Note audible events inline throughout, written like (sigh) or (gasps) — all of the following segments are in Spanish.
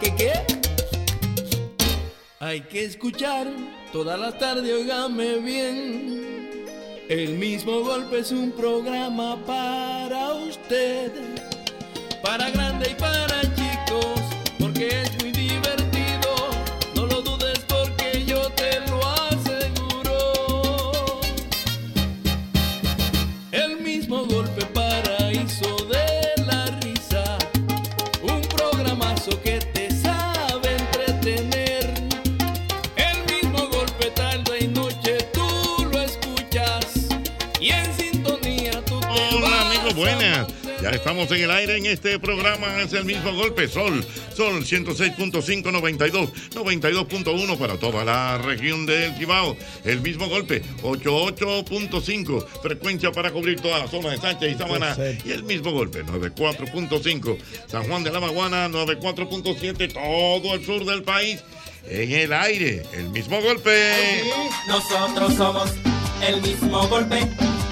¿Qué, qué? Hay que escuchar toda la tarde, óigame bien. El mismo golpe es un programa para usted, para grande y para estamos en el aire en este programa, es el mismo golpe Sol, Sol 106.5, 92, 92.1 para toda la región del Cibao. El mismo golpe, 88.5, frecuencia para cubrir toda la zona de Sánchez y Samaná. Y el mismo golpe, 94.5, San Juan de la Maguana, 94.7, todo el sur del país. En el aire, el mismo golpe. Nosotros somos el mismo golpe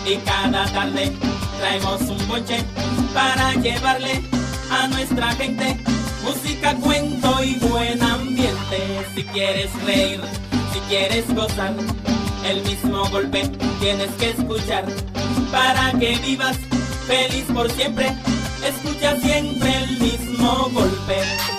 y cada tarde traemos un bonche para llevarle a nuestra gente música, cuento y buen ambiente. Si quieres reír, si quieres gozar, el mismo golpe tienes que escuchar para que vivas feliz por siempre. Escucha siempre el mismo golpe.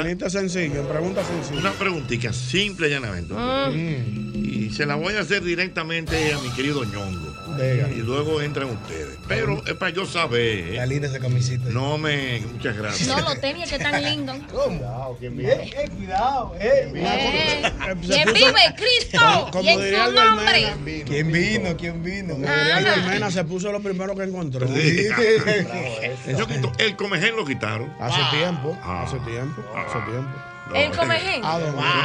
Pregunta sencilla, pregunta sencilla. Una preguntita simple y llanamente. Y se la voy a hacer directamente a mi querido ñongo. Y luego entran ustedes. Pero es para yo saber. La ¿eh? línea de camisita. No me. Muchas gracias. No lo tenía que tan lindo. (laughs) Cuidado, ¿quién viene? Eh, cuidado, eh. Eh, ¿Quién vive? Cristo. Como Y en diría su Albert nombre. Mena, ¿Quién vino? ¿Quién vino? Como Ah. diría Mena se puso lo primero que encontró. Sí. Yo (laughs) quito- el comején lo quitaron. Hace tiempo, Ah. hace tiempo, hace tiempo. No, El comején. Ah,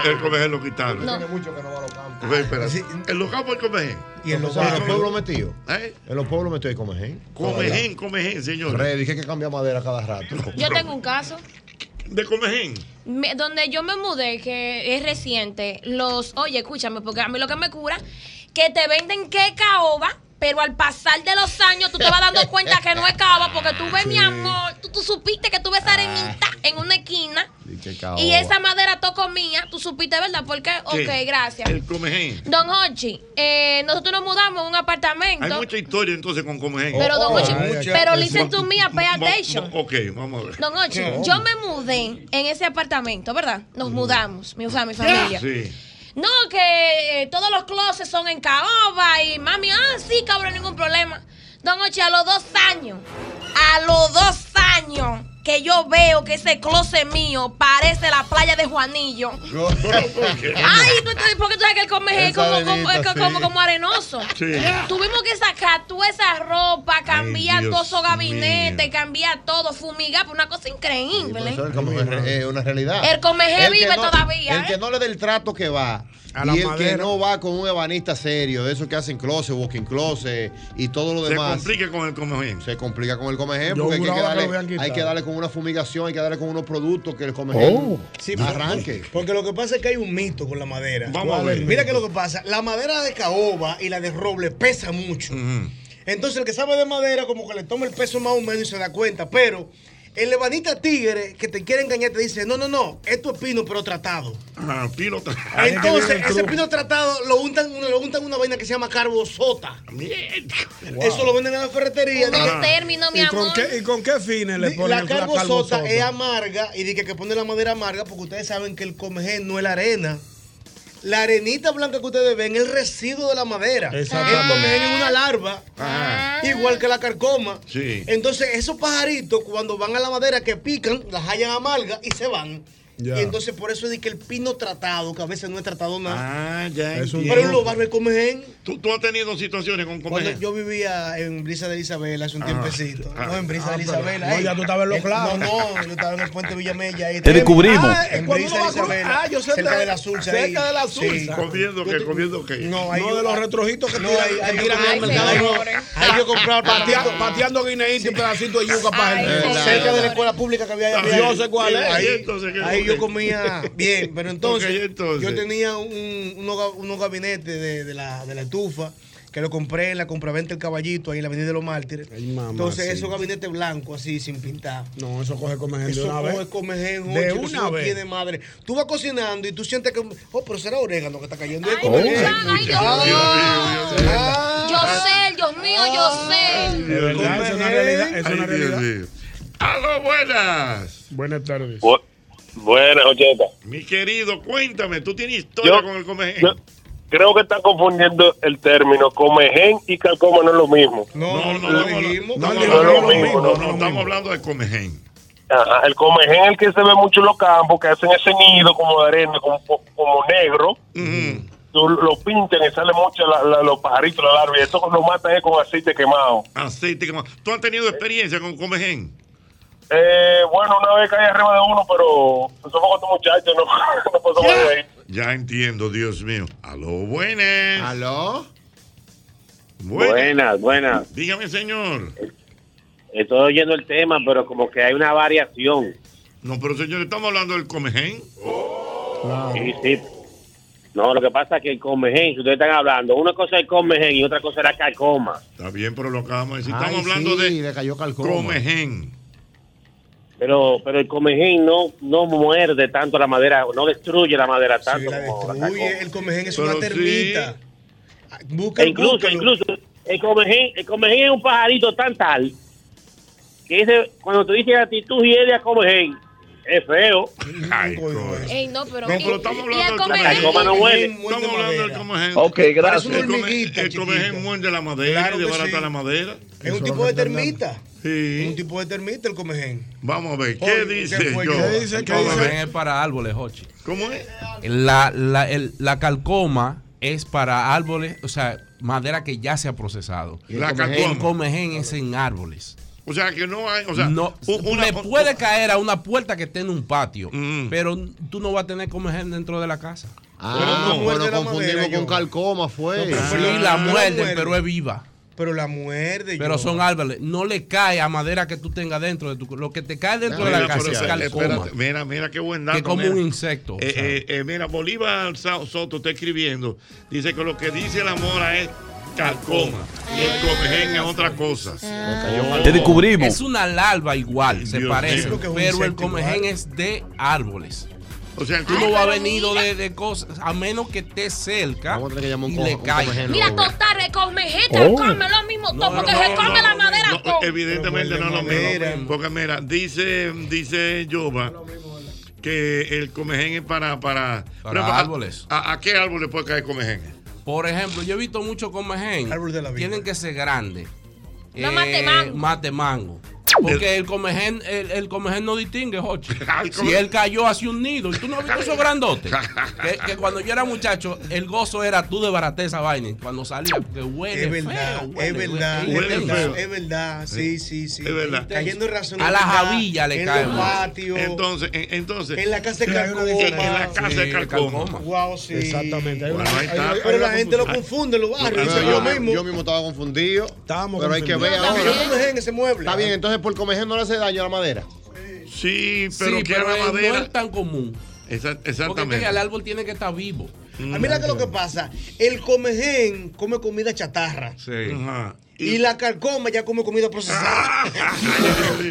El comején lo quitaron. No. mucho que no va a los campos. Espera. En los campos el comején. Y en los ¿En los barrios. pueblos metidos? ¿Eh? En los pueblos metidos hay comején. Comején, comején, señor. Freddy, que hay que cambiar madera cada rato. Yo tengo un caso. De comején. Me- donde yo me mudé, que es reciente, los, oye, escúchame, porque a mí lo que me cura, que te venden que caoba, pero al pasar de los años tú te vas dando cuenta que no es caoba, porque tú ves, mi amor, tú, tú supiste que tuve esa arenita en una esquina Y, esa madera tocó mía, tú supiste, ¿verdad? ¿Por qué? Ok, gracias. El comején. Don Hochi, eh, nosotros nos mudamos a un apartamento. Hay mucha historia entonces con comején. Pero, don Oh, Hochi, mucha- pero listen to me, pay attention. Ok, vamos a ver. Don Ochi, yo me mudé en ese apartamento, ¿verdad? Nos mudamos, mi, o sea, mi familia. Sí. No, que eh, todos los closets son en caoba y mami, ah, sí, cabrón, ningún problema. Don Ochi, a los dos años, a los dos años que yo veo que ese closet mío parece la playa de Juanillo. (laughs) Ay, tú, tú- porque tú sabes que el comején es Esa como, arenita, es como, sí. como arenoso. Sí. Tuvimos que sacar toda esa ropa, cambiar esos gabinetes, mío. cambiar todo, fumigar, por una cosa increíble. Eso es como una realidad. El que vive no- todavía, El ¿eh? que no le dé el trato que va. A la y el madera. que no va con un ebanista serio, de esos que hacen closet, walking closet y todo lo Se demás. complica con el comején. Se complica con el comején porque hay que, darle, hay que con una fumigación, hay que darle con unos productos que el comején Sí, pero- arranque. Porque lo que pasa es que hay un mito con la madera. Vamos a ¿Cuál ver. Mira que lo que pasa, la madera de caoba y la de roble pesa mucho. Entonces el que sabe de madera como que le toma el peso más o menos y se da cuenta, pero el lebanita tigre que te quiere engañar te dice, no, no, no, esto es pino pero tratado. Ah, pino tra- (laughs) Entonces que ese pino tratado lo untan, lo untan una vaina que se llama carbosota. Eso lo venden en la ferretería. Dije, término, mi ¿Y con amor. qué, ¿Y con qué fines le ponen la la carbosota carbosota? es amarga y dije que pone la madera amarga porque ustedes saben que el comején no es la arena. La arenita blanca que ustedes ven es el residuo de la madera. Exactamente. comején es una larva, Ajá. igual que la carcoma. Sí. Entonces, esos pajaritos, cuando van a la madera que pican, las hallan amargas y se van. Ya. Y entonces, por eso es que el pino tratado, que a veces no es tratado nada. Ah, ya. Pero entiendo. en los barrios de comején. ¿Tú, tú has tenido situaciones con Cuando comején? yo vivía en Brisa de Isabela hace un Ah. tiempecito. Ah. No, en Brisa Ah, de pero- Isabela. no, ya tú estabas en los Eh, clavos. No, no, yo estaba en el puente Villamella. ahí. Te descubrimos. Ah, en Cuando Brisa uno de Isabela. ah, yo sé cerca de- de la Sursa. cerca ahí. de la Sí. Sursa. ¿Comiendo qué? ¿Comiendo qué? No, ahí No, de los retrojitos que No, ahí- que tiran en el mercado. señores. Ahí yo compraba Patea- partido. Pateando guineíto y pedacito de yuca para el cerca de la escuela pública que había allá. Yo sé cuál es. Ahí, ¿Y entonces qué? ahí. Yo comía bien, pero entonces, yo tenía un- unos, ga- unos gabinetes de, de la, de la estufa que lo compré en la compraventa El Caballito, ahí en la Avenida de los Mártires. entonces, sí. esos gabinetes blancos así, sin pintar. No, eso coge comején de Eso una coge vez. comején, De Jochi, que eso una vez. tiene madre. Tú vas cocinando y tú sientes que, oh, pero será orégano que está cayendo. Es Ay, comején. ay, Dios Ah, mío. ah, Yo sé, Dios mío, yo sé. Es verdad, es una realidad. Es Ay, una Dios realidad. mío. ¡Aló, buenas! Buenas tardes. Buenas, Ocheta. Mi querido, cuéntame, ¿tú tienes historia Yo- con el comején? Yo creo que están confundiendo el término. Comején y calcoma no es lo mismo. no, no, no, no, estamos dijimos, hablando- no es lo mismo, no, no, no, estamos hablando de comején. Ajá, el comején es el que se ve mucho en los campos, que hacen ese nido como de arena, como, como negro. Tú lo pintan y sale mucho la- la- los pajaritos, la larva, y esto lo matan es con aceite quemado. Aceite quemado. ¿Tú has tenido experiencia con comején? Eh, bueno, una vez caí arriba de uno, pero somos otros muchachos, no, (laughs) no pasamos de ahí. Ya entiendo, Dios mío. Aló, buenas. Aló. Buenas, buenas. Dígame, señor. Estoy oyendo el tema, pero como que hay una variación. No, pero señor, estamos hablando del comején. Sí, sí. No, lo que pasa es que el comején, si ustedes están hablando, una cosa es el comején y otra cosa era calcoma. Está bien, pero lo acabamos de decir. Ay, Estamos hablando sí, de le cayó calcoma. comején. Pero, pero el comején no, no muerde tanto la madera, no destruye la madera tanto la como la destruye, el comején es Pero una termita. Busca, E incluso, búscalo. incluso, el comején, el comején es un pajarito tan tal que ese, cuando te dicen a ti, tú hieles a comején, es feo. Ey, no, pero. No, y- pero estamos hablando el del. Estamos hablando del comején. Ok, gracias. El comején, el comején muerde la madera Claro desbarata sí. la madera. Es un tipo de termita. Sí. Un tipo de termita el comején. Vamos a ver, ¿qué Oye, dice ¿qué yo? ¿Qué dice? ¿Qué El comején es para árboles, Hochi. ¿Cómo es? La, la, el- la calcoma es para árboles, o sea, madera que ya se ha procesado. ¿Y el La El comején es en árboles. O sea, que no hay, o sea, no, una- le puede caer a una puerta que esté en un patio, Mm. pero tú no vas a tener comején dentro de la casa. Ah, bueno, confundimos con calcoma, fue. sí, la muerden, pero es viva. Pero la muerde. Pero yo. son árboles. No le cae a madera que tú tengas dentro de tu Lo que te cae dentro de la casa pero es calcoma. espérate, mira, mira qué buen dato. Que como mira. un insecto, o Eh, sea. eh, eh, mira, Bolívar Soto está escribiendo. Dice que lo que dice la mora es calcoma. Y el comején es otra cosa. Te descubrimos. Es una larva igual, se Dios parece. Pero el comején es de árboles. O sea, tú no vas a venir de, de cosas, a menos que esté cerca y le caiga. Mira, total, el comején, Oh. el come lo mismo todo, porque no, se come no, la madera no, todo. evidentemente no es lo mismo. Porque mira, dice, dice Yoba que el comején es para. Para, por ejemplo, a- árboles. ¿A, a qué árbol le puede caer comején? Por ejemplo, yo he visto muchos comején. Tienen que ser grandes. No mate mango. Mate mango. Porque el comején, el, el comején no distingue, Jochi. (laughs) Si él cayó hacia un nido y tú no has visto (laughs) esos grandotes. que, que cuando yo era muchacho, el gozo era tú desbaraté esa vaina. Cuando salía, que huele Es verdad, feo, es verdad, huele, es verdad, feo. es verdad, sí, sí, sí. Es verdad. Cayendo en razón. A la javilla le en cae los más. patios. Entonces, en- entonces. En la casa de diferencia. En la casa de Sí. Calcoma. Wow, sí. Exactamente. hay una- Bueno, ahí hay- está. hay- Pero la gente lo confunde en los barrios. Yo, mismo. yo mismo estaba confundido. Estábamos pero hay que ver ahora. Yo comején ese mueble. Está bien, entonces por comején no le hace daño a la madera. Sí, pero Sí, que pero la él no madera. es tan común. Exactamente. el árbol tiene que estar vivo. Ah, mira que lo que pasa. El comején come comida chatarra. Sí. Ajá. Y la calcoma ya come comida procesada. (laughs)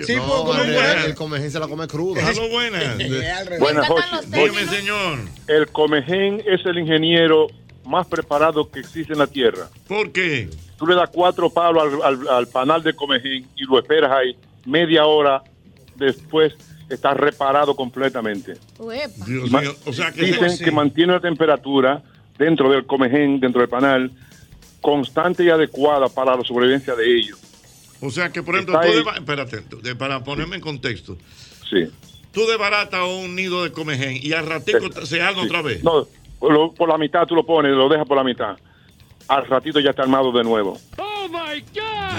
Sí, no, revés, es. el comején se la come cruda. Aló, buenas. (laughs) Buenas, Jochi. Dígame, señor. El comején es el ingeniero más preparado que existe en la tierra. ¿Por qué? Tú le das cuatro palos al, al- al panal de comején y lo esperas ahí. Media hora después está reparado completamente. Dios mío. O sea que. Dicen que mantiene la temperatura dentro del comején, dentro del panal, constante y adecuada para la sobrevivencia de ellos. O sea que, por ejemplo, tú deba- espérate, para ponerme en contexto. Sí. Tú desbaratas un nido de comején y al ratico se arma Sí. otra vez. No, lo- por la mitad tú lo pones, lo dejas por la mitad. Al ratito ya está armado de nuevo.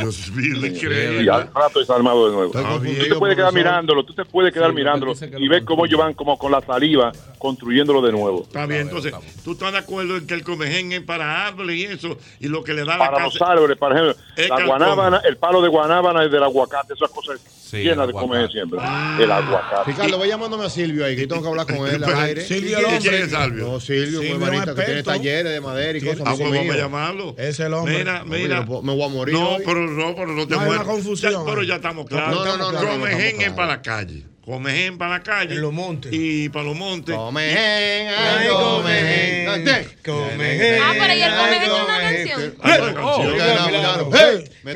Dios mío, le Y al rato está armado de nuevo. Estoy Tú te puedes quedar profesor. mirándolo, tú te puedes quedar Sí, mirándolo que y ves cómo ellos van como con la saliva construyéndolo de nuevo. Está bien, entonces, tú estás de acuerdo en que el comején es para árboles y eso, y lo que le da la Para los árboles, por ejemplo, Es la guanábana, el palo de guanábana y del aguacate, esas cosas Sí, llenas de comer siempre. El aguacate. Ricardo, voy llamándome a Silvio ahí, que tengo que hablar con (laughs) él al aire. Silvio ¿Y el quién hombre. es Salvio? No, Silvio, Silvio, que tiene talleres de madera y cosas. Ah, pues vamos a llamarlo. Es el hombre. Mira, mira. me voy a morir No, hoy. pero no, pero no te No hay mueras. una confusión, Ya, pero ¿eh? ya estamos claros. No, no, no, no, no, Comején es para la calle. Comején para la calle. En los montes. Y para los montes. Comején, Ay, comején. comején. Comején. Ah, pero ¿y el comején tiene una canción? Hay Oh, una canción. Claro, claro. Hey, Hey, me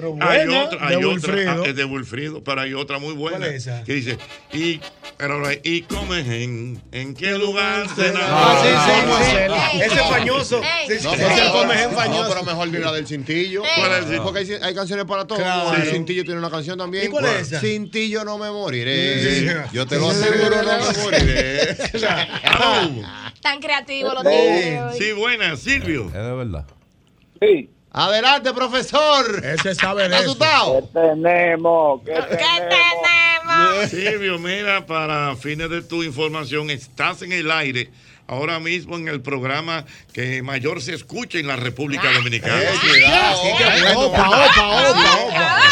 de de hay otra, de hay otra, Wilfrido. ah, es de Wilfrido, pero hay otra muy buena ¿Cuál es esa? que dice y pero la- y Comején, ¿en qué lugar se Ah, sí, sí, Ese fañoso. el comején no, fañoso. pero mejor mira del cintillo. ¿Cuál es el- Porque hay, hay canciones para todos. Claro. El cintillo tiene una canción también. ¿Y cuál es esa? Cintillo no me moriré. Sí. Yo te lo aseguro, no me (laughs) moriré. (laughs) Tan creativos los tigres de hoy. Sí, buena, Silvio. Es de verdad. Sí. Adelante, profesor. Ese sabe de ¿Estás eso. asustado? tenemos? ¿Qué ¿Qué tenemos? Silvio, mira, para fines de tu información, estás en el aire ahora mismo en el programa que mayor se escucha en la República Dominicana. Eh. Opa, opa, opa, opa.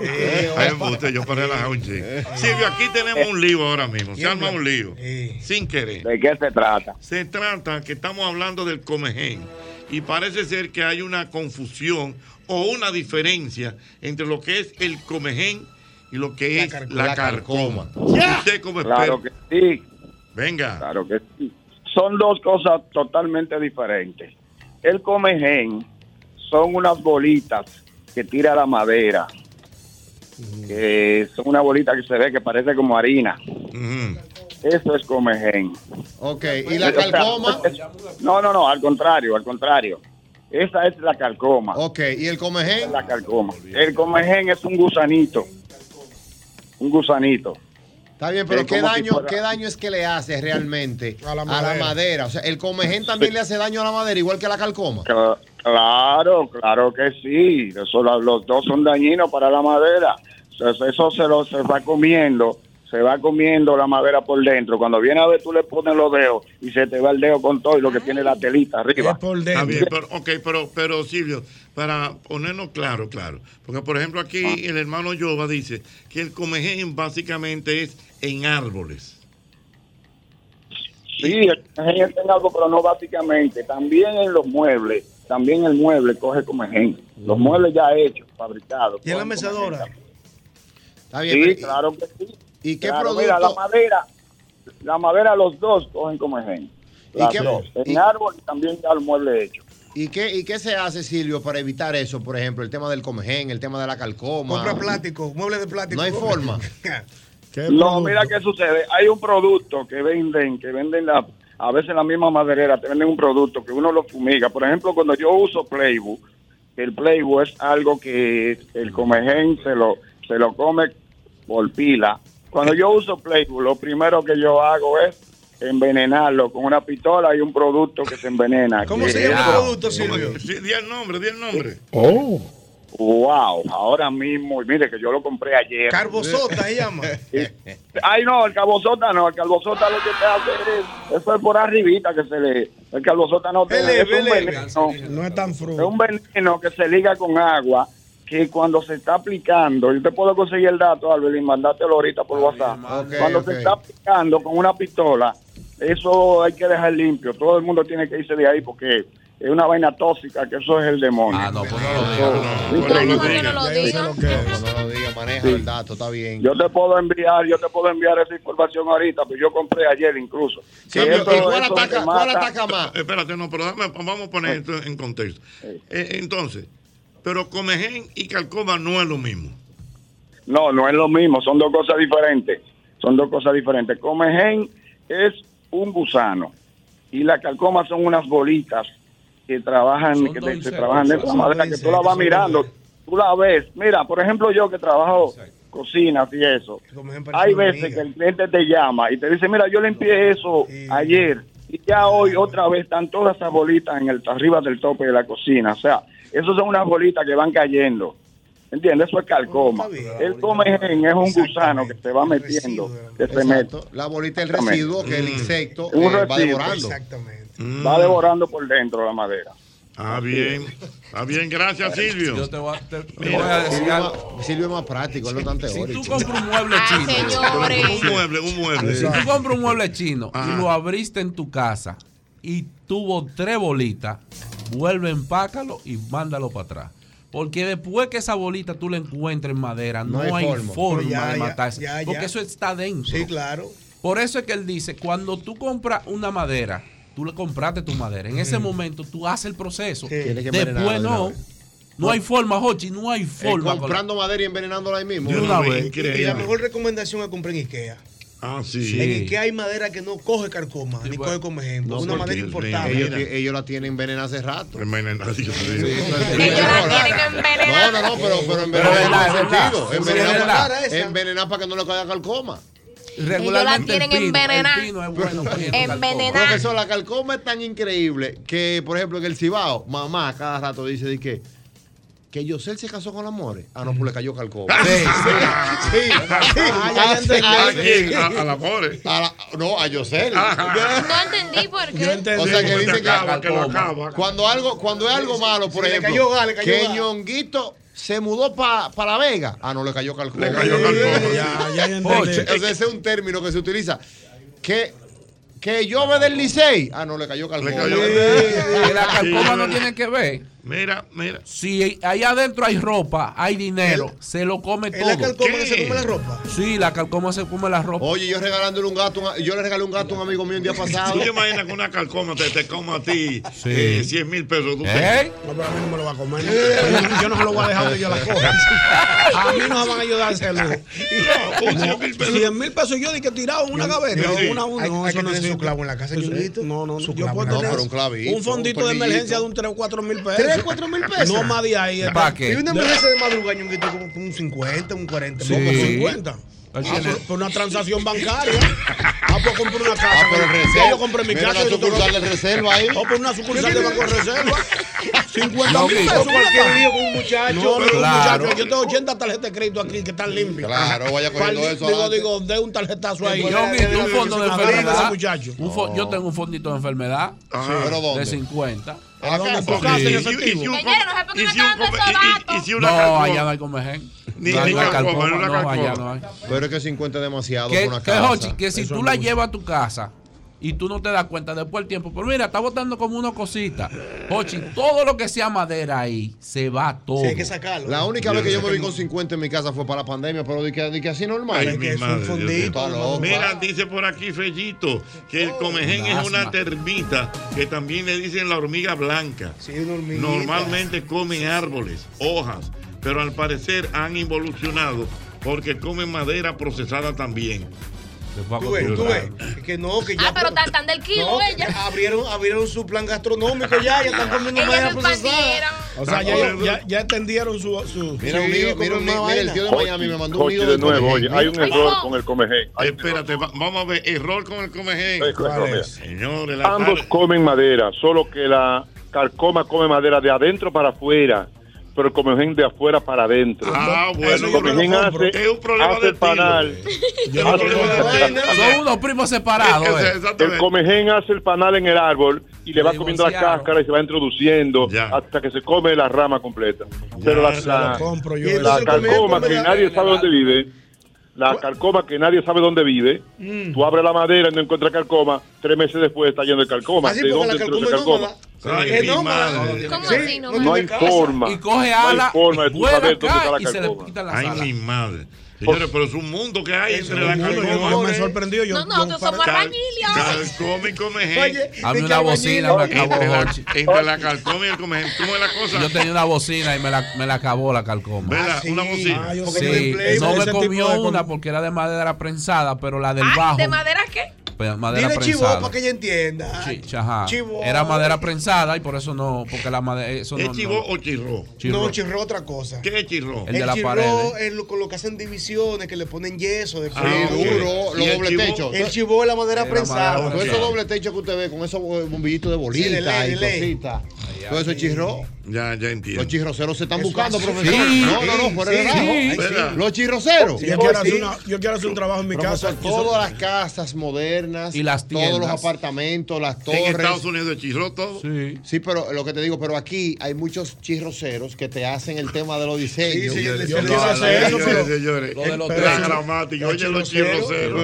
Embuste, yo para relajar un chico. Silvio, aquí tenemos un lío ahora mismo. Se arma un lío. Sin querer. ¿De qué se trata? Se trata que estamos hablando del comején y parece ser que hay una confusión o una diferencia entre lo que es el comején y lo que es car- la, carcoma. carcoma. Usted como Claro que sí, venga. claro que sí. Son dos cosas totalmente diferentes. El comején son unas bolitas que tira la madera, que son una bolita que se ve que parece como harina. Eso es comején. Ok, ¿y la O sea, calcoma? es- No, no, no, al contrario, al contrario. Esa es la calcoma. Ok, ¿y el comején? La calcoma. El comején es un gusanito. Un gusanito. Está bien, pero ¿qué si daño, fuera- ¿qué daño es que le hace realmente A la a la madera. O sea, ¿el comején también le hace daño a la madera igual que la calcoma? Cla- Claro, claro que sí. Eso, lo- los dos son dañinos para la madera. Eso, eso se lo se va comiendo, se va comiendo la madera por dentro. Cuando viene a ver, tú le pones los dedos y se te va el dedo con todo y lo que tiene la telita arriba. Es por Está dentro. bien, pero, ok, pero, pero Silvio, para ponernos claro, claro. Porque, por ejemplo, aquí Ah. el hermano Yoba dice que el comején básicamente es en árboles. Sí, el comején está en algo, pero no básicamente. También en los muebles, también el mueble coge comején. Los muebles ya hechos, fabricados. ¿Y en la comején. Está bien, Sí, pero- claro que sí. ¿Y qué Claro, producto? Mira, la madera, la madera los dos cogen comején. ¿Y Las qué- dos. En y- árbol y también ya el mueble hecho. ¿Y qué, ¿Y qué se hace, Silvio, para evitar eso? Por ejemplo, el tema del comején, el tema de la calcoma. Compra plástico, muebles de plástico. No hay forma. (laughs) ¿Qué No, mira qué sucede. Hay un producto que venden, que venden la, a veces la misma maderera, te venden un producto que uno lo fumiga. Por ejemplo, cuando yo uso Playbook, el Playboy es algo que el comején se lo, se lo come por pila. Cuando yo uso Playboy, lo primero que yo hago es envenenarlo con una pistola y un producto que se envenena. ¿Cómo se llama es- el producto, Silvio? Di el nombre, di el nombre. Oh. Wow, ahora mismo, y mire que yo lo compré ayer. Carbosota se llama. Ay, no, el carbosota no, el carbosota lo que te hace es, eso es por arribita que se le, el carbosota no te es un veneno, No es tan es fruto. un veneno que se liga con agua que cuando se está aplicando, yo te puedo conseguir el dato, Albert, y mandártelo ahorita por WhatsApp. cuando se está aplicando con una pistola, eso hay que dejar limpio. Todo el mundo tiene que irse de ahí porque es una vaina tóxica, que eso es el demonio. Ah, no, pues no No, lo no, diga. no lo diga. No, no lo diga, maneja Sí. el dato, está bien. Yo te puedo enviar, yo te puedo enviar esa información ahorita, pero yo compré ayer incluso. Sí, Que pero eso- ¿y cuál ataca- cuál más? Espérate, no, pero dame- vamos a poner esto en contexto. Eh, entonces, pero comején y calcoma no es lo mismo. No, no es lo mismo, son dos cosas diferentes. Son dos cosas diferentes. Comején es un gusano y la calcoma son unas bolitas que trabajan, que te- se trabajan de esa son manera dos que tú la vas mirando, tú la ves. Mira, por ejemplo, yo que trabajo cocinas y eso, hay veces que el cliente te llama y te dice, mira, yo limpié eso ayer y ya hoy otra vez están todas esas bolitas en el arriba del tope de la cocina. O sea, esos son unas bolitas que van cayendo. ¿Entiendes? Eso es calcoma. El comején es un gusano que se va metiendo, que se mete. La bolita del Exactamente. residuo que el insecto Un eh, va devorando. Va devorando por dentro la madera. Ah, bien. Está bien, gracias, Silvio. Yo te voy a, te- te Mira, voy a decir Silvio, algo. es más- Silvio es más práctico, es tan Si teórico. tú compras un mueble chino. señores. Un mueble, un mueble. Si tú compras un mueble chino Ajá. y lo abriste en tu casa y tuvo tres bolitas, vuelve, empácalo y mándalo para atrás. Porque después que esa bolita tú la encuentres en madera, no, No hay hay, forma. forma, Pero ya, de matarse. ya, ya. Porque eso está dentro. Sí, claro. Por eso es que él dice, cuando tú compras una madera, tú le compraste tu madera. En ese momento tú haces el proceso. Tienes que Después no. No hay forma, Jochi, no hay Eh, forma. comprando madera y envenenándola ahí mismo. De una vez. Y la mejor recomendación es comprar en Ikea. Ah, sí. En Ikea hay madera que no coge carcoma, ni coge como ejemplo. No, una madera importada. Ellos, ellos la tienen envenenada hace rato. Envenenada, Dios mío. No, no, no, pero, pero envenenada en sentido. Sí, Envenenada envenenada para que no le caiga calcoma. Regularmente Ellos la tienen el envenenada. el bueno. Envenenada. Profesor, la calcoma es tan increíble que, por ejemplo, en el Cibao, mamá cada rato dice de que que Yosel se casó con Amores. Ah, no, pues le cayó calcoma. (laughs) Sí, sí, sí. Ah, ya, ya entendí. Ah, ¿A la la- no, a Yosel. No entendí por qué. O sea, que dice que, acaba, que lo acaba. Cuando algo, cuando es algo malo, por Sí, le ejemplo, cayó le cayó que. Ñonguito se mudó para La Vega. Ah, no, le cayó calcoma. Le cayó calcoma. Ya, ya yo Oye, entendí. o sea, ese es un término que se utiliza. Que, que llueve del Licey. Ah, no, le cayó calcoma. Le cayó Que la calcoma Sí, no tiene que ver. Mira, mira. Si allá adentro hay ropa, hay dinero, se lo come ¿Es todo. la calcoma ¿Qué? que se come la ropa? Sí, la calcoma se come la ropa. Oye, yo regalándole un gato, a- yo le regalé un gato a un amigo mío un día pasado. (laughs) ¿Tú te imaginas que una calcoma te, te coma a ti Sí. eh, 100 mil pesos? ¿Tú ¿Eh? No, pero a mí no me lo va a comer. Yo, yo no se lo voy a dejar donde yo la coja. (laughs) A mí no se van a ayudar a hacerlo. (laughs) Con 100 mil pesos. 100 mil pesos yo di que tirado en una gaveta. sí. Una, una, Hay- no, hay eso que no tener su clavo en la casa, Ñonguito. No, no, Su yo puedo tener. No, un clavito, un fondito un de emergencia de un 3 o 4 mil pesos. ¿Tres, cuatro mil pesos? No más de ahí. ¿Para qué? Y una emergencia de madrugada, Ñonguito, como con un 50, un 40. Sí. ¿no? Por 50. 50. Él Ah, por, por una transacción bancaria. Ah, pues compré una casa. Ah, pero reserva. Yo compré mi Mira casa. yo sucursal de reserva ahí. O por una sucursal de Banco de Reserva. 50 No, mil pesos. Cualquier una lío con un muchacho. No, no, Claro. muchacho, yo tengo 80 tarjetas de crédito aquí que están limpias. Claro, vaya cogiendo Pal- eso Digo, adelante. digo, de un tarjetazo ahí. Yo vi un fondo de enfermedad. muchacho. Un fo- Yo tengo un fondito de enfermedad ¿Pero de dónde? 50. No y si una allá no hay comején. Ni- No, ni calcoma, no, allá no hay. Pero es que 50 es demasiado Que, por una que, casa. Jochi, que si tú la llevas a tu casa y tú no te das cuenta después el tiempo, pero mira, está botando como una cosita. Jochi, todo lo que sea madera ahí, se va todo. Sí, hay que sacarlo. La única vez que yo me vi con 50 en mi casa fue para la pandemia, pero di que, di que así normal. Ay, que es un madre, fondito. Loco. Mira, dice por aquí Fellito que el comején es una termita que también le dicen la hormiga blanca. Sí, una hormiguita. Normalmente comen árboles, hojas, pero al parecer han evolucionado porque comen madera procesada también. Tú ves, tú acostumbrar. ves. que no, que ya. Ah, pero tan del kilo No, ella. Abrieron, abrieron su plan gastronómico ya, ya están comiendo no procesada. O sea, ya, ya, ya extendieron su. su Mira, un mira, un nido- mira, el tío de Miami me mandó un nido de nuevo, oye, hay un error con el comején. Espérate, va- vamos a ver, error con el comején. Señores, Ambos comen madera, solo que la carcoma come madera de adentro para afuera, pero el comején de afuera para adentro. Ah, bueno, el no comején hace, Es un problema hace de el panal. (laughs) Son unos primos separados. eh. El comején hace el panal en el árbol y le va comiendo la cáscara y se va introduciendo hasta que se come la rama completa. Pero la, la- compro yo. la el carcoma que nadie sabe dónde vive, la carcoma que nadie sabe dónde vive, Mm. tú abres la madera y no encuentras carcoma, tres meses después está lleno de carcoma. Así ¿De porque dónde la entró ese carcoma No hay forma. Y coge No hay ala, forma de tú vuela saber dónde acá está la y se le carcoma. quita la Ay, sala. mi madre. Señores, pero es un mundo que hay entre la Yo, yo me sorprendió. Yo, No, nosotros somos albañiles. Calcoma y comején. De una bocina, me acabó entre, la, calcoma y el comején. ¿Cómo es la cosa? Yo tenía una bocina y me la, me la acabó la calcoma. ¿Verdad? Ah, sí. Una bocina. Ah, no Sí, no me comió una porque era de madera prensada, pero la del Ah, bajo. ¿De madera qué? Pe- madera Dile chivo prensada. para que ella entienda. Ajá. Chivo. Era madera prensada y por eso no, porque la madera. Eso ¿Es no, chivo no- o chirro? chirro. No, chirro otra cosa. ¿Qué es chirro? El de el la chirro pared. es lo, con lo que hacen divisiones, que le ponen yeso de Ah, duro, ¿Y los el doble techos. El chivo es la madera Era prensada. madera Con esos doble techos que usted ve, con esos bombillitos de bolita Sí, de ley, y de cositas. Todo eso es chirro. Ya, ya entiendo. Los chirroceros se están Eso buscando, profesor. sí, no, no, no, por sí, el relajo. sí, ¿Verdad? Los chirroceros. Yo quiero, hacer una- yo quiero hacer un trabajo en mi casa. Todas las casas modernas Y las todos los tiendas. apartamentos, las En torres. Estados Unidos chirro todo. Sí. Sí, pero lo que te digo, pero aquí hay muchos chirroceros que te hacen el tema de los diseños. Sí, sí, yo- quiero hacer eso, Señores. Lo de los gramática. Oye, los chirroceros.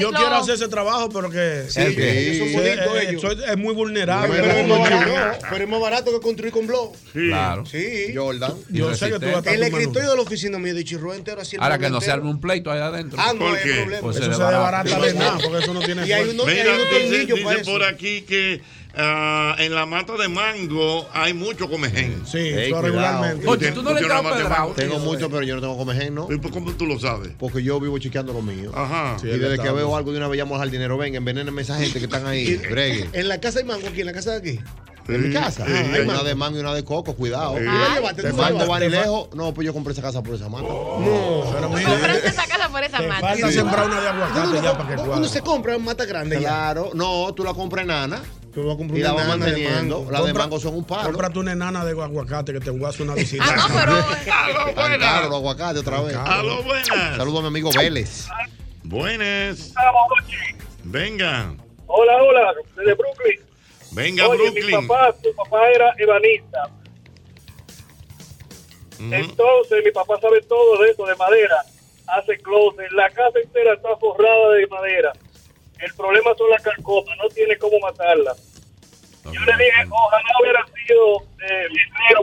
Yo quiero hacer ese trabajo, pero que. Sí, eh, soy- es muy vulnerable. Pero es más barato, pero es más barato que construir con blog. Claro. Sí. Jordan. Yo sé que tú vas a El escritorio de la oficina mía de chirro entero así. Ahora que no se arme un pleito allá adentro. Ah, no ¿Por qué? Problema. Pues Eso se desbarata. de nada, porque eso no tiene Y hay Mira, unos dicen eso. por aquí que ah, en la mata de mango hay mucho comején. Sí, Ey, eso regularmente. Oye, tú no le tienes entras una mata de pedrado. mango. Tengo mucho, pero yo no tengo comején, ¿no? ¿Y por ¿Cómo tú lo sabes? Porque yo vivo chequeando lo mío. Ajá. Sí, Y es desde que veo algo de una vez llamo al jardinero, ven, envenenenme esa gente que están ahí, bregue. En la casa hay mango aquí, en la casa de aquí. En mi casa. Sí, Hay una de mango y una de coco, cuidado. Sí. De llevaste. van lejos. No, pues yo compré esa casa por esa mata. No, pero mira, Compraste esa casa por esa te mata. falta sembrar una de aguacate ya para que se compra en mata grande ya. Claro, no, tú la compras enana Tú vas a comprar y la una vas de manteniendo. Las de mango son un palo. Cómprate una enana de aguacate que te voy a hacer una visita. Ah, no, pero. (laughs) ¡Aló, Tan caro buenas! los aguacates otra vez. ¡Aló, buenas! Saludos a mi amigo Vélez. Buenas. Venga. Hola, hola, desde Brooklyn. Venga, Oye, Brooklyn. mi papá, su papá era ebanista. Ujú. Entonces, mi papá sabe todo de eso, de madera. Hace closet. La casa entera está forrada de madera. El problema son las carcomas. No tiene cómo matarlas. Yo le dije, ojalá hubiera sido eh,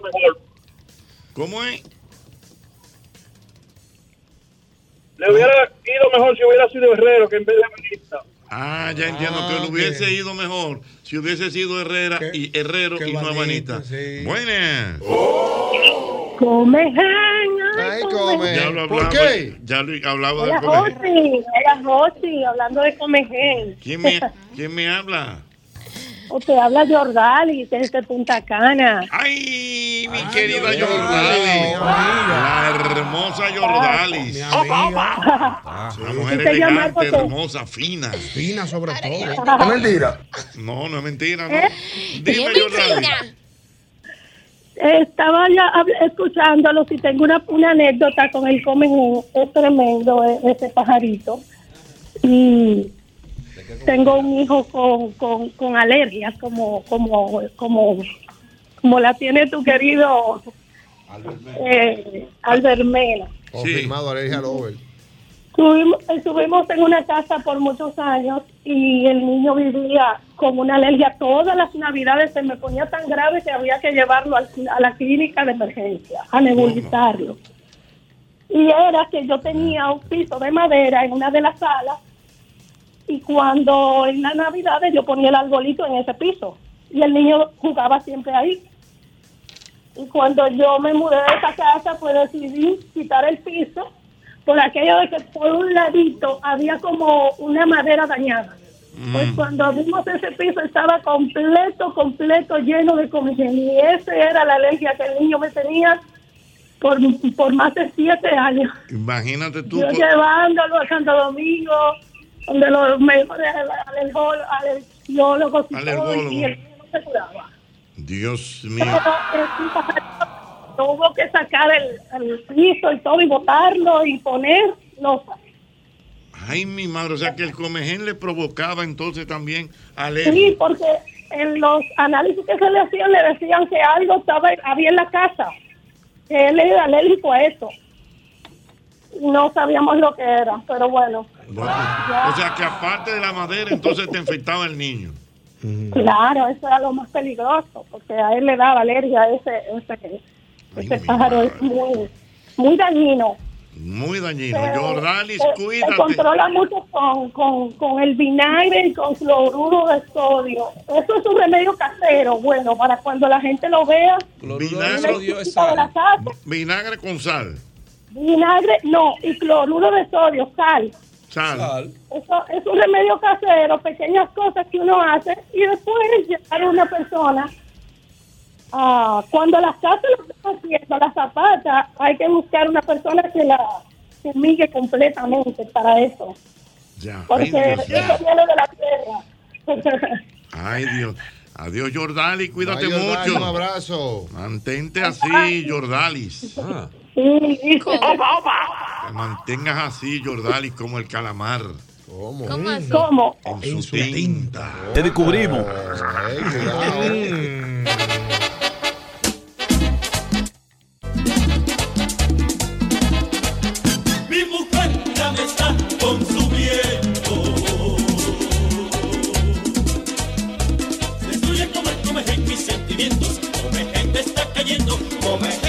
mejor. ¿Cómo es? Le hubiera ido mejor si hubiera sido herrero que en vez de ebanista. Ah, ya entiendo Ah, que le hubiese ok. ido mejor si hubiese sido Herrera Qué- y Herrero qué y no Abanita. sí. Buenas. Comején, Ay, come. Ya lo ¿Por hablaba. qué? Ya lo hablaba del comején. Hola, Josi. Hablando de Comején. ¿Quién me, ¿Quién me habla? O te habla Jordalis desde Punta Cana. Ay, mi querida Dios, Jordalis. La hermosa Jordalis. Mi amiga. La mujer Quise llamar elegante, porque- hermosa, fina. Fina sobre todo. ¿Es mentira? No, no es mentira, ¿no? ¿Eh? Dime, Jordalis. Estaba ya escuchándolo. Si tengo una, una anécdota con el Comején. Es tremendo eh, ese pajarito. Y tengo un hijo con, con, con alergias como, como, como, como la tiene tu querido eh, Albert Mena. Confirmado, alergia al over. Estuvimos, estuvimos en una casa por muchos años y el niño vivía con una alergia. Todas las navidades se me ponía tan grave que había que llevarlo al- a la clínica de emergencia, a nebulizarlo. Y era que yo tenía un piso de madera en una de las salas y cuando en las navidades yo ponía el arbolito en ese piso y el niño jugaba siempre ahí. Y cuando yo me mudé de esa casa, pues decidí quitar el piso por aquello de que por un ladito había como una madera dañada. Pues cuando vimos ese piso estaba completo, completo, lleno de comején. Y esa era la alergia que el niño me tenía por, por más de siete años. Imagínate tú. Yo por- llevándolo a Santo Domingo, donde los todo, Alergólogos. y el niño no se curaba. Dios mío. Tuvo que sacar el, el piso y todo y botarlo y poner losa. Ay, mi madre. O sea que el comején le provocaba entonces también Sí, alergia. porque en los análisis que se le hacían le decían que algo estaba había en la casa, que él era alérgico a eso. No sabíamos lo que era, pero bueno, O sea que aparte de la madera, entonces te infectaba el niño. claro, eso era lo más peligroso, porque a él le daba alergia a ese, ese, ese pájaro, es muy, muy dañino. Muy dañino. Pero Jordalis, se- controla mucho con, con, con el vinagre y con cloruro de sodio. Eso es un remedio casero, bueno, para cuando la gente lo vea. Vinagre, de la casa, vinagre con sal. Vinagre, no, y cloruro de sodio, sal. Sal. Eso es un remedio casero, pequeñas cosas que uno hace y después llevar a una persona. ah, cuando las casas lo están haciendo, la zapata, hay que buscar una persona que la fumigue completamente para eso. Ya. Ay, Porque Dios mío. eso viene de la tierra. (laughs) Ay, Dios. Adiós, Jordalis. Cuídate Ay, mucho. un abrazo. Mantente así, Jordalis. Te mantengas así, Jordalis, como el calamar. ¿Cómo? ¿Cómo así? ¿Cómo? En su tinta. Te descubrimos. Mi mujer ya me está consumiendo. Destruye como el comején mis sentimientos. Comején me está cayendo. Comején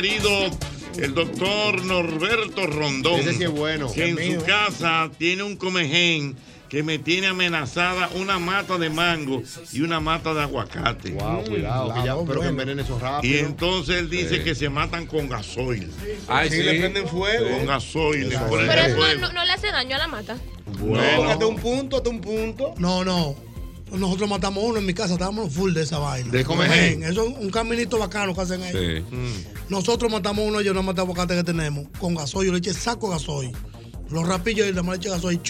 querido el doctor Norberto Rondón. Ese sí es bueno. Que en su casa tiene un comején que me tiene amenazada una mata de mango y una mata de aguacate. Wow, cuidado, que ya, pero que envenene eso rápido. Y entonces él dice Sí. que se matan con gasoil. Ay, Sí, le prenden fuego. Con gasoil, le Eso ponen Pero eso no, no le hace daño a la mata. Porque hasta un punto, hasta un punto. No, no. Nosotros matamos uno en mi casa, estábamos full de esa vaina. ¿De comején? Eso es un caminito bacano que hacen ahí. Nosotros matamos uno, yo no maté aguacate que tenemos, con gasoil, yo le eché saco gasoil. Los rapillos y le eché gasoil.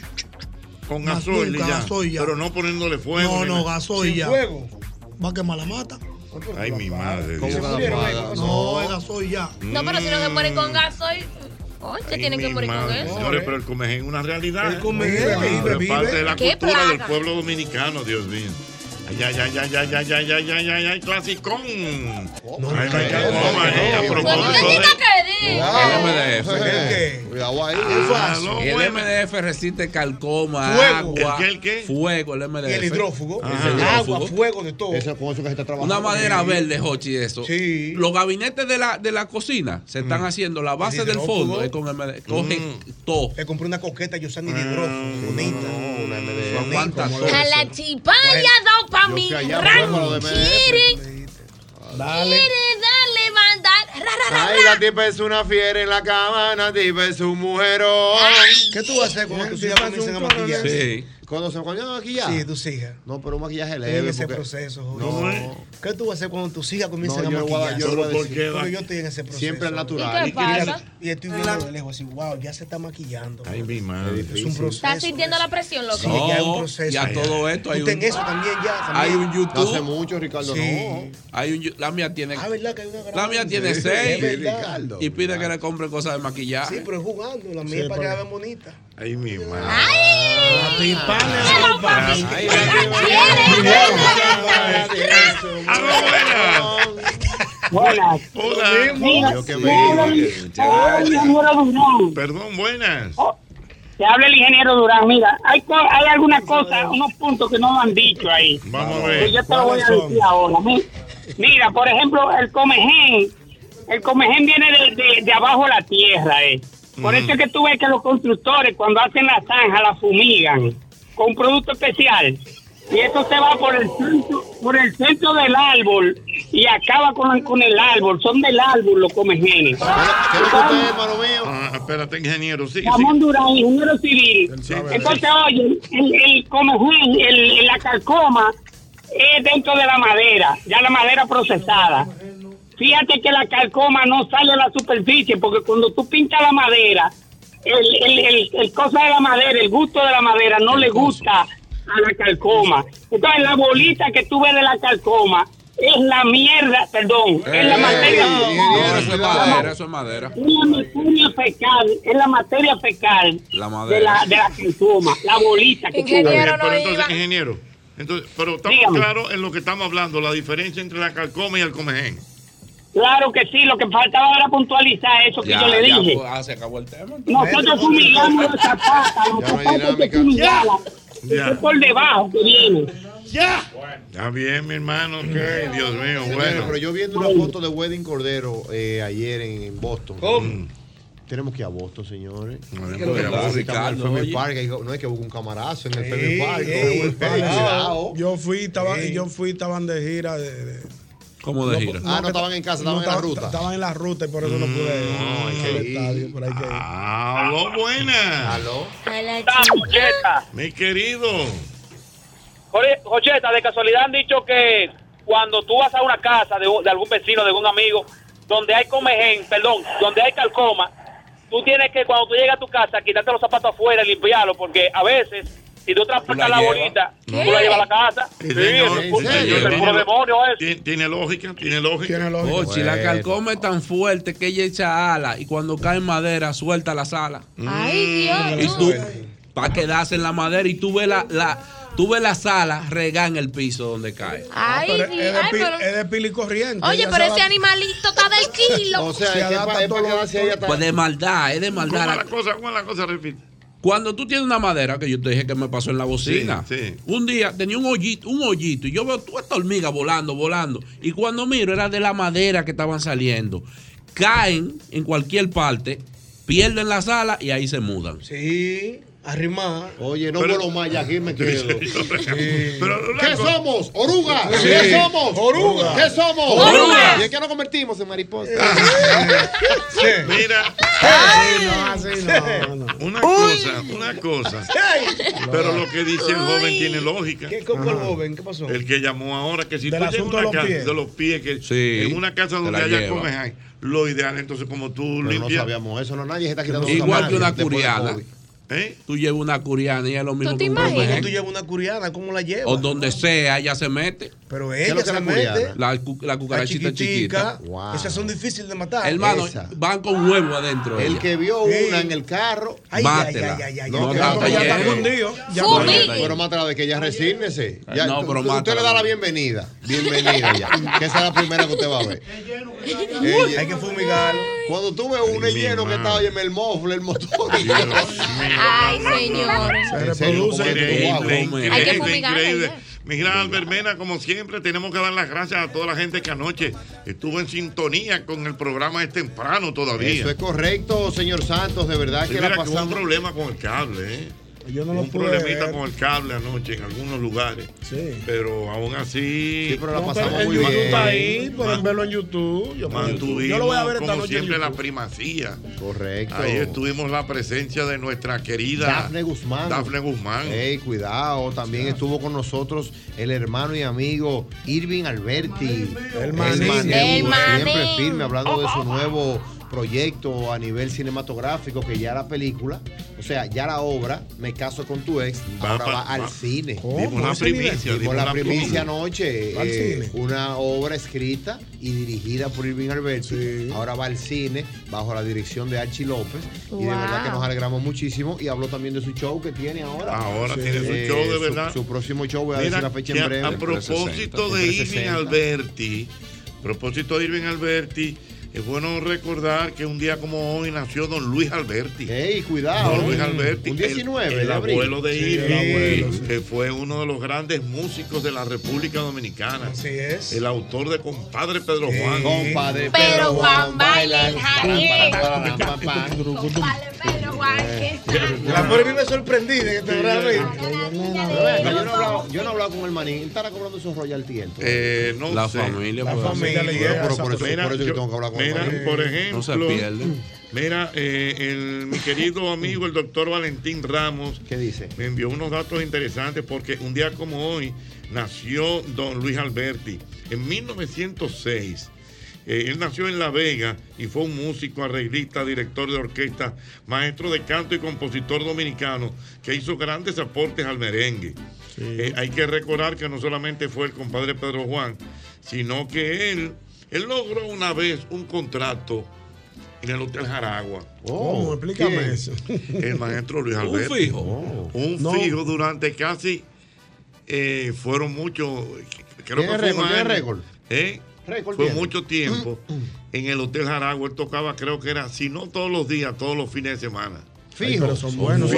Con gasoil, nunca, ya. gasoil ya. Pero no poniéndole fuego. No, no, nada. gasoil ya. Va a quemar la mata. Ay, mi madre. ¿Cómo Dios. que la paga? No, es gasoil ya. No, pero si no se mueren con gasoil, oye, Ay, tienen que morir con eso. Señores, pero el comején es una realidad. El comején es parte de la ¿Qué cultura del pueblo dominicano, Dios mío. Ay, ay, ay, ay, ay, ay, ay, ay, ay, ay, ay, clasicón. No, Ay. El MDF. Eh, Cuidado ahí. Ah, no, El. MDF resiste calcoma, agua. ¿El qué, el qué? Fuego, el Y MDF. el hidrófugo, agua, fuego, de todo. Eso, con eso que se está trabajando. Una madera verde, Jochi, eso. Sí. Los gabinetes de la, de la cocina se están haciendo. La base El del fondo es con MDF. Cogen todo. Le compré una coqueta y usé ni de hidrófugo, bonita. No, una MDF. Aguanta Como todo. A la chipaya dado pa' Yo mi fui allá, fue con lo de Quiere, Dale. quiere darle mandar. Ra, ra, ra, Ay, la tipa es una fiera en la cama, la tipa es un mujerón. ¿Qué tú vas a hacer cuando tus hijas comiencen a maquillar? Sí. Cuando se ponían a maquillar. Sí, tus hijas. No, pero un maquillaje leve. ese porque- proceso, Jorge. No. ¿Qué tú vas a hacer cuando tus hijas comiencen No, a yo maquillar? yo lo voy a Pero decir. Porque yo estoy en ese proceso. Siempre al natural. ¿Y qué pasa? Y estoy viendo de lejos así, wow, ya se está maquillando. Ay, mi madre. Es un proceso. ¿Estás sintiendo la presión, loco? Sí, ya es un proceso. y a todo esto hay un, ten eso también ya. hay un YouTube. Hace mucho, Ricardo, Sí. no. Hay un, la mía tiene. Ah, ¿verdad que hay una La mía tiene Sí, seis es y pide que le compre cosas de maquillaje. Sí, pero es jugando. La mía es para que pero- la vean bonita. Ay, mi madre. Buenas. Hola. El- iba. te habla el ingeniero Durán. Perdón, buenas. Te habla el ingeniero Durán. Mira, hay, hay algunas cosas, unos puntos que no lo han dicho ahí. Vamos a ver. Que yo te lo voy a ¿Cuáles decir ahora. Mi- Mira, por ejemplo, el comején. El comején viene de, de, de abajo de la tierra. Eh. Por eso es que tú ves que los constructores, cuando hacen la zanja, la fumigan con un producto especial. Y eso se va por el centro, por el centro del árbol y acaba con, con el árbol. Son del árbol los comejenes. Ah, espérate, ingeniero. Sí, Ramón Durán, ingeniero civil. Sí, Entonces, oye, el, el comején, el, la calcoma, es dentro de la madera, ya la madera procesada. Fíjate que la calcoma no sale a la superficie, porque cuando tú pintas la madera, el, el, el, el cosa de la madera, el gusto de la madera no le gusta a la calcoma. Entonces, la bolita que tú ves de la calcoma es la mierda, perdón, es la materia. No, eso es madera, eso es madera. Es la materia fecal, es la materia fecal La de la, de la calcoma, la bolita que tú ves. Pero entonces, ingeniero, entonces, pero estamos claros en lo que estamos hablando, la diferencia entre la calcoma y el comején. Claro que sí, lo que faltaba era puntualizar eso que Ya, yo le ya, dije. pues, ah, se acabó el tema. Nosotros fumigamos las zapatas, los zapatos Ya. es por debajo que viene. ¡Ya! Está bien, mi hermano, Dios mío, bueno. pero yo viendo una foto de Wedding Cordero eh, ayer en, en Boston. Mm. Tenemos que ir a Boston, señores. no, no, no, hay- no es que busque un camarazo en el Ey, Park. Yo fui, estaba, yo fui, estaban de gira de, de- ¿Cómo de No, gira? Ah, no estaban en casa, estaban en la ruta. Estaban en la ruta y por eso no pude ir. No, hay que ir. estadio, pero hay que ir. Aló, buenas. Aló. Mi querido. Jorge- Jocheta, de casualidad han dicho que cuando tú vas a una casa de, un- de algún vecino, de algún amigo, donde hay comején, perdón, donde hay calcoma, tú tienes que cuando tú llegas a tu casa quitarte los zapatos afuera y limpiarlos, porque a veces, si tú transportas la la, bolita, ¿Qué? tú la llevas a la casa. Sí, Sí, señor, Tiene- eso. Tiene, lógica, tiene lógica. Si la calcoma es tan fuerte que ella echa ala y cuando cae en madera suelta las alas. Ay, Dios. Y tú, para quedarse en la madera y tú ves la, la, tú ves las alas regar en el piso donde cae. Ay, Pero Dios. es, de Ay, pil- pero- es de pili corriente. Oye, pero se ese va- animalito está del (laughs) kilo. O sea, Se es que adapta pa- es para quedarse ahí Pues de maldad, es de maldad. ¿Cómo la cosa? ¿Cómo la cosa? Repite. Cuando tú tienes una madera, que yo te dije que me pasó en la bocina, Sí, sí. un día tenía un hoyito, un hoyito, y yo veo toda esta hormiga volando, volando. Y cuando miro, era de la madera que estaban saliendo. Caen en cualquier parte, pierden la sala y ahí se mudan. Sí, arrimar. Oye, no Pero- vuelo más, ya aquí me (laughs) quedo. Pero una ¿Qué somos? ¿Oruga? Sí. ¿Qué somos? Oruga. ¿Qué somos? Oruga. ¿Y es que nos convertimos en mariposas? (laughs) Mira, Así no, así no, no. una cosa, una cosa. Pero lo que dice el joven tiene lógica. ¿Qué con el joven? ¿Qué pasó? El que llamó ahora, que si Del tú llegas una de los casa pies. de los pies, que Sí, en una casa donde haya comején, lo ideal entonces como tú Pero no limpias. sabíamos eso, no nadie se está quitando los Igual que una. COVID. ¿Eh? Tú llevas una curiana y es lo mismo ¿Tú te que un imaginas? Tú llevas una curiana, ¿cómo la llevas? O donde sea, ella se mete. Pero ella se la mete. La, la La cucarachita chiquitica. chiquita. Wow. Esas son difíciles de matar. Hermano, Esa. van con huevo adentro. El ella. que vio Sí. una en el carro, Ay, Mátela. ay, ay, ay, No, ya está fundido. Ya pero mátala de que ella resígnese. Ya, No, pero tú- usted le da la bienvenida. Bienvenida ya. que esa es la primera que usted va a ver. Hay que fumigarlo. Cuando tú ves un lleno que está, oye, el mofle, el motor. Ay, señores. Se En reproduce. Hay que fumigarla increíble. ya. Mi gran Albermena, como siempre, tenemos que dar las gracias a toda la gente que anoche estuvo en sintonía con el programa es temprano todavía. Eso es correcto, señor Santos, de verdad Sí, que mira la que hubo un pasamos. problema con el cable, ¿eh? Yo no lo un problemita ver. con el cable anoche en algunos lugares. Sí. Pero aún así. Sí, pero la No, pasamos pero muy YouTube bien. está ahí, pueden verlo en YouTube. Yo, Mantuvimos, yo lo voy a ver esta como noche en siempre, la YouTube. primacía. Correcto. Ahí estuvimos la presencia de nuestra querida Dafne Guzmán. Dafne Guzmán. Ey, cuidado. También estuvo con nosotros el hermano y amigo Irving Alberti. El manín. El manín. Siempre firme, hablando de su nuevo proyecto a nivel cinematográfico, que ya la película, o sea, ya la obra, Me caso con tu ex, Va ahora pa- va al va- cine. Dimos una Ese nivel. primicia. Dimos dimos la primicia anoche, eh, cine. una obra escrita y dirigida por Irving Alberti. Ahora va al cine bajo la dirección de Archie López. Y de verdad que nos alegramos muchísimo. Y habló también de su show que tiene ahora. Ahora Sí. tiene su Eh, show de verdad. Su, próximo show, voy a decir la fecha en breve. a propósito de Irving 360. Alberti, a propósito de Irving Alberti, es bueno recordar que un día como hoy nació don Luis Alberti. Ey, cuidado. Don Luis Alberti, Un el- 19 el, de abril. abuelo de Sí, Irving, el abuelo, sí. que fue uno de los grandes músicos de la República Dominicana. Así es. El autor de Compadre Pedro Sí. Juan. Compadre, Pero Juan baila el jardín. Compadre Pedro Juan, que La pobre vive sorprendida que te habrá Yo no he hablado- con el manín. ¿Él estará cobrando esos royalties? Eh, no La sé. familia, La familia le Pero llega. por, por eso, Mira, por eso que yo- tengo que hablar con el mira, manín. por ejemplo, no se pierde. Mira, eh, el, mi querido amigo, el doctor Valentín Ramos, ¿Qué dice? me envió unos datos interesantes porque un día como hoy nació don Luis Alberti. En 1906, eh, él nació en La Vega y fue un músico, arreglista, director de orquesta, maestro de canto y compositor dominicano que hizo grandes aportes al merengue. Eh, hay que recordar que no solamente fue el compadre Pedro Juan, sino que él, él logró una vez un contrato en el Hotel Jaragua. ¿Cómo? Explícame ¿quién? eso. (laughs) El maestro Luis Un Alberto. fijo. Un No. fijo durante casi eh, fueron muchos. Creo ¿Tiene que fue un récord? ¿Tiene año. récord? ¿Eh? Récord Fue tiene. mucho tiempo en el Hotel Jaragua. Él tocaba, creo que era, si no todos los días, todos los fines de semana. Ay, Fijo. pero son buenos.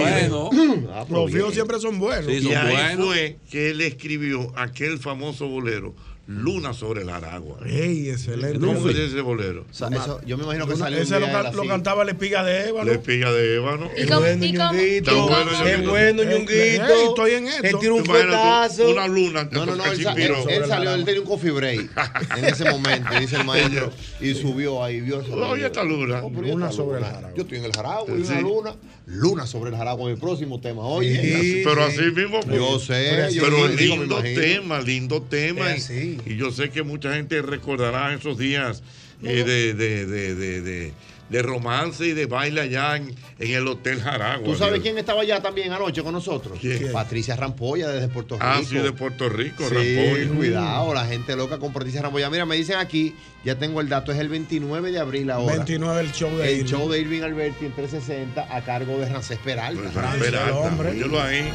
Ah, Los fijos siempre son buenos. Sí, Y ahí buenos. fue que él escribió aquel famoso bolero, Luna sobre el Jaragua. Ey, excelente. ¿Cómo se dice ese bolero? O sea, eso, yo me imagino que Una- salió un ese lo, día de ca- la lo cantaba la espiga de Eva, La espiga de ébano. ¿Y Es cómo- bueno, Ñonguito. Está bueno, Es Ñonguito. Ñonguito. estoy en esto. Él tira un fuetazo. Una luna. No, no, no, él, él- él salió, él tenía un coffee break (laughs) en ese momento, dice el maestro, y subió ahí, vio eso. Oye, esta luna. Oh, pero ¿y Luna esta sobre el luna? Jaragua. Yo estoy en el Jaragua y Sí. una luna. Luna sobre el Jaragua, mi próximo tema. Oye, Sí, pero sí. así mismo. pues, yo sé, yo Pero lindo tema, lindo tema. Es y- yo sé que mucha gente recordará esos días eh, de, de, de, de, de- de romance y de baile allá en, en el Hotel Jaragua. ¿Tú sabes Dios. quién estaba allá también anoche con nosotros? ¿Quién? Patricia Rampolla desde Puerto Rico. Ah, sí, de Puerto Rico, Sí, Rampollo. cuidado, la gente loca con Patricia Rampolla. Mira, me dicen aquí, ya tengo el dato, es el 29 de abril ahora. 29 el show de el Irving. show de Irving Alberti en 360 a cargo de Rancés Peralta. Pues, Francia, Peralta, el hombre. óyelo ahí.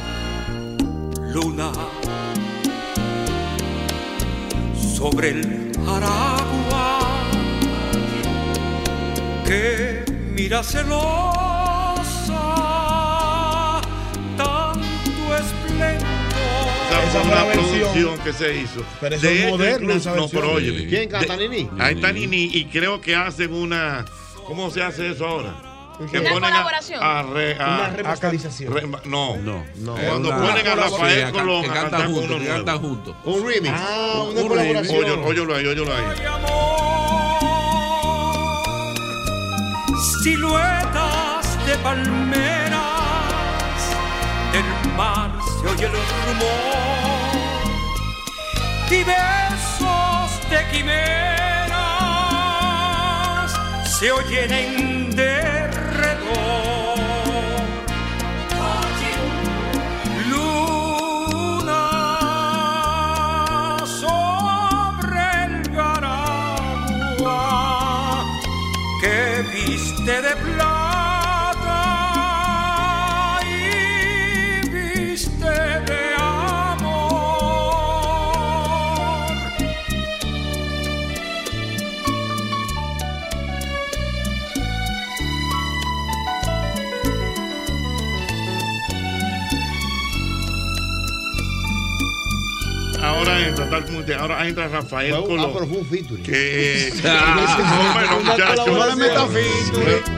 luna sobre el Aragua que mira celosa tanto esplendor. Esa fue una producción que se hizo. Pero eso De es moderna, esa No, pero oye. ¿Quién canta, Nini? Ahí está Nini y creo que hacen una. ¿Cómo se hace eso ahora? Que Una ponen a- colaboración. A, re- a- Una a- remasterización. re- no, No. No. Cuando una- ponen a Rafael a- Colón que a cantan juntos, que cantan juntos. Un remix. Ah, una Un colaboración. Óyelo, óyelo ahí, óyelo ahí. amor. Siluetas de palmeras, del mar se oye el rumor y besos de quimeras se oyen en Ahora entra, tal como usted, ahora entra Rafael un- Colón. ah, pero fue un featuring. Que. (laughs) no, bueno, Una muchachos. colaboración. No le meta featuring.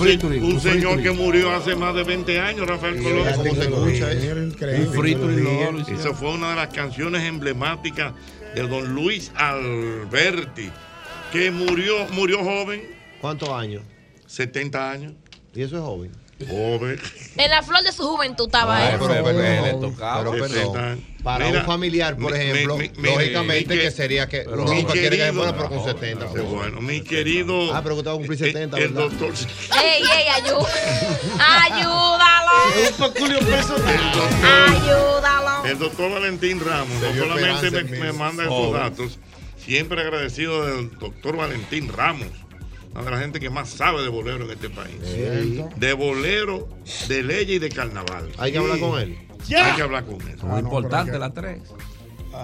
Un Un, un un señor que murió hace más de 20 años, Rafael Colón. ¿Cómo se escucha eso? Un. Esa fue una de las canciones emblemáticas de don Luis Alberti, que murió, murió joven. ¿Cuántos años? 70 años. ¿Y eso es joven? Joven. En la flor de su juventud estaba Ay, él. pero perdón, le tocaba. pero perdón. 60 años. Para Mira, un familiar, por mi- ejemplo, mi- mi- lógicamente mi- que sería que pero uno mi nunca quiere que querido- bueno, pero con 70. Qué pues. bueno, mi querido. Ah, pero que usted va a cumplir 70, el, el ¿verdad? doctor. Ey, ey, ayú- ayúdalo. Un peculio personal. Ayúdalo. El doctor Valentín Ramos no solamente me, me manda esos datos, siempre agradecido del doctor Valentín Ramos, una de la gente que más sabe de bolero en este país. Sí. De bolero, de ley y de carnaval. Hay que hablar con él. Hay que hablar con él. Muy importante las tres.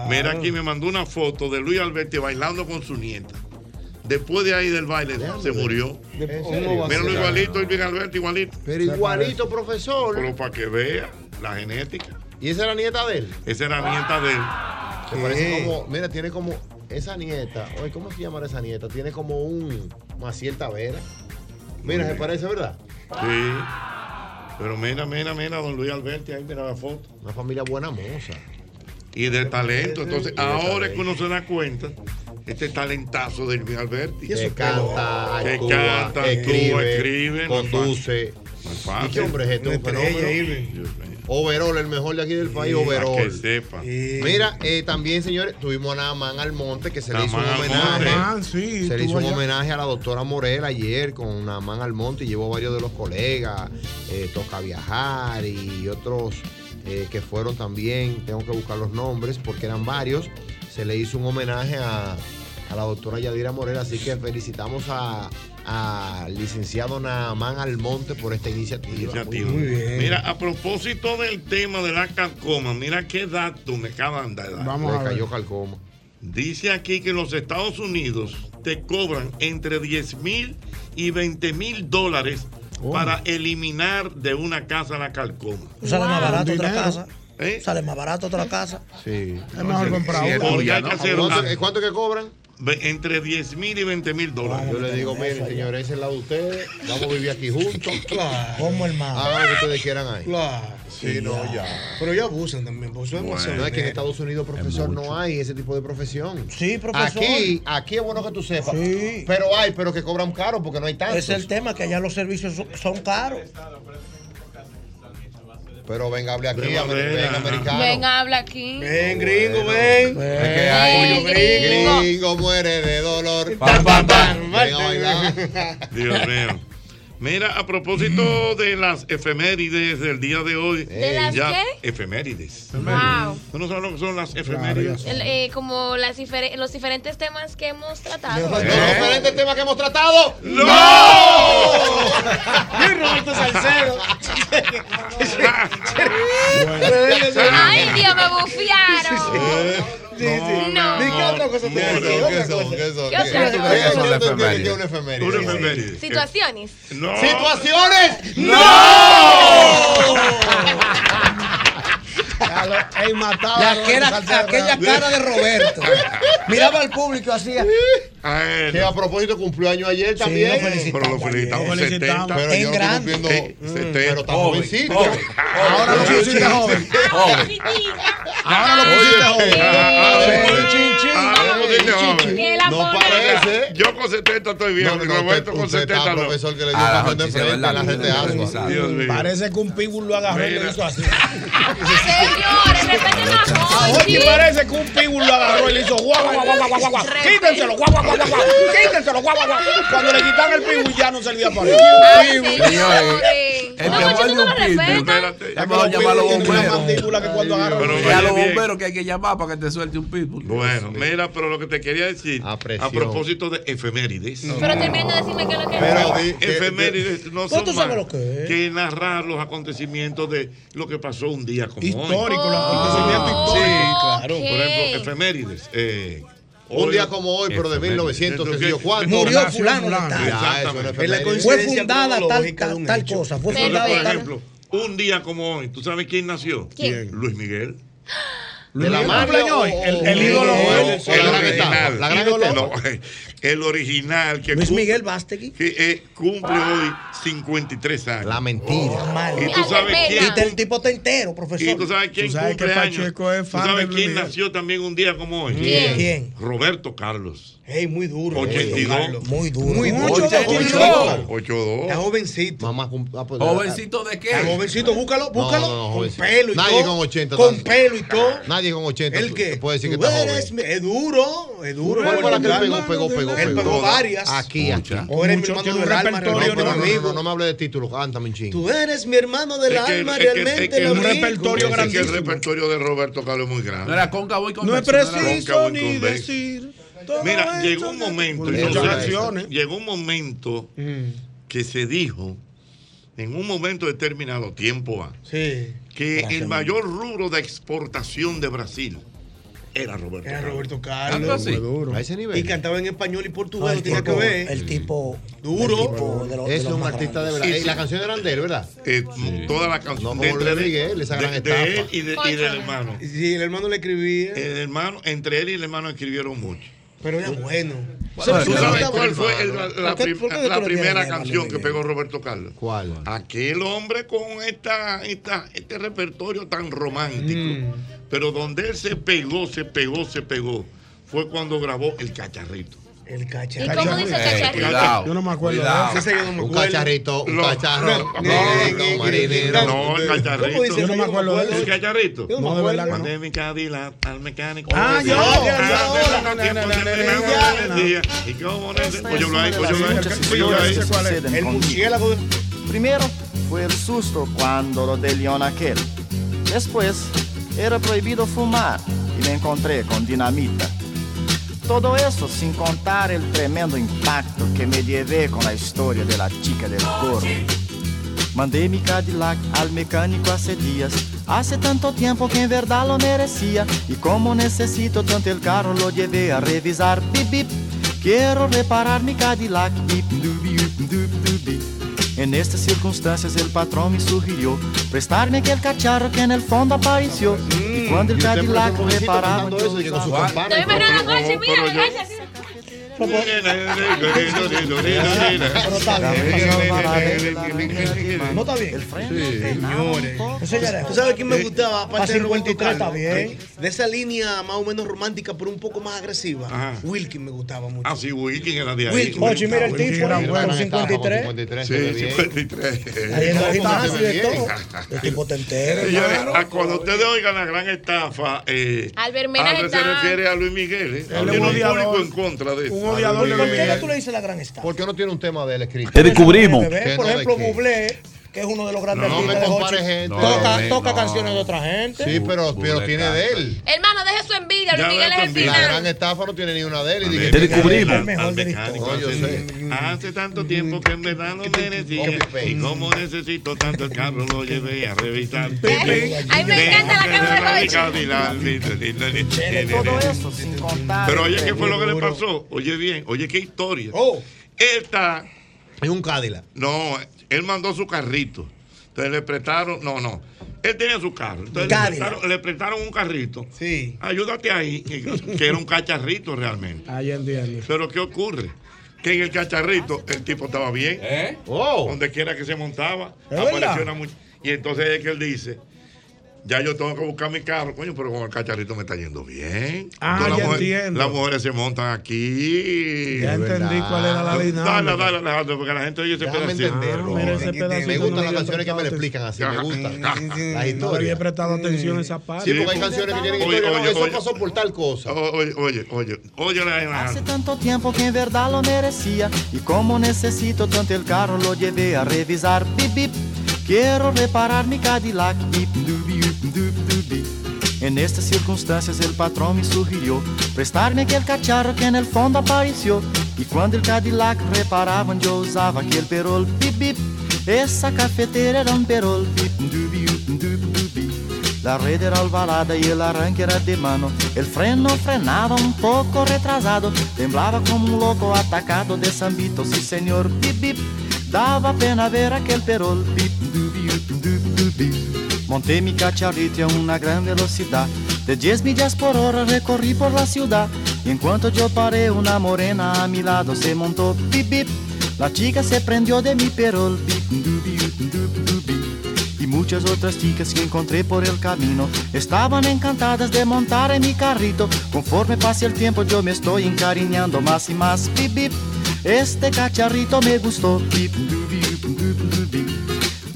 Mira aquí me mandó una foto de Luis Alberti bailando con su nieta. Después de ahí del baile se murió. serio? Míralo igualito, Luis Alberti igualito. Pero igualito, profesor. Pero para que vea la genética. ¿Y esa era nieta de él? Esa era nieta de él. Se parece como, mira, tiene como esa nieta. Oye, ¿cómo se llama esa nieta? Tiene como un Maciel Tavera. Mira, se parece, ¿verdad? Sí. Pero mira, mira, mira, don Luis Alberti, ahí mira la foto. Una familia buena moza. Y de talento. Entonces, ahora es que uno se da cuenta, este talentazo de Luis Alberti. Que canta, que actúa, canta, actúa, escribe, conduce. No es fácil. ¿Y qué hombre es este? Un Una estrella, fenómeno. Overall, el mejor de aquí del país, Para overall. que sepa. Mira, eh, también, señores, tuvimos a Naamán Almonte que se le hizo un homenaje. Naamán, sí, se le hizo un homenaje a la doctora Morel ayer con Naamán Almonte y llevó varios de los colegas, eh, Toca Viajar y otros eh, que fueron también, tengo que buscar los nombres porque eran varios. Se le hizo un homenaje a, a la doctora Yadira Morel, así que felicitamos a al licenciado Naamán Almonte por esta iniciativa. Iniciativa. Mira, a propósito del tema de la calcoma, mira qué dato me acaban de dar. Le cayó calcoma. Dice aquí que en los Estados Unidos te cobran entre 10 mil y 20 mil dólares para eliminar de una casa la calcoma. Sale más barato otra casa. ¿Eh? Sale más barato otra casa. Sí. Es mejor comprar una. porque hay que hacer ¿Cuánto, una- eh, cuánto que cobran? Entre 10 mil y 20 mil dólares. Yo le digo, miren, señores, ese es el lado de ustedes. Vamos a vivir aquí juntos. (laughs) Claro. Como hermano. Hagan lo que ustedes quieran ahí. Claro. Sí, no, ya. Pero ya abusan también, porque Bueno, no es que en. Estados Unidos, profesor, no hay ese tipo de profesión. Sí, profesor. Aquí, aquí es bueno que tú sepas. Pero hay, pero que cobran caro porque no hay tantos. Es el tema, que allá los servicios son caros. Pero venga, hable aquí, Venga, amer- venga. venga, americano. Ven, habla aquí. Ven, gringo, ven. Es que hay Ven, gringo. gringo muere de dolor. Pam, pam, pam. (laughs) Dios mío. Mira, a propósito de las efemérides del día de hoy. ¿De las qué? Efemérides. Wow. ¿Tú no sabes lo que son las efemérides? El, eh, como las los diferentes temas que hemos tratado. Los diferentes temas que hemos tratado. ¡No! Bien, Roberto Salcedo. (laughs) (laughs) Ay, Dios, me bufiaron. Sí, sí. No. ¿Y qué otra cosa te ¿Qué son? ¿Qué son? ¿Qué son? ¿Qué otra ¿Qué cosa? es una efeméride. Situaciones. No. (laughs) ¡Situaciones! Ey, mataba Y a aquella, aquella cara de Roberto. Miraba al público así. Que a propósito cumplió año ayer también. lo felicitamos Pero lo felicitamos. ayer. 70. Pero En yo no estoy grande. cumpliendo. Eh, Mm, 70. Pero está Joven, jovencito. joven. Ahora lo pusiste joven. Ahora lo pusiste joven. Ah, lo pusiste joven. Que la No parece. Yo con 70 estoy bien. No, no, no, Roberto usted, con usted 70 está, no. profesor, que le dio Ah, de sí, frente a la que gente asma. organizado. Dios mío. Parece que un pitbull lo agarró y le Mira. hizo así. Señores, respeten a A Jochi. Jochi parece que un pitbull lo agarró y le hizo guau, guau, guau, guau, guau. Quítenselo, guau, guau, guau, guau. Quítenselo, guau, guau, guau. Cuando le quitan el pitbull ya no servía para él. señores. El No, que no un lo pitbull. Es mejor llamar a los bomberos. que. Pero Y a los oye bomberos que hay que llamar para que te suelte un pitbull. Bueno, mira, pero lo que te quería decir, A propósito de efemérides. Pero termina de decirme qué es lo que Pero es. di- que- Efemérides no son sabes más lo que es. que narrar los acontecimientos de lo que pasó un día como hoy. Histórico, los acontecimientos Sí, históricos. claro. Ok. Por ejemplo, efemérides. eh, Un hoy- día como hoy, pero de efemérides. 1900, que Entonces, sé yo cuánto. Murió fulano. Fue fundada tal, cosa. Fue fundada Por tal. ejemplo, un día como hoy, ¿tú sabes quién nació? ¿Quién? Luis Miguel. (gasps) ¿De la Mario El- el ídolo o- hoy. o la gran etapa? La gran. No, (laughs) el original que Luis cumple- Miguel Bastegui. que eh, cumple hoy 53 años. La mentira. ¿Y tú sabes quién? Y el tipo está entero, profesor. ¿Y tú sabes quién Tú sabes cumple años? ¿Tú sabes quién nació también un día como hoy? ¿Quién? ¿Quién? Roberto Carlos. Ey, muy duro. 82. Muy duro. Muy duro. 82. 82. Está jovencito. Mamá, ah, pues, ¿Jovencito de qué? Está jovencito, búscalo, No, búscalo. no, no, con jovencito. pelo y Nadie todo. con 80 Con está- pelo y todo. Nadie con 80 ¿El qué? puede decir que Tú está eres joven. mi- Es duro, es duro. ¿Cuál fue la que él pegó, pegó, pegó, Él pegó? varias. Aquí, aquí. Tú eres mi hermano del alma, No, realmente, no, no, no, no me hable de títulos, cántame un chingo. Tú eres mi hermano del alma, realmente. amigo. repertorio es que el repertorio de Roberto Carlos es muy grande. No era cóncavo y No es preciso ni decir. Todo Mira, llegó un momento, entonces, llegó un momento que se dijo, en un momento determinado, tiempo Sí. que Gracias, el mayor rubro de exportación de Brasil era Roberto Era Carlos. Roberto Carlos. así. A ese nivel. Y cantaba en español y portugués, el, lo tenía que tipo, ver. el tipo. Duro. el tipo de lo- de Es un artista de verdad. Y Y la sí. canción era de él, ¿verdad? Eh, Toda la canción. No de, Miguel, esa de- gran de estafa. él y, de- y del hermano. Sí, el hermano le escribía. El hermano, entre él y el hermano escribieron mucho. Pero era bueno. ¿Tú ¿Sabes sabes qué me cuál fue el- la, la ¿Por qué- prim- por qué tú la le primera canción que pegó Roberto Carlos? ¿Cuál? Aquel hombre con esta, esta, este repertorio tan romántico. Mm. Pero donde él se pegó, se pegó, se pegó, fue cuando grabó El Cacharrito. El ¿Y cacharrito. cómo dice Eh, cacharrito? Cuidado. Yo no me acuerdo Cuidado. Ese yo no me Un acuerdo. cacharrito, un No, cacharro. no, No, no, no, marinero. No, el cacharrito. ¿Cómo dice Yo no me acuerdo de ¿El eso. cacharrito? Yo no de verdad acuerdo. que no. Mandé mi Cadillac al mecánico. Ah, yo, ah. ¿Y cómo El murciélago. Primero fue el susto cuando lo del león aquel. Después era prohibido fumar y me encontré con dinamita. Todo eso sin contar el tremendo impacto que me llevé con la historia de la chica del gorro. Mandé mi Cadillac al mecánico hace días. Hace tanto tiempo que en verdad lo merecía. Y como necesito tanto el carro, lo llevé a revisar. Bip, bip. Quiero reparar mi Cadillac. Bip, dubi. En estas circunstancias el patrón me sugirió prestarme aquel cacharro que en el fondo apareció. y cuando el Cadillac reparaba, eso, con su ¿Cuál? No está bien. el Señores. ¿Tú sabes quién me gustaba? Para Aparte de Roberto 53 está Carlos. bien. De esa línea más o menos romántica, pero un poco más agresiva. Ajá. Wilkin me gustaba mucho. Ah, sí, Wilkin era de ahí. Wilkin. Ocho, y mira el tipo era ahí, bueno, con 53. 53, se ve Sí, bien. 53. Ahí en el gimnasio y bien. todo. El tipo te entero. Señores, hermano. a cuando ustedes oigan la gran estafa, eh, Albert Mena a veces se está- refiere a Luis Miguel. ¿eh? Él es Tiene un un odiador. público en contra de eso. Un odiador de Luis ¿Por qué Miguel. tú le dices la gran estafa? ¿Por qué no tiene un tema de él escrito? Te descubrimos. ¿Qué Por no, ejemplo? Bublé, que es uno de los grandes No me artistas de gente. toca, No, toca no. canciones de otra gente. Sí, pero, pero tiene de él. Hermano, deje su envidia. Luis Miguel veo es el envidia. La gran final. estafa no tiene ni una de él. Y dije, Te descubrimos. Hace, No, tanto tiempo que en verdad no merecía. Y como necesito tanto el carro, lo llevé a revisar. Ay, me encanta la cara de. Todo eso sin contar. Pero oye, ¿qué fue lo que le pasó? Oye bien, oye, qué historia. Oh. Esta, Es un Cadillac. no, él mandó su carrito. Entonces le prestaron, no, no. Él tenía su carro. Entonces le prestaron, le prestaron un carrito. Sí. Ayúdate ahí, que, era un cacharrito realmente. Ahí entiendo. Pero ¿qué ocurre? Que en el cacharrito el tipo estaba bien. ¿Eh? Oh. Donde quiera que se montaba, ¿Es apareció una much- Y entonces es que él dice, ya yo tengo que buscar mi carro, coño, pero con el cacharrito me está yendo bien. Ah, Entonces, ya la mujer- entiendo. Las mujeres se montan aquí. Ya entendí cuál era la Dale, dinámica. dale, Alejandro, porque la gente oye ese pedacito. Ah, Me no gustan las canciones que me lo explican así. Me gustan. Las No le había historias. prestado atención a esa parte. Sí, porque hay canciones que tienen Oye, historia. no, oye, Eso oye. pasó por tal cosa. Oye, oye, oye, oye, Hace Alejandro. tanto tiempo que en verdad lo merecía y como necesito tanto el carro lo llevé a revisar. Bip, bip. Quiero reparar mi Cadillac. Bip, dubi. En estas circunstancias el patrón me sugirió prestarme aquel cacharro que en el fondo apareció. Y cuando el Cadillac reparaban yo usaba aquel perol. Bip, bip. Esa cafetera era un perol. Bip, dubi, dubi. La red era ovalada y el arranque era de mano. El freno frenaba un poco retrasado. Temblaba como un loco atacado de Sambito. Sí, señor, bip, bip. Daba pena ver aquel perol. Dub, dubi. Montei mi cacharrito a una gran velocidad. De 10 millas por hora recorrí por la ciudad y en cuanto yo paré una morena a mi lado se montó bip bip. La chica se prendió de mi perol bip y muchas otras chicas que encontré por el camino estaban encantadas de montar en mi carrito. Conforme pase el tiempo yo me estoy encariñando más y más bip bip. Este cacharrito me gustó bip dubi, dubi.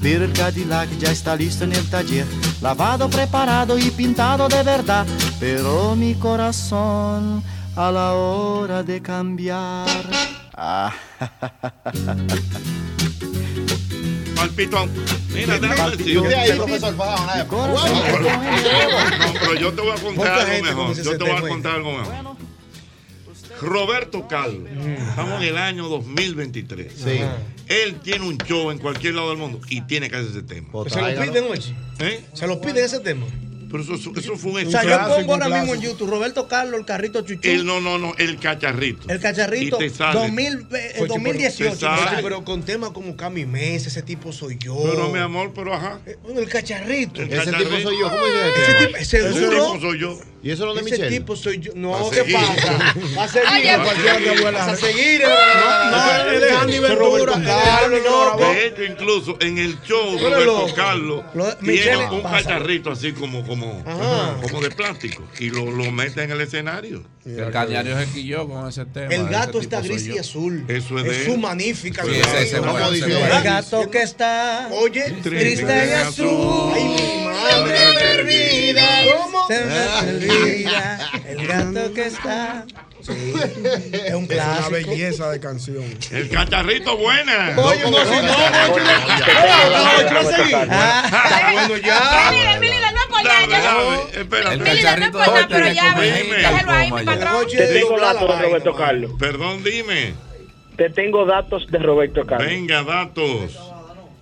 Pero el Cadillac ya está listo en el taller, lavado, preparado y pintado de verdad. Pero mi corazón a la hora de cambiar. Ah. (laughs) Palpitón. Mira, déjame decirte. De ahí, profesor Fajado, nada. No, pero yo te voy a contar algo mejor. Yo te voy a contar algo mejor. Roberto Carlos, estamos en el año 2023. Sí. Él tiene un show en cualquier lado del mundo y tiene que hacer ese tema. ¿Se lo piden? ¿Eh? ¿Se lo piden ese tema? Pero eso, eso fue un O sea, yo pongo ahora mismo en. YouTube Roberto Carlos, el carrito chuchu. El, no, no, no, el cacharrito. El cacharrito Y te sale. 2000, eh, Oye, 2018. pero- Oye, pero con temas como Cami Mesa, ese tipo soy yo. Pero mi amor, pero ajá. Eh, el cacharrito. El Ese cacharrito. tipo soy yo, ¿cómo dice el Ese tipo, ese Ese duro. tipo soy yo. ¿Y eso es lo de Ese Michelle? tipo soy yo. No, ¿qué pasa? Va a (laughs) seguir. Abuela. Va a seguir. No, no, él es Andy Ventura, Carlos. De hecho, incluso en el show, Roberto. Carlos Lo- tiene un cacharrito así como, como, como de plástico y lo, lo mete en el escenario. El cañario se quilló con ese tema. El gato está gris y azul. Eso es de su él. magnífica. Sí, ese- ese Una bueno, ese audición. bueno. El gato que está Oye, triste y azul. Ay, mi madre. Se me olvida. ¿Cómo? Se me olvida. El gato que está. Es un Es una clásico. belleza de canción. El cacharrito buena. Oye, no, si no, Está bueno ya. Mire, no es por nada. El no es por nada, pero ya. Déjalo ahí. Te tengo datos de Roberto Carlos. Perdón, dime. Te tengo datos de Roberto Carlos. Venga, datos.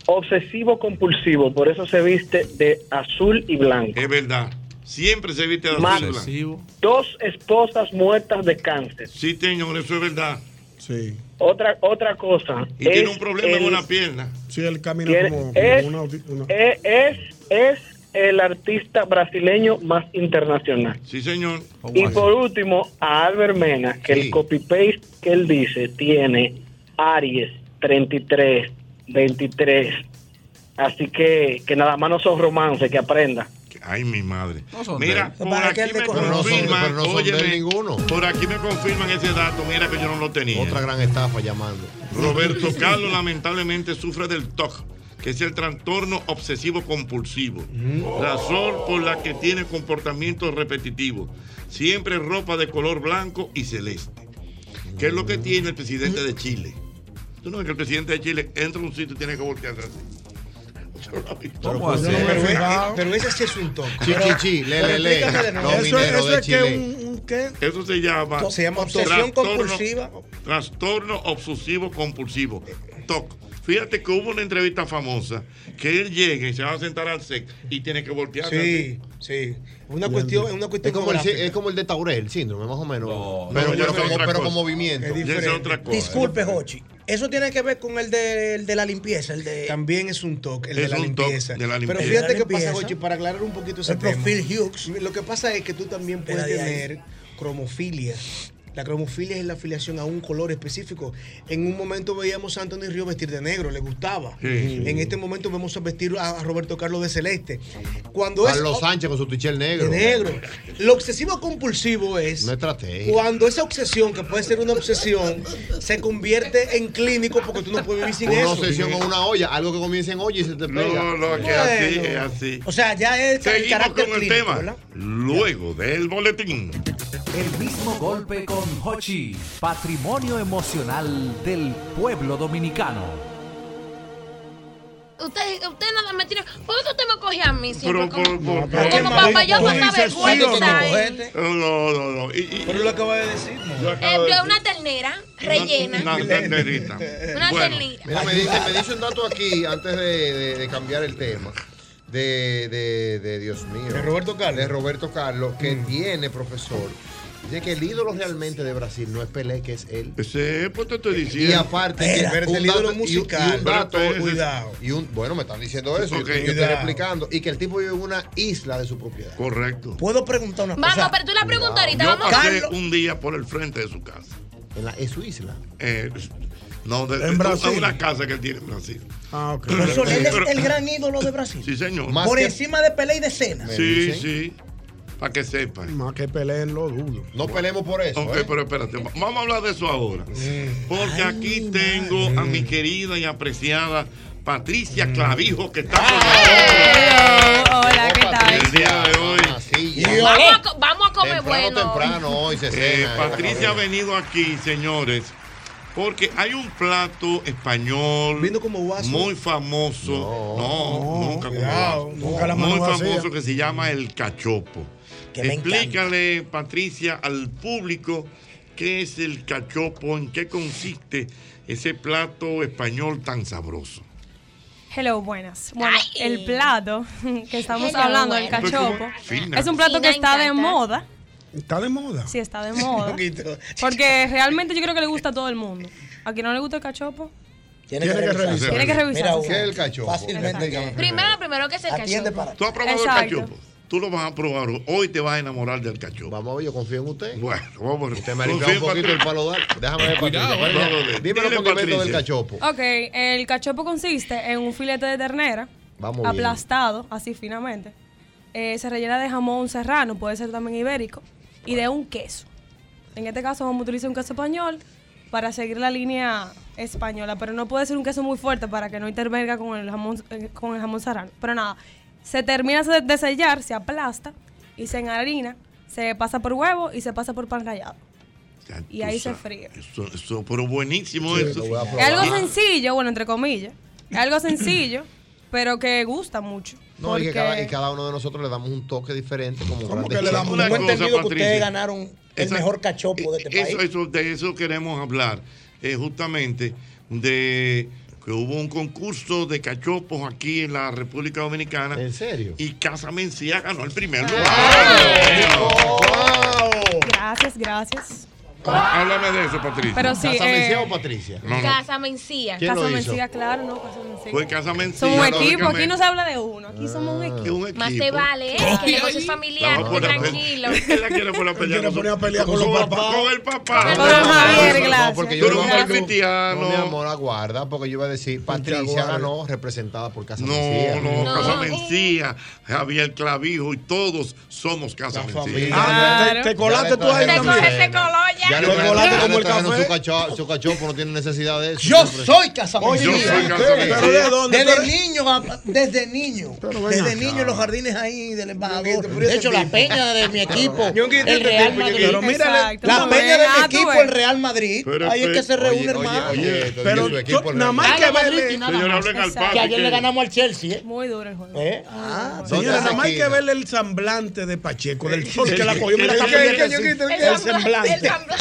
Obsesivo compulsivo, por eso se viste de azul y blanco. Es verdad. Siempre se viste de azul y blanco. Dos esposas muertas de cáncer. Sí, señor, eso es verdad. Sí. Otra otra cosa. Y tiene es un problema en el- una pierna. Sí, él camina tiene- como, como es, una, una- es, es, es el artista brasileño más internacional. Sí, señor. Y por último, a Albert Mena, que el copy-paste que él dice tiene Aries 33, 23. Así que, que nada más no son romances, que aprenda. Ay, mi madre. son Mira, por aquí me confirman, pero no son óyeme, ninguno. por aquí me confirman ese dato, mira que yo no lo tenía. Otra gran estafa llamando. Roberto Carlos lamentablemente sufre del TOC, que es el trastorno obsesivo compulsivo, razón por la que tiene comportamientos repetitivos, siempre ropa de color blanco y celeste, que es lo que tiene el presidente de Chile. Tú no ves que el presidente de Chile entra a un sitio y tiene que voltearse así. ¿Cómo así? Pero, pero ese sí es un toque. Chi, chi, chi, le, le, le. Eso, eso es que un, un qué? Eso se llama Se llama obsesión trastorno- compulsiva. Trastorno obsesivo compulsivo. TOC. Fíjate que hubo una entrevista famosa que él llega y se va a sentar al set y tiene que voltearse. Sí, sí. Una cuestión, una Es cuestión como, el, es como el de Taurel, el síndrome, más o menos. No, pero, no, pero, es pero con movimiento. Es es otra cosa. Disculpe, Jochi. Eso tiene que ver con el de, el de la limpieza, el de También es un toque, el de Es la un toque limpieza. de la Pero limpieza. fíjate La qué pasa. Jochi, para aclarar un poquito ese el tema. profil Hughes. Lo que pasa es que tú también puedes tener cromofilia. La cromofilia es la afiliación a un color específico. En un momento veíamos a Anthony Río vestir de negro, le gustaba. Sí. En este momento vemos a vestir a Roberto Carlos de celeste. Cuando Carlos es Sánchez con su tichel de negro. negro. Lo obsesivo compulsivo es No estrategia. cuando esa obsesión, que puede ser una obsesión, se convierte en clínico porque tú no puedes vivir sin Una eso. obsesión con una olla, algo que comienza en olla y se te pega. No, no, que Bueno. así, es así. O sea, ya es el Seguimos carácter con el clínico, tema. ¿verdad? Luego del boletín. El mismo golpe con Hochi, patrimonio emocional del pueblo dominicano. Usted, usted nada me tiene. ¿Por qué usted me coge a mí siempre? Pero, como, como papá, yo pasaba vergüenza. no, eh. No, no, no. Y, y, Pero lo acaba de decir. Eh, de una ternera rellena. Una ternerita. (laughs) Una Bueno, ternera. Mira, me dice, me dice un dato aquí, antes de, de- de cambiar el tema, de, de, de Dios mío. De Roberto Carlos. De Roberto Carlos, que tiene, profesor, que el ídolo realmente de Brasil no es Pelé, que es él. Ese, pues te estoy diciendo. Y aparte, Era, un el ídolo musical. Y un, dato, cuidado. Bueno, me están diciendo eso. Okay. Yo, yo estoy explicando. Y que el tipo vive en una isla de su propiedad. Correcto. Puedo preguntar una Vamos, cosa. Vamos, pero tú la preguntas ahorita. Yo vamos. pasé Carlos. un día por el frente de su casa. ¿En, su isla? Eh, no, de, en Brasil. Es una casa que él tiene en Brasil. Ah, ok. Pero, él es el gran ídolo de Brasil. Sí, señor. Por encima de Pelé y de Cena. Sí, sí. Para que sepan. Más que peleen, lo dudo. No peleemos por eso. Ok, ¿eh? pero espérate. Vamos a hablar de eso ahora. Mm. Porque aquí tengo a mi querida y apreciada Patricia mm. Clavijo, que está con nosotros. Hola, ¿qué oh, tal? El día de hoy. Vamos, a, vamos, a, comer temprano, bueno. Temprano, hoy eh, Patricia ha venido aquí, señores, porque hay un plato español muy famoso. No, no, no nunca como vaso, Nunca Muy famoso que se llama el cachopo. Explícale, Patricia, al público qué es el cachopo, en qué consiste ese plato español tan sabroso. Hello, buenas. Bueno, el plato (laughs) que estamos hablando, buenas. el cachopo, es un plato que está de moda. ¿Está de moda? Sí, está de (laughs) moda. porque realmente yo creo que le gusta a todo el mundo. ¿A quien no le gusta el cachopo? Tiene, que, que revisar. Tiene que revisar. ¿Qué es el cachopo? Fácilmente. Primero, primero, ¿qué es el Atiende cachopo? Para. ¿Tú has probado el cachopo? tú lo vas a probar. Hoy te vas a enamorar del cachorro. Vamos, a ver, yo confío en usted. Bueno, vamos. Usted me un poquito el palo de... Déjame ver, Cuidado, Patricia. Eh. No, no, Dímelo un poquito del cachopo. Ok, el cachopo consiste en un filete de ternera aplastado, así finamente. Eh, se rellena de jamón serrano, puede ser también ibérico, y de un queso. En este caso vamos a utilizar un queso español para seguir la línea española, pero no puede ser un queso muy fuerte para que no intervenga con el jamón, eh, con el jamón serrano. Pero nada, se termina de sellar, se aplasta y se enharina, se pasa por huevo y se pasa por pan rallado. Y ahí se fríe. Eso, eso pero buenísimo eso. Es algo sencillo, bueno, entre comillas. Es algo sencillo, (coughs) pero que gusta mucho. No, porque... y, que cada, uno de nosotros le damos un toque diferente. Como, como que le damos una cosa, entendido Patricia, que ustedes ganaron el mejor cachopo de este eso. Eso, de eso queremos hablar. Eh, justamente de que hubo un concurso de cachopos aquí en la República Dominicana. ¿En serio? Y Casa Mencía ganó el primer ah. lugar. Gracias, gracias. Ah. Háblame de eso, Patricia. ¿Casa. Mencía eh, o Patricia? No, no. Casa Mencía. ¿Quién casa lo hizo? Mencía, claro, no, Casa Mencía. Fue Casa Mencía. Somos un equipo, aquí no se habla de uno, aquí somos un ah. equipo. Un equipo. Más te vale, ¿eh? (laughs) que el negocio es familiar, no, tranquilo. Él la quiere poner a pelear, con, con, los papás. Con el papá. Con el Javier, gracias. Porque yo no cristiano. mi amor, aguarda, porque yo iba a decir, Patricia ganó representada por Casa Mencía. No, no, Casa Mencía, Javier Clavijo y todos somos Casa Mencía. Te colaste tú ahí también. Te coló ya chocolate como el café. Su, cacho, su cachopo no tiene necesidad de eso. Yo soy casamentería. Yo soy de dónde? Desde niño, desde niño. Desde niño en los jardines ahí del embajador. De hecho, la peña de mi equipo, el Real Madrid. Pero mira, la peña de mi equipo, el Real Madrid. Ahí es que se reúne, hermano. Pero nada más que verle. Que ayer le ganamos al Chelsea. ¿eh? Muy duro el juego. ¿Eh? Ah, señora, nada más que verle el semblante de Pacheco, del sol que la cogió. El semblante.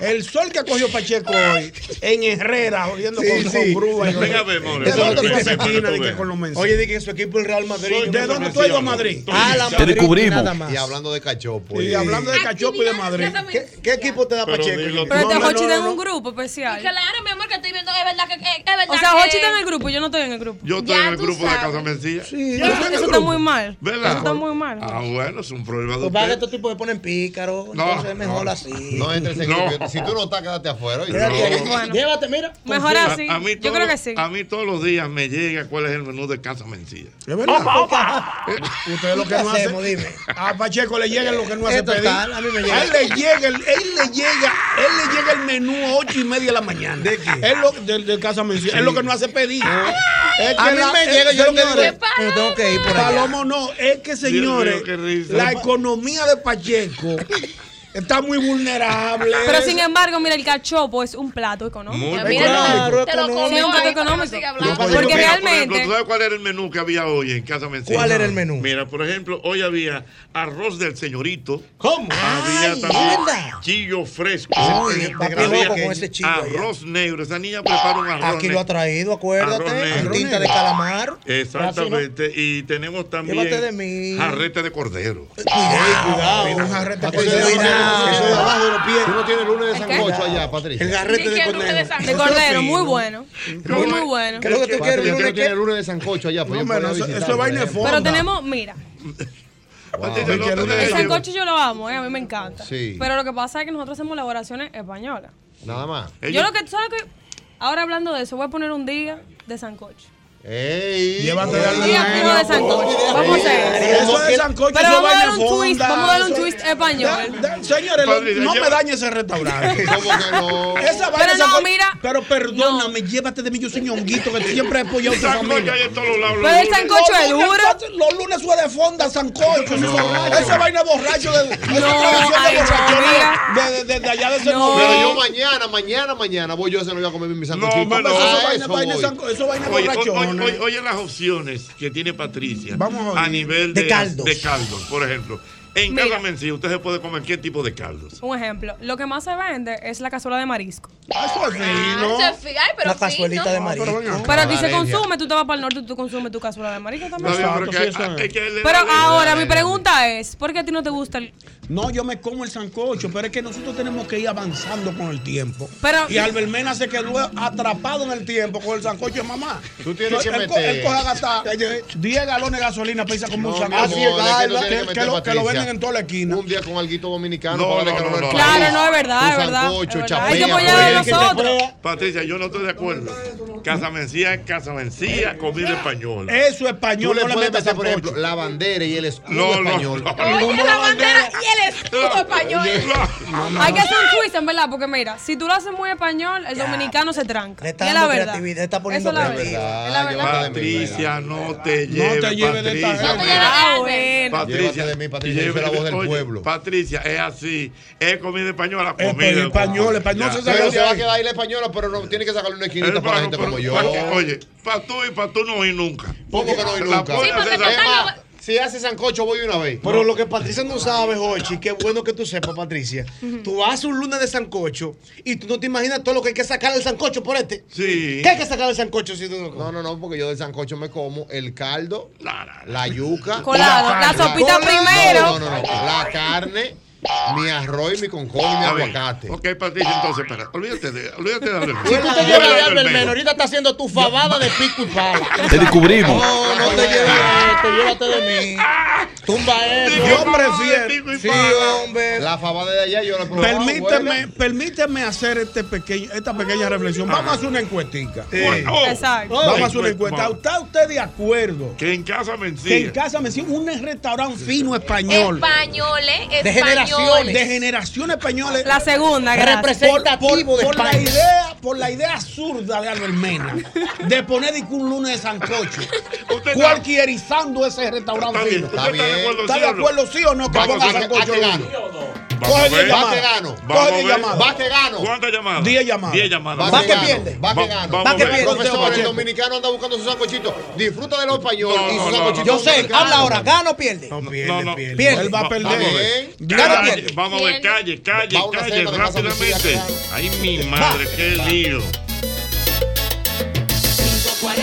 El sol que cogió Pacheco hoy en Herrera, jodiendo sí, con, sí. con. Venga, ¿De dónde de que con los mensajes? Oye, de que su equipo el Real Madrid. ¿De dónde tú has a Madrid? Ah, la Te descubrimos. Y hablando de cachopo. Y hablando de cachopo y de Madrid. ¿Qué equipo te da Pacheco? Pero te Hochi en un grupo pues, especial. Es verdad que. O sea, Hochi está en el grupo, yo no estoy en el grupo. Yo estoy en el grupo de Casa Mencilla. Sí, eso está muy mal. Eso está muy mal. Ah, bueno, es un problema de. Pues estos tipos se ponen pícaros. No. Entonces es mejor así. No entres en el si tú no estás, quédate afuera. Llévate, mira. Mejor así. Yo creo que sí. A mí todos los días me llega cuál es el menú de Casa Mencilla. Es verdad. Opa, opa. Eh, Ustedes lo que no hace, dime. A Pacheco le llega lo que no hace pedir. A, él le llega, él le llega, él le llega el menú a 8 y media de la mañana. ¿De qué? Lo, de, Casa Mencilla. Sí. Es lo que no hace pedir. Ah. A mí me eh, llega, yo señores, Pero tengo que ir por allá. Palomo, no. Es que, señores, la economía de Pacheco Está muy vulnerable. Pero sin embargo, mira, el cachopo es un plato económico. Muy claro, te lo comes, económico. Te económico. Sigue hablando. Porque realmente. Por ejemplo, ¿Tú sabes cuál era el menú que había hoy en Casa Mencena? ¿Cuál era el menú? Mira, por ejemplo, hoy había arroz del señorito. ¿Cómo? Había Ay, también mierda. chillo fresco. Ay, había con ese chillo arroz allá. negro. Esa niña prepara un arroz. Aquí lo ha traído, acuérdate. En tinta de calamar. Exactamente. Y tenemos también jarrete de cordero. Cuidado, cuidado. Un jarrete de cordero. Ah, Eso de abajo de los pies. Tú no tienes lunes de sancocho allá, Patricia. El garrete de conejo. De cordero, muy bueno. Muy, muy bueno. ¿Qué es lo que tú quieres? ¿Lunes tienes qué? lunes de sancocho allá. pues No, yo eso- es vaina de ejemplo. Pero tenemos, mira, el sancocho yo lo amo, eh, a mí me encanta. Sí. Pero lo que pasa es que nosotros hacemos elaboraciones españolas. Nada más. Yo lo que, ¿sabes que Ahora hablando de eso, voy a poner un día de sancocho. ¡Ey! Llévate de fijo de sancocho. Vamos a hacer Eso de sancocho, Pero vamos a darle un twist, vamos a darle un twist español. Da- da- Señores, no me dañe ese restaurante. (laughs) ¿Cómo que no? Esa vaina Pero de no, sancocho- mira. Pero perdóname, llévate de mí, yo soy ñonguito que siempre he apoyado a tu Sancocho familia. hay en todos los lados. Pero el los lunes. sancocho es duro. Los lunes fue de fonda, sancocho. Esa vaina borracho de. No, ay, no, de, de, de allá de ese No. Pero yo mañana, mañana, mañana voy yo a ese no a comer mi sancochito. No, pero- Eso, vaina, eso Oye, oye, las opciones que tiene Patricia Vamos a nivel De de, caldos. de caldos, por ejemplo. En Mira. cada mencía usted se puede comer qué tipo de caldos. Un ejemplo, lo que más se vende es la cazuela de marisco. Ah, Eso es fino. Eso es fi- ay, pero La cazuelita fino. de marisco. Pero aquí se consume, tú te vas para el norte y tú consumes tu cazuela de marisco también. Pero Exacto, sí, es. Pero ahora mi pregunta es, ¿por qué a ti no te gusta el No, yo me como el sancocho, pero es que nosotros tenemos que ir avanzando con el tiempo. Pero- y Albermena se quedó atrapado en el tiempo con el sancocho de mamá. Tú tienes que él, meter- él coge a gastar 10 galones de gasolina para irse a comer un No, sancocho. es que que, que lo, que lo Patricia. venden en toda la esquina. Un día con alguito dominicano No, para no, no, no. Claro, no, es verdad, es verdad, sancocho, es verdad. chapea, Hay que apoyar a. nosotros. Patricia, yo no estoy de acuerdo. Casa Mencía es casa Mencía, comida española. Eso es Tú español, le no puedes por ejemplo, la bandera y el escudo No, no, español. no. Oye, la bandera y el escudo español. Hay que hacer un twist, en verdad, porque mira, si tú lo haces muy español, el dominicano se tranca. Le Y está es la verdad. está poniendo Eso es la creatividad. verdad. Es la Verdad, verdad. llévate de mí, Patricia, no te No lleves, te lleves de esta Patricia. Ah, bueno. Patricia, de mí, Patricia, la voz del pueblo. Patricia, es así. Es comida española, Es comida español, español, sabe se va a quedar ahí la española, pero no tiene que sacarle una esquinita Es para la gente como yo. oye, para tú y para tú no ir nunca. ¿Cómo que no La nunca? si hace sancocho, voy una vez. Pero lo que Patricia no sabe, Jochi, qué bueno que tú sepas, Patricia. Tú haces un lunes de sancocho y tú no te imaginas todo lo que hay que sacar del sancocho por este. Sí. ¿Qué hay que sacar del sancocho si tú no No, no, no, porque yo del sancocho me como el caldo, La- la- la yuca. Colado, la sopita primero. No, no, no, la carne, mi arroz y mi concón y mi aguacate. Ok, Patricia, entonces, espera. Olvídate de, olvídate de Albert Si tú te llevas de Albert ahorita está haciendo tu fabada de pico y pala. Te descubrimos. No, no te lleves esto, llévate de mí. Tumba eso. Yo prefiero. Sí, hombre. La fabada de allá yo la probado, Permíteme, permíteme hacer este pequeño, esta pequeña reflexión. Vamos a hacer una encuestica. Oh, Exacto. Vamos a hacer una Encuesta. encuesta. ¿Está usted de acuerdo Que en casa que Mencía. en casa me un restaurante fino español? Españoles, De generaciones. españoles. De generación españoles. La segunda, gracias. Representativo de por la idea, por la idea absurda de Albert Mena de poner un lunes de sancocho, (laughs) cualquierizando ese restaurante Está bien. fino. ¿Usted Está bien. acuerdo, ¿Está sí de o no? acuerdo, sí o no? Que Vamos ponga sancocho gano. Coge a diez ver. Va llamadas. que gano. Vamos Coge a diez ver. llamadas. Va que gano. ¿Cuántas llamadas? Diez llamadas. Diez llamadas. Va que gano. pierde. Va que gano. Va que pierde. Profesor, el dominicano anda buscando su sancochito. Disfruta de lo español No, y no, su no, sancochito. Yo sé, habla ahora, ¿gana o pierde? No pierde, no. pierde. Pierde. Él va a perder. Gana Calle. Vamos a ver, calle, calle, calle, rápidamente. Ay, mi madre, qué lío.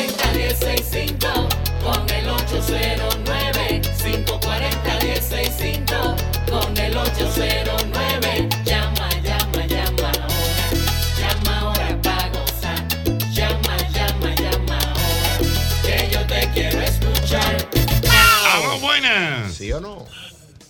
540-165 con el 809 540-165 con el 809 Llama, llama, llama ahora Llama ahora para gozar Llama, llama, llama ahora Que yo te quiero escuchar Aló, buenas. ¿Sí o no?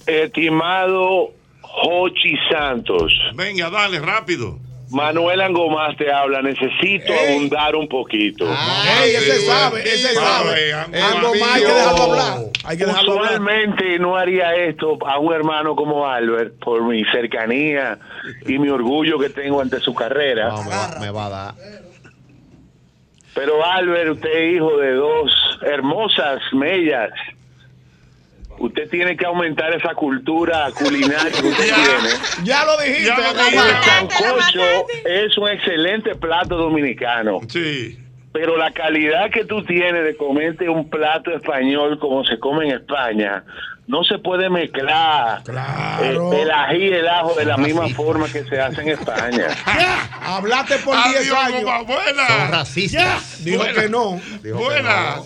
Estimado Jochi Santos, Venga, dale, rápido. Manuel Angomás te habla. Necesito Ey. abundar un poquito. Ey, ese sabe, ese sabe. día. Algo más hay que dejarlo hablar. Hay que dejarlo hablar. Usualmente no haría esto a un hermano como Albert por mi cercanía y mi orgullo que tengo ante su carrera. No, me, va, me va a dar. Pero Albert, usted es hijo de dos hermosas mellas. Usted tiene que aumentar esa cultura culinaria que usted (laughs) tiene. Ya lo dijiste, Ya lo dijiste. El sancocho es un excelente plato dominicano. Sí. Pero la calidad que tú tienes de comerte un plato español como se come en España, no se puede mezclar Claro. eh, el ají y el ajo de la misma forma que se hace en España. (laughs) Hablaste por 10 Adiós, años. mamá, Son buena. racistas. Dijo Buena. que no. Dijo que Buena. no.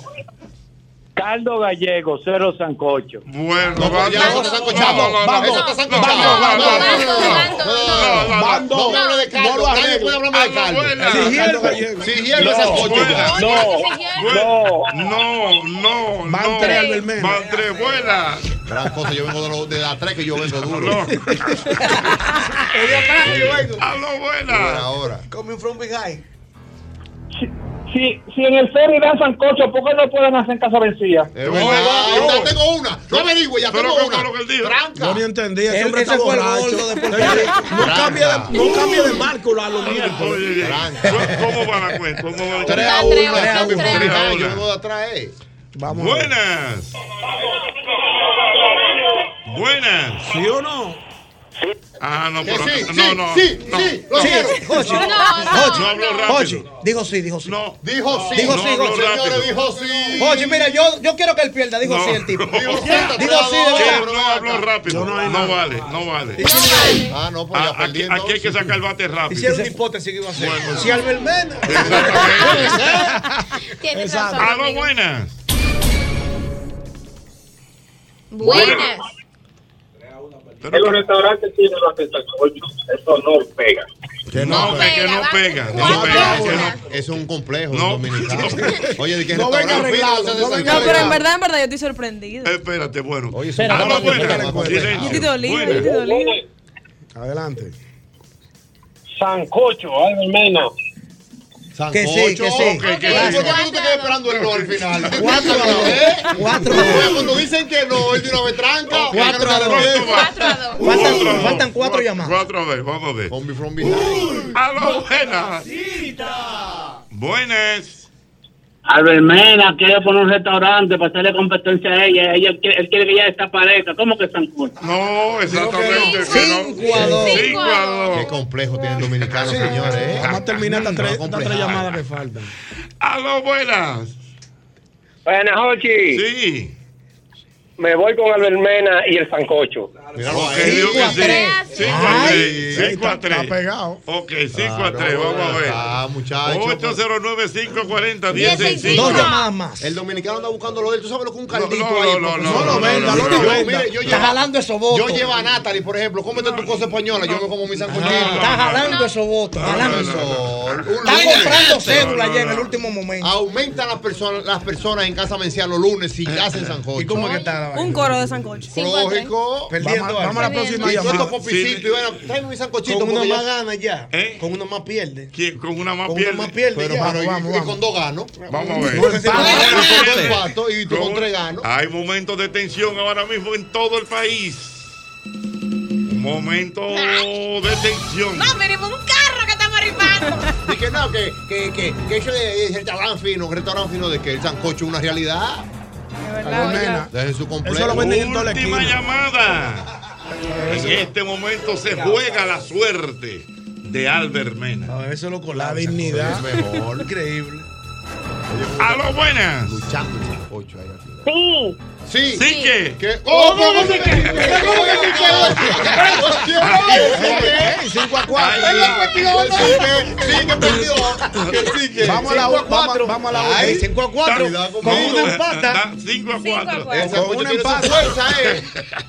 Caldo gallego, cero sancocho. Bueno, No, ya eso está sancochado. Eso está sancochado. Bando. No de caldo. No, no, no, no. buenas. Gran cosa, yo vengo de, los- de las tres que yo vengo duro. (laughs) Aló, buenas. Ahora. Coming from behind. Si, si en el ferry dan sancocho, ¿por qué no pueden hacer en casa vencida? Es verdad. Ahí está, tengo una. No averigüe, ya Pero tengo ¿qué fue una. lo que él dijo? Tranca. Yo ni entendía, ese Él- hombre ese está borracho. No cambie de, no cambie de marco a. Oye, ¿cómo va la cuenta? ¿Cómo va la a cuenta? una. Cambio Tres a from behind, una. Yo vengo de atrás, eh. Vamos. a ver. Buenas. Buenas. ¿Sí o no? Ah, no, pero sí, no, sí, no. sí, no. sí, lo Sí. No, no hablo rápido. Dijo sí, dijo sí. No, dijo Dijo no sí, dijo sí. Jochi, mira, yo, yo quiero que él pierda, dijo No. sí el tipo. Dijo sí, Dijo sí, de verdad. no hablo rápido. No, vale, no vale. Ah, no, pues ya Ah, aquí, hay que sacar el bate rápido. Hicieron una hipótesis que iba a hacer. Bueno. Si Albermena. Tienes Exacto. razón. Aló, buenas. Buenas. En los restaurantes tienen los de sancocho, eso no pega. Que No, que, que no pega. No pega. que no- Eso es un complejo No. dominicano. Oye, de que No venga arreglado, no No, pero en verdad, en verdad, yo estoy sorprendida. Espérate, bueno. Oye, sí, no, no, no, no, estoy dolida. Adelante. Sancocho, al menos. Que sí, que sí. ¿Por qué tú te quedas esperando el no al final? (laughs) Cuatro a dos. Cuatro a. Cuando dicen que no, él de una vez tranca. Cuatro a dos. Cuatro a dos. Faltan, cuatro llamadas. Cuatro a ver, vamos a ver. Combi from behind. Aló, buenas. Buenas. Albermena quiere poner un restaurante para hacerle competencia a ella. ella quiere- él quiere que ella desaparezca. ¿Cómo que sancocho? No, exactamente. Cinco a dos. Cinco a dos. Qué complejo tienen dominicanos, señores. ¿eh? Vamos a terminar estas tres, tres llamadas que faltan. Aló, buenas. Buenas, Jochi. Sí. Me voy con Albermena y el sancocho. Míralo Ok, ahí. digo Cinco a que sí. tres. Cinco a Ay. tres. Cinco Está, a está tres. pegado. Ok, 5 a Claro, 3, vamos a ver. Ah, muchachos. 809-540-1065. Dos llamadas más. El dominicano anda buscando lo de él. ¿Tú sabes lo que es un caldito No, no, ahí? no, no, profesor? no, no, venda, no, no no, lo Yo, venda. Está jalando esos votos. yo llevo a Natalie, por ejemplo. Cómete tu cosa española. Yo me como mi sancochito. Está jalando esos votos. jalando. Profesor, un Está comprando cédula ya en el último momento. Aumentan las personas, las personas en casa mencial los lunes si hacen sancocho. ¿Y cómo es que está la vaina? Un coro de sancocho. Lógico. Perdiendo Vamos, vamos a la próxima llamada. bueno, tráeme mi sancochito. Con una más gana ya. ¿Eh? Con una más pierde. ¿Quién? Con una más Con pierde. una más pierde Pero, ya. pero, y- vamos, y, vamos. con dos ganos. Vamos a ver. Con dos y tú con tres ganos. Hay momentos de tensión ahora mismo en todo el país. Momento de tensión. No, venimos un carro que estamos rifando. Y que no, que, que, que, que eso es el restaurante fino, el restaurante fino de que el sancocho es una realidad. Verdad, Albermena. Dejen su complejo. Eso lo venden en toda la Última llamada. En este momento se juega la suerte de Albert Mena. A ver, eso lo La colaba. dignidad. Es mejor. Increíble. Aló, buenas. Luchando sancocho ahí al final. Sí. Sí. Sí que. ¿Qué? ¡Oh, ¿cómo que sí que? ¿Cómo que sí que? Ey, 5 a 4. Sí que perdió. Que sí que. Vamos a la Cinco u- vamos, cuatro. vamos a la Ay, última. 5 a 4. Cuidado Con una empata. 5 a Cinco a 4. cuatro. El Con sancocho un tiene su empate. fuerza, eh.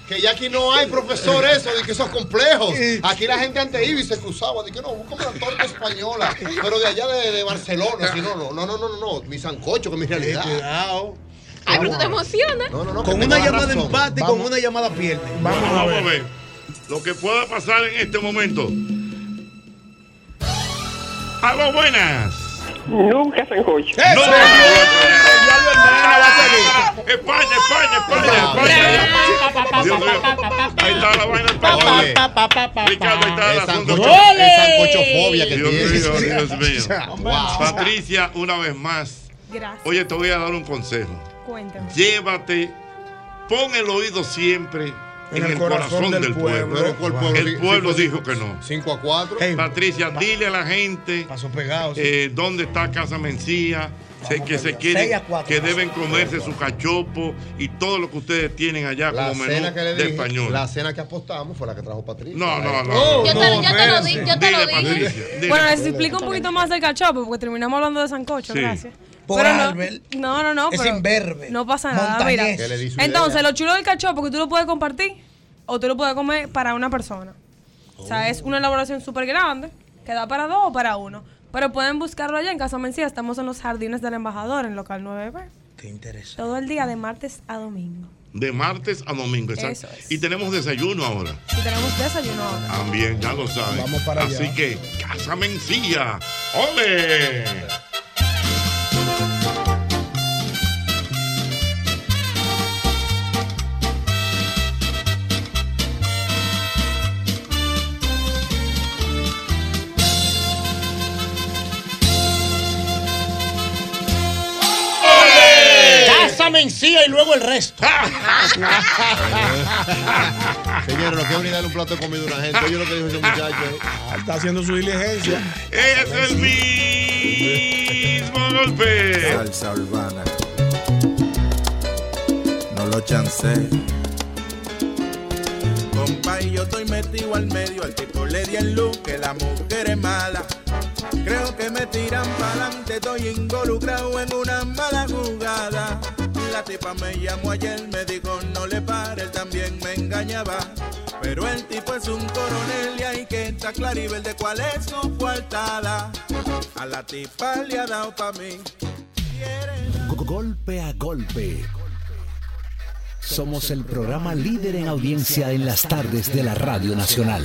Que ya aquí no hay profesor eso, de que esos complejos. Aquí la gente antes iba y se excusaba, de que no, busca una torta española, pero de allá de, Barcelona, si no, no, no, no, no, no, no, mi sancocho, que es mi realidad. Cuidado. Ay, pero tú te emocionas. No, no, no. Con una llamada razón. empate y con una llamada pierde. Vamos a Vamos a ver. ver lo que pueda pasar en este momento. Aló, buenas. Nunca sancocho. No, no, no, España, España, España, España. Dios mío. Ahí está la vaina del. Ricardo, ahí está el asunto. sancocho, el sancochofobia que Dios tiene. mío, Dios mío. (laughs) Patricia, una vez más. Gracias. Oye, te voy a dar un consejo. Cuéntame. Llévate, pon el oído siempre en, el, corazón, del, pueblo. Pero ¿cuál pueblo? El pueblo dijo que no. 5 a 4. Patricia, dile a la gente Paso pegado. sí. eh, dónde está Casa Mencía, sé que se quieren, que deben comerse su cachopo y todo lo que ustedes tienen allá La como menú cena que le de dije, español. la cena que apostamos fue la que trajo Patricia. No, no, no. Oh, Yo te, yo te lo di, yo te Dile, lo dije. Patricia. dile. Bueno, les explico un poquito más del cachopo, porque terminamos hablando de sancocho, Sí. gracias. Por Pero no- Albert. No, no, no. Es pero imberbe. No pasa nada, Montañés. mira. Entonces, lo chulo del cachopo que tú lo puedes compartir o tú lo puedes comer para una persona. O sea, es una elaboración súper grande que da para dos o para uno. Pero pueden buscarlo allá en Casa Mencía. Estamos en los jardines del embajador, en local 9B. Qué interesante. Todo el día de martes a domingo. De martes a domingo, exacto. Eso es. Y tenemos desayuno ahora. Y tenemos desayuno ahora. También, ya lo saben. Vamos para allá. Así que, Casa Mencía. ¡Ole! Mencía y luego el resto. (laughs) Señores, lo que es brindarle un plato de comida a una gente. Yo lo que dijo ese muchacho. eh. Está haciendo su diligencia. Es el mismo golpe. Salsa urbana. No lo chancé. Compa, y yo estoy metido al medio. Al tipo le di el look que la mujer es mala. Creo que me tiran para adelante. Estoy involucrado en una mala jugada. La tipa me llamó ayer, me dijo no le pare, él también me engañaba. Pero el tipo es un coronel y hay que estar claro y ver de cuál es su coartada. A la tipa le ha dado pa' mí. Golpe a golpe. Somos el programa líder en audiencia en las tardes de la Radio Nacional.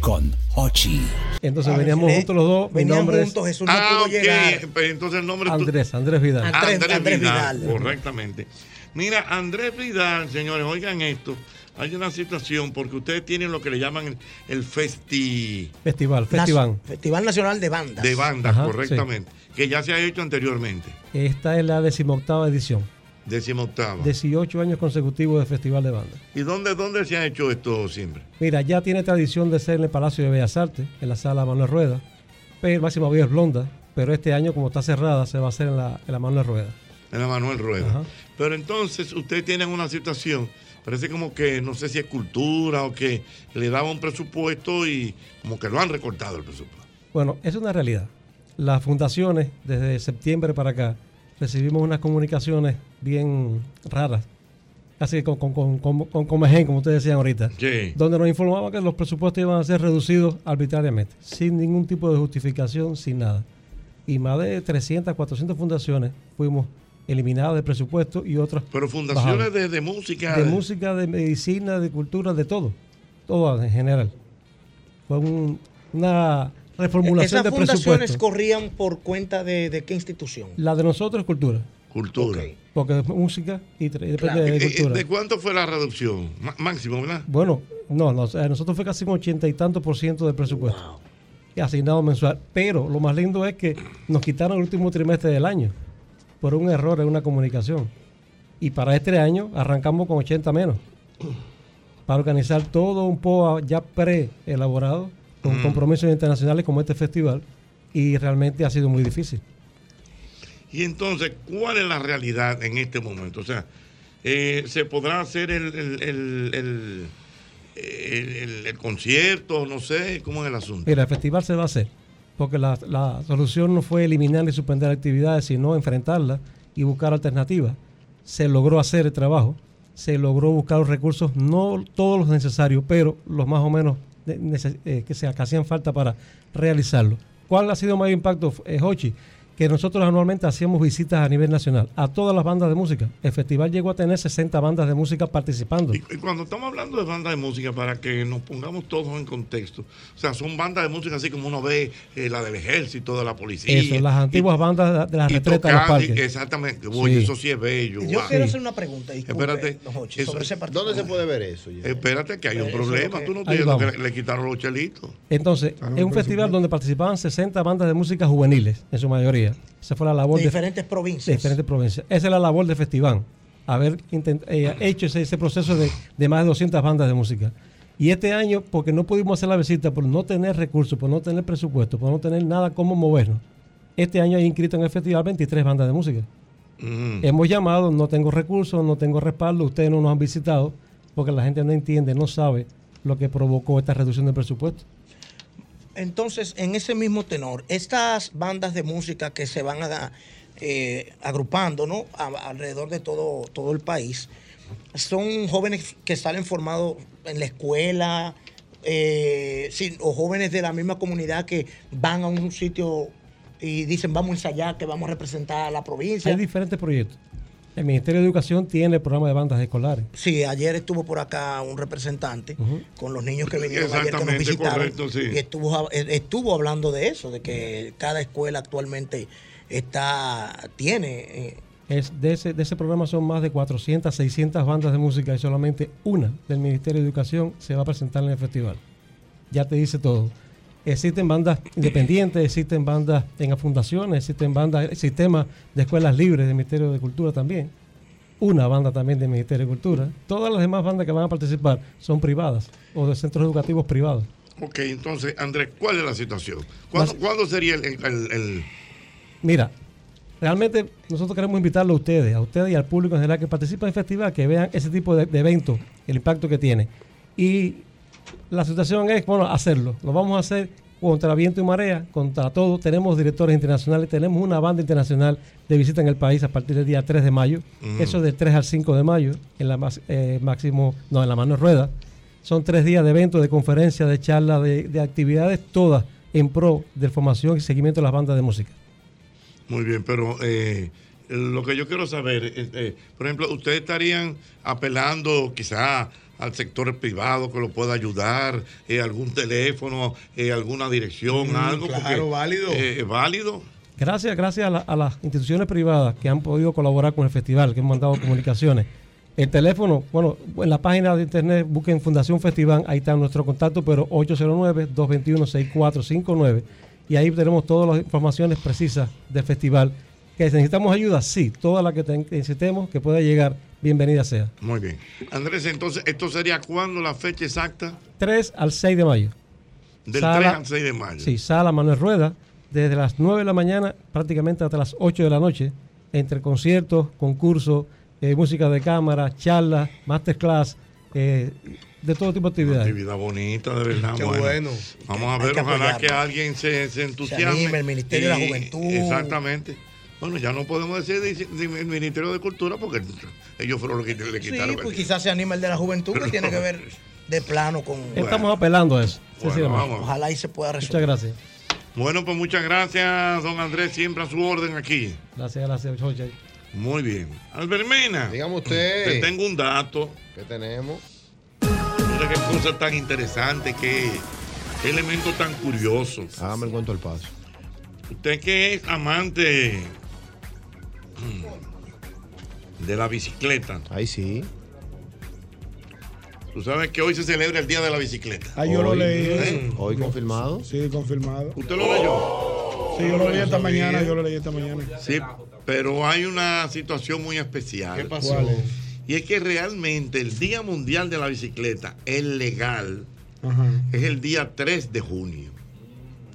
con Hochi. Entonces veníamos juntos los dos. Mi nombre juntos, es Jesús no ah, pudo ok. llegar. Pues Entonces el nombre Andrés, Andrés Vidal. Andrés- Andrés Vidal, Vidal. Correctamente. Mira, Andrés Vidal, señores, oigan esto. Hay una situación porque ustedes tienen lo que le llaman el, el festi Festival, festival. Festival Nacional de Bandas. de bandas, Ajá, correctamente, que ya se ha hecho anteriormente. Esta es la decimoctava edición. Décima octava. 18 años consecutivos de Festival de Banda. ¿Y dónde, dónde se ha hecho esto siempre? Mira, ya tiene tradición de ser en el Palacio de Bellas Artes, en la sala Manuel Rueda. Pero Máxima es Blonda. Pero este año, como está cerrada, se va a hacer en la, en la Manuel Rueda. En la Manuel Rueda. Ajá. Pero entonces ustedes tienen una situación, parece como que no sé si es cultura o que le daban un presupuesto y como que lo han recortado el presupuesto. Bueno, es una realidad. Las fundaciones, desde septiembre para acá, recibimos unas comunicaciones bien raras, casi con, con, con, con, con Comején, como ustedes decían ahorita, Sí. donde nos informaban que los presupuestos iban a ser reducidos arbitrariamente, sin ningún tipo de justificación, sin nada. Y más de 300, 400 fundaciones fuimos eliminadas del presupuesto y otras. Pero fundaciones de, de música. De música, de medicina, de cultura, de todo. Todo en general. Fue un- una reformulación Esas fundaciones presupuesto. corrían por cuenta de, de qué institución. La de nosotros es cultura. Cultura. Porque música y, depende Claro. de ¿Y- y cultura. ¿De cuánto fue la reducción? Má- Máximo, ¿verdad? Bueno, no, no, nosotros fue casi un ochenta y tanto por ciento del presupuesto. Asignado mensual. Pero lo más lindo es que nos quitaron el último trimestre del año por un error en una comunicación. Y para este año arrancamos con 80 menos. Para organizar todo un POA ya pre-elaborado, con Mm. compromisos internacionales como este festival. Y realmente ha sido muy difícil. Y entonces, ¿cuál es la realidad en este momento? O sea, eh, ¿se podrá hacer el, el, el, el- concierto? No sé, ¿cómo es el asunto? Mira, el festival se va a hacer, porque la, la solución no fue eliminar ni suspender actividades, sino enfrentarlas y buscar alternativas. Se logró hacer el trabajo, se logró buscar los recursos, no todos los necesarios, pero los más o menos eh, que, se, que hacían falta para realizarlo. ¿Cuál ha sido el mayor impacto, eh, Hochi? Que nosotros anualmente hacíamos visitas a nivel nacional a todas las bandas de música. El festival llegó a tener 60 bandas de música participando. Y cuando estamos hablando de bandas de música, para que nos pongamos todos en contexto, o sea, son bandas de música así como uno ve eh, la del ejército, de la policía. Eso, las antiguas bandas de las retretas de los tocar, y- parques. Exactamente. Oye, Sí. eso sí es bello. Yo wow. quiero hacer una pregunta. disculpe, Espérate. Jochi, eso- sobre ese particular. ¿Dónde se puede ver eso? Espérate, que hay un Eso problema. que- Tú no tienes que le, le quitaron los chelitos. Entonces, Ah, no, es un festival donde participaban 60 bandas de música juveniles, en su mayoría. Esa fue la labor De de, diferentes provincias. de diferentes provincias. Esa es la labor del festival, haber intent- eh, hecho ese, ese proceso de, de más de 200 bandas de música. Y este año, porque no pudimos hacer la visita por no tener recursos, por no tener presupuesto, por no tener nada como movernos, este año hay inscrito en el festival 23 bandas de música. Hemos llamado, no tengo recursos, no tengo respaldo, ustedes no nos han visitado, porque la gente no entiende, no sabe lo que provocó esta reducción del presupuesto. Entonces, en ese mismo tenor, estas bandas de música que se van a, eh, agrupando ¿no? Alrededor de todo, todo el país, son jóvenes que salen formados en la escuela, eh, sí, o jóvenes de la misma comunidad que van a un sitio y dicen vamos a ensayar, que vamos a representar a la provincia. Hay diferentes proyectos. El Ministerio de Educación tiene el programa de bandas escolares. Sí, ayer estuvo por acá un representante con los niños que vinieron ayer que nos visitaron correcto, sí. y estuvo, eh, estuvo hablando de eso, de que cada escuela actualmente está tiene eh, Es de, ese, de ese programa son más de 400, 600 bandas de música y solamente una del Ministerio de Educación se va a presentar en el festival. Ya te dice todo. Existen bandas independientes, existen bandas en fundaciones, existen bandas, sistemas de escuelas libres del Ministerio de Cultura también. Una banda también del Ministerio de Cultura. Todas las demás bandas que van a participar son privadas o de centros educativos privados. Ok, entonces, Andrés, ¿cuál es la situación? ¿Cuándo, cuándo sería el, el- Mira, realmente nosotros queremos invitarlo a ustedes, a ustedes y al público en general que participa en el festival, que vean ese tipo de, de eventos, el impacto que tiene. Y la situación es, bueno, hacerlo. Lo vamos a hacer contra viento y marea, contra todo. Tenemos directores internacionales, tenemos una banda internacional de visita en el país a partir del día 3 de mayo. Ujú. Eso es del 3 al 5 de mayo, en la más- eh, máximo, no, en la mano rueda. Son tres días de eventos, de conferencias, de charlas, de, de actividades, todas en pro de formación y seguimiento de las bandas de música. Muy bien, pero eh, lo que yo quiero saber, eh, por ejemplo, ¿ustedes estarían apelando quizá al sector privado que lo pueda ayudar, eh, algún teléfono, eh, alguna dirección, Mm, algo? claro, válido. eh, válido. Gracias, gracias a, la- a las instituciones privadas que han podido colaborar con el festival, que han mandado (clears throat) comunicaciones. El teléfono, bueno, en la página de internet busquen Fundación Festival, ahí está nuestro contacto, pero 809-221-6459. Y ahí tenemos todas las informaciones precisas del festival. ¿Que necesitamos ayuda? Sí, toda la que te- necesitemos, que pueda llegar, bienvenida sea. Muy bien. Andrés, entonces, ¿esto sería cuándo la fecha exacta? 3 al 6 de mayo. Del Sala- 3 al 6 de mayo. Sí, sala Manuel Rueda, desde las 9 de la mañana prácticamente hasta las 8 de la noche, entre conciertos, concursos, eh, música de cámara, charlas, masterclass, eh, de todo tipo de actividades. Actividad bonita, de verdad. Qué bueno. Vamos a ver, que ojalá que alguien se, se entusiasme. anime, el Ministerio de la Juventud. Exactamente. Bueno, ya no podemos decir de- de- el Ministerio de Cultura porque ellos fueron los que le Sí, quitaron. pues quizás se anima el de la juventud que tiene que ver (laughs) de plano con Estamos apelando a eso. Bueno, vamos. Ojalá y se pueda resolver. Muchas gracias. Bueno, pues muchas gracias, don Andrés, siempre a su orden aquí. Gracias, gracias, Jorge. Muy bien. Albermena. Dígame usted. Te tengo un dato. ¿Qué tenemos? Mira qué cosa tan interesante, qué, qué elemento tan curioso. Hágame el cuento al paso. Usted que es amante de la bicicleta. Ahí sí. Tú sabes que hoy se celebra el Día de la Bicicleta. Ah, yo lo leí. ¿Eh? Hoy confirmado. Sí, confirmado. ¿Usted lo leyó? Sí, yo lo leí esta mañana, yo lo leí esta mañana. Sí, pero hay una situación muy especial. ¿Qué pasó? ¿Cuál es? Y es que realmente el Día Mundial de la Bicicleta es legal. Ajá. Es el día 3 de junio.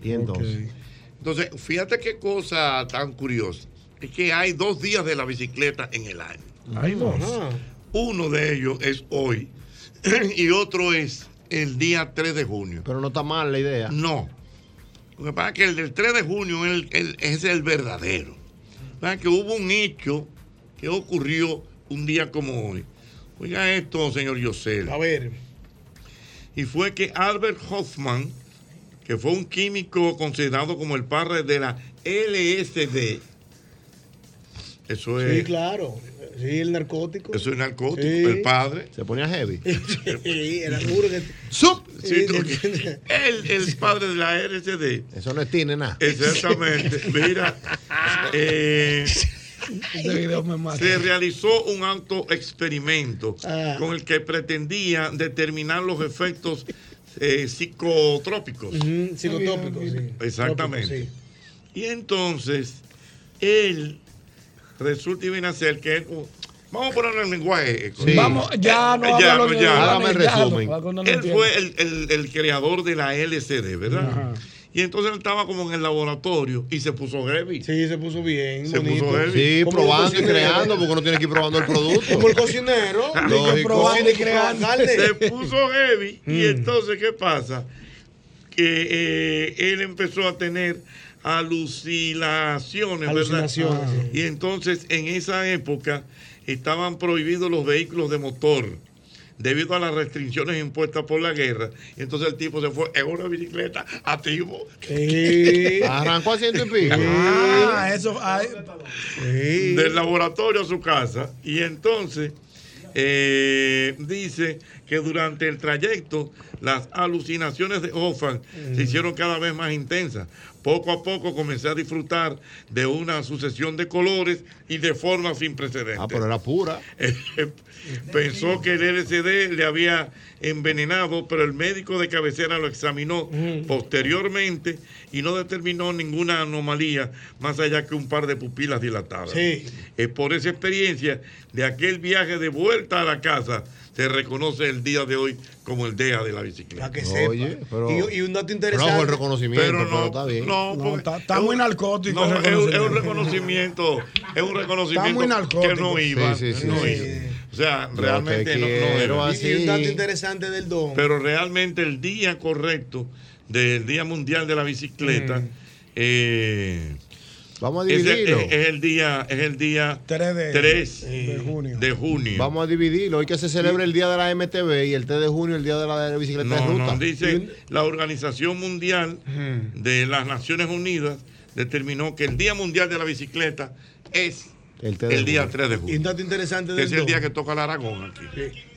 Y entonces. Entonces, fíjate qué cosa tan curiosa. Es que hay dos días de la bicicleta en el año. Hay dos. Uno de ellos es hoy (clears throat) y otro es el día 3 de junio. Pero no está mal la idea. No. Lo que pasa es que el del 3 de junio es el, el- es el verdadero. ¿Sabes? Que hubo un hecho que ocurrió un día como hoy. Oiga esto, señor Yosel. A ver. Y fue que Albert Hoffman, que fue un químico considerado como el padre de la LSD, eso es, Sí, claro. Sí, el narcótico. eso es narcótico, Sí. el padre. Se ponía heavy. (laughs) Sí, era duro. que- ¡Sup! Sí, tú- el padre de la LSD. Eso no es tiene nada. Exactamente. (laughs) Mira, eh, Ese video me mata. se realizó un alto experimento Ah. con el que pretendía determinar los efectos eh, psicotrópicos. Ujú, psicotópico, sí. Exactamente. Y entonces, él resulta y viene a ser que él, Vamos a ponerlo en lenguaje. eh, Sí. Vamos, ya no ya, habla lo de- ya. Hágame el ya, resumen. no, no, no Él fue el, el- el creador de la LCD, ¿verdad? Ajá. Y entonces él estaba como en el laboratorio y se puso heavy. Sí, se puso bien. Se bonito. puso heavy. Sí, probando y creando, porque uno tiene que ir probando el producto. Como el cocinero. (laughs) Lógico. Probando y creando. Se puso heavy Mm. y entonces, ¿qué pasa? Que eh, él empezó a tener alucinaciones, ¿verdad? Alucinaciones, sí. Y entonces, en esa época, estaban prohibidos los vehículos de motor debido a las restricciones impuestas por la guerra. Y entonces el tipo se fue en una bicicleta activo. (laughs) Arrancó a ciento y pico. Ah, eso. del laboratorio a su casa y entonces eh, dice que durante el trayecto las alucinaciones de Hoffman se hicieron cada vez más intensas. Poco a poco comencé a disfrutar de una sucesión de colores y de formas sin precedentes. Ah, pero era pura. (laughs) Pensó que el LSD le había envenenado, pero el médico de cabecera lo examinó posteriormente y no determinó ninguna anomalía más allá que un par de pupilas dilatadas. Sí. Es por esa experiencia de aquel viaje de vuelta a la casa se reconoce el día de hoy como el día de la bicicleta. Para que sepa. Oye, pero- y, y un dato interesante. Rojo el reconocimiento, Pero pero, no, está bien. no, está, está es muy narcótico. no, es, un- es un reconocimiento. es un reconocimiento Está muy narcótico. que no iba. Sí, sí, sí, no sí. iba. O sea, realmente te no, era. Y, y un dato interesante del don. Pero realmente el día correcto del Día Mundial de la Bicicleta eh, Vamos a dividirlo. es- es el día, es el día 3 de, 3 de junio. de junio. Vamos a dividirlo. Hoy que se celebra el día de la MTV y el 3 de junio el día de la bicicleta de ruta. no, dice la Organización Mundial de las Naciones Unidas determinó que el Día Mundial de la Bicicleta es El, el día 3 de Y un junio. dato interesante Que es el don. día que toca el Aragón aquí.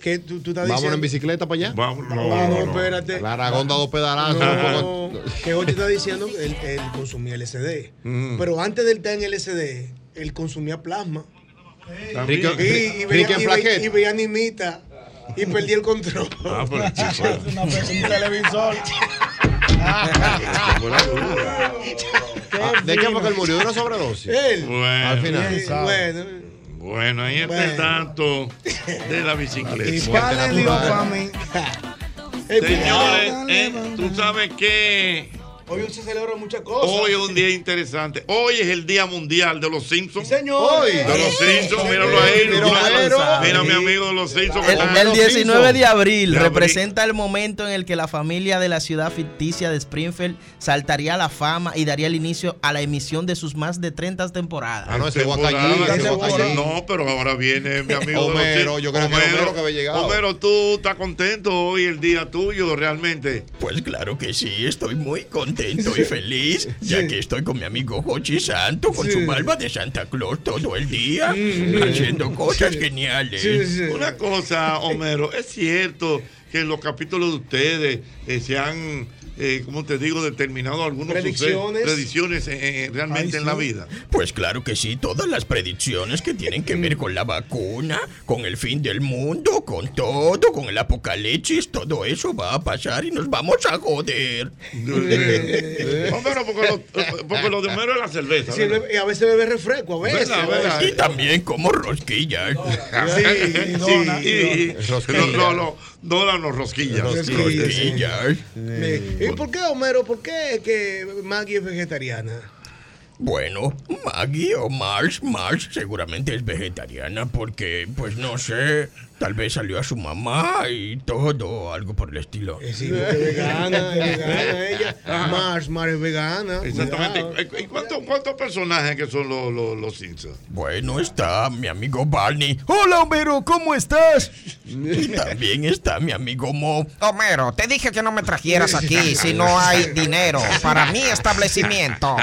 Que tú, tú estás Vámonos en bicicleta para allá. Vamos, no, No, no, no. espérate. El Aragón da dos pedalazos. No, que Jorge está diciendo que él, él consumía LSD. Mm. Pero antes de él estar en LSD, él consumía plasma. Rico- Y, veía, en y, plaqueta. veía, y veía animita. Y perdí el control. Ah, pero chico, (laughs) Una un televisor. (laughs) Ah, ¿De qué fue que él murió? ¿De una sobredosis? Él. Bueno, Al final. Sí, bueno. bueno, ahí está el dato de la Y bicicleta. para Dios para mí. Señores, eh, tú sabes que Hoy se celebran muchas cosas. hoy es un día interesante. Hoy es el Día Mundial de los Simpsons. Señor. Hoy. De los Simpsons, míralo ahí. Mira, Homero. mi amigo de los Simpsons. El, está- el 19 de abril De abril. representa el momento en el que la familia de la ciudad ficticia de Springfield saltaría a la fama y daría el inicio a la emisión de sus más de 30 temporadas. Ah, no, ese Temporada. No, pero ahora viene mi amigo de los Homero, Simpsons. yo creo que Homero que había llegado. Homero, tú estás contento hoy, el día tuyo, realmente. Pues claro que sí, estoy muy contento y feliz, ya que estoy con mi amigo Jochi Santo con su barba de Santa Claus todo el día, haciendo cosas geniales. Una cosa, Homero, es cierto que en los capítulos de ustedes eh, se han, eh, como te digo, determinado algunos Predicciones. predicciones eh, eh, realmente Ay, en la vida. Pues claro que sí, todas las predicciones que tienen que ver con la vacuna, con el fin del mundo, con todo, con el apocalipsis, todo eso va a pasar y nos vamos a joder. Homero, porque lo, porque lo de Homero es la cerveza. Y a veces bebe refresco, a veces. ¿Verdad, verdad? Y también como rosquillas. Sí, y (laughs) dona, sí, y y- Rosquilla. no, no, no, dólanos rosquillas. Rosquillas. ¿Y por qué, Homero? ¿Por qué que Maggie es vegetariana? Bueno, Maggie o Marsh, Marsh seguramente es vegetariana porque, pues no sé, tal vez salió a su mamá y todo, algo por el estilo. Eh, Sí, porque vegana, (laughs) es vegana ella. Mars, Mars es vegana. Exactamente. cuidado. ¿Y cuántos cuántos personajes que son los, los, los Simpsons? Bueno, está mi amigo Barney. Hola, Homero, ¿cómo estás? (laughs) Y también está mi amigo Mo. Homero, te dije que no me trajeras aquí si no hay dinero para mi establecimiento.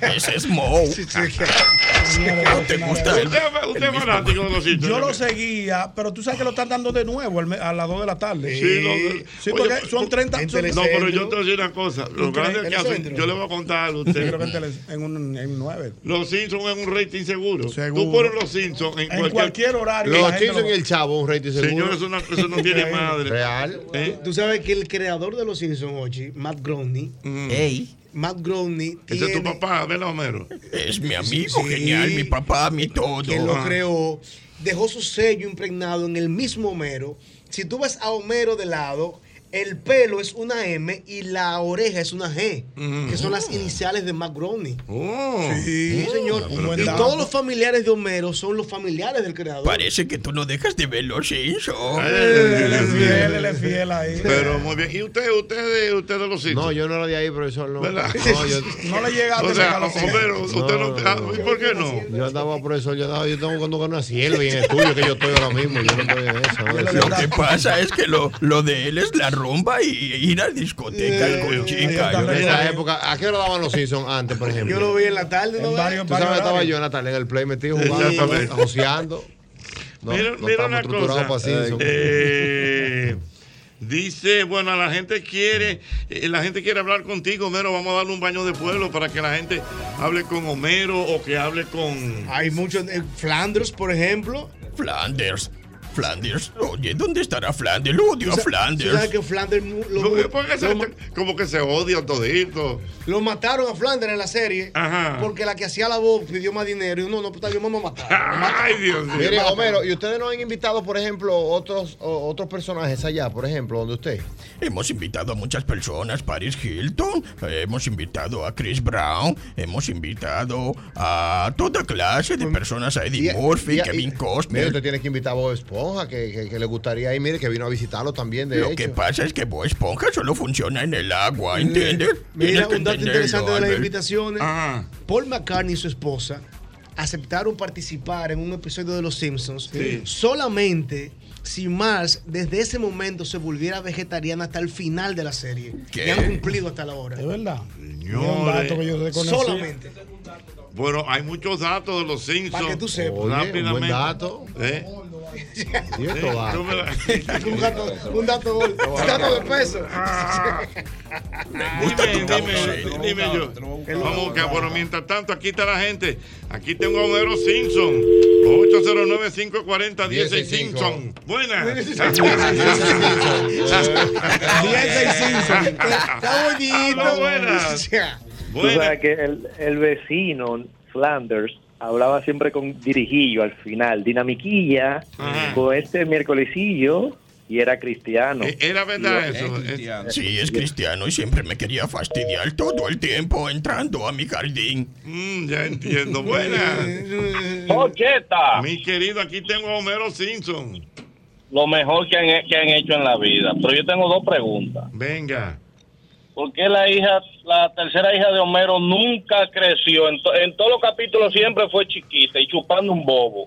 Ese es Mo. ¿No te gusta ¿Usted, es fanático de los Simpsons? Yo lo seguía, pero tú sabes que lo están dando de nuevo a las 2 de la tarde. Sí, lo- Sí, oye, porque son 30. son- No, pero yo te voy a decir una cosa. Lo ¿Un grande que hacen, yo le voy a contar a Yo creo que en, usted. tele- en un, en 9. Los Simpsons en un rating seguro. Seguro. Tú pones los Simpsons en, En cualquier. cualquier horario. Los Simpsons lo- y el Chavo, un rating seguro. Señores, eso no, eso no tiene (laughs) madre. Real. ¿Eh? Tú sabes que el creador de los Simpsons, Ochi, Matt Groening, Ey, Matt Groening Ese es tu tiene- papá, ¿verdad, Homero? Es mi amigo, Sí. genial, mi papá, mi todo. quien lo Ah. creó, dejó su sello impregnado en el mismo Homero. Si tú ves a Homero de lado, el pelo es una M y la oreja es una G, que son las iniciales de Matt Groening. Sí, señor. y todos los familiares de Homero son los familiares del creador. Parece que tú no dejas de ver los Simpsons. Él es fiel, él es fiel ahí. Pero muy bien. ¿Y usted, usted, usted de los sitios? No, yo no era de ahí, profesor. No, ¿Verdad? no, yo, (laughs) No le llegaste O sea, a los Homero, usted no, ah, ¿y por qué no? Yo andaba, profesor, yo andaba, yo tengo cuando con una sierva y en estudio que yo estoy ahora mismo. Yo no estoy en eso. Lo que pasa es que lo, lo de él es la rumba y ir a discotecas con chicas. En esa época, ¿a qué hora daban los Simpsons antes, por ejemplo? Yo lo vi en la tarde, ¿no? varios- Tú sabes, varios estaba yo en la tarde en el play metido jugando, joseando. No, (laughs) mira, no mira estamos una estructurados cosa. para Simpsons. Eh, dice, bueno, la gente quiere, eh, la gente quiere hablar contigo, Homero. Vamos a darle un baño de pueblo para que la gente hable con Homero o que hable con. Hay muchos, eh, Flanders, por ejemplo. Flanders. Flanders. Oye, ¿dónde estará Flanders? Lo odio a Tú sabes Flanders. que Flanders lo, ¿Por qué- por qué se- lo ma- como que se odian lo mataron a Flanders en la serie Ajá. porque la que hacía la voz pidió más dinero y no, no, pues está bien, vamos a matar. Ay, Dios mío. Mire, Homero, ¿y ustedes no han invitado, por ejemplo, otros o- otros personajes allá, por ejemplo, donde usted? Hemos invitado a muchas personas, Paris Hilton, hemos invitado a Chris Brown, hemos invitado a toda clase de personas, a Eddie Murphy, Y- y- Kevin Mire, Costner. usted tiene que invitar a Bob Esponja, que, que- que le gustaría ir, mire, que vino a visitarlo también, de Lo hecho. que pasa es que Bob Esponja solo funciona en el agua, ¿entiendes? Tienes Mira, un dato interesante de las invitaciones. Paul McCartney y su esposa aceptaron participar en un episodio de Los Simpsons Sí. solamente si Marge desde ese momento se volviera vegetariana hasta el final de la serie. ¿Qué? Y han cumplido hasta la hora. Es verdad. Señores. Solamente. Bueno, hay muchos datos de los Simpsons. Para que tú sepas. Oye, un buen dato. ¿Eh? Tú me la- un dato, un dato, un dato de peso. Dime, dime, dime yo. Vamos, que bueno, mientras tanto, aquí está la gente. Aquí tengo a Homero Simpson. 809-540-10 Simpson. Buenas. 10 Simpson. Está bonito. Buenas. Sabes que el, el vecino Flanders hablaba siempre con Dirigillo al final, dinamiquilla, con este miércolesillo y era cristiano. Eh, Era verdad eso. Sí, es cristiano y siempre me quería fastidiar todo el tiempo entrando a mi jardín. Mm, ya entiendo. Buenas. (laughs) Ocheta. Mi querido, aquí tengo a Homero Simpson. Lo mejor que han, que han hecho en la vida. Pero yo tengo dos preguntas. Venga. ¿Por qué la hija, la tercera hija de Homero nunca creció? En, to- en todos los capítulos siempre fue chiquita y chupando un bobo.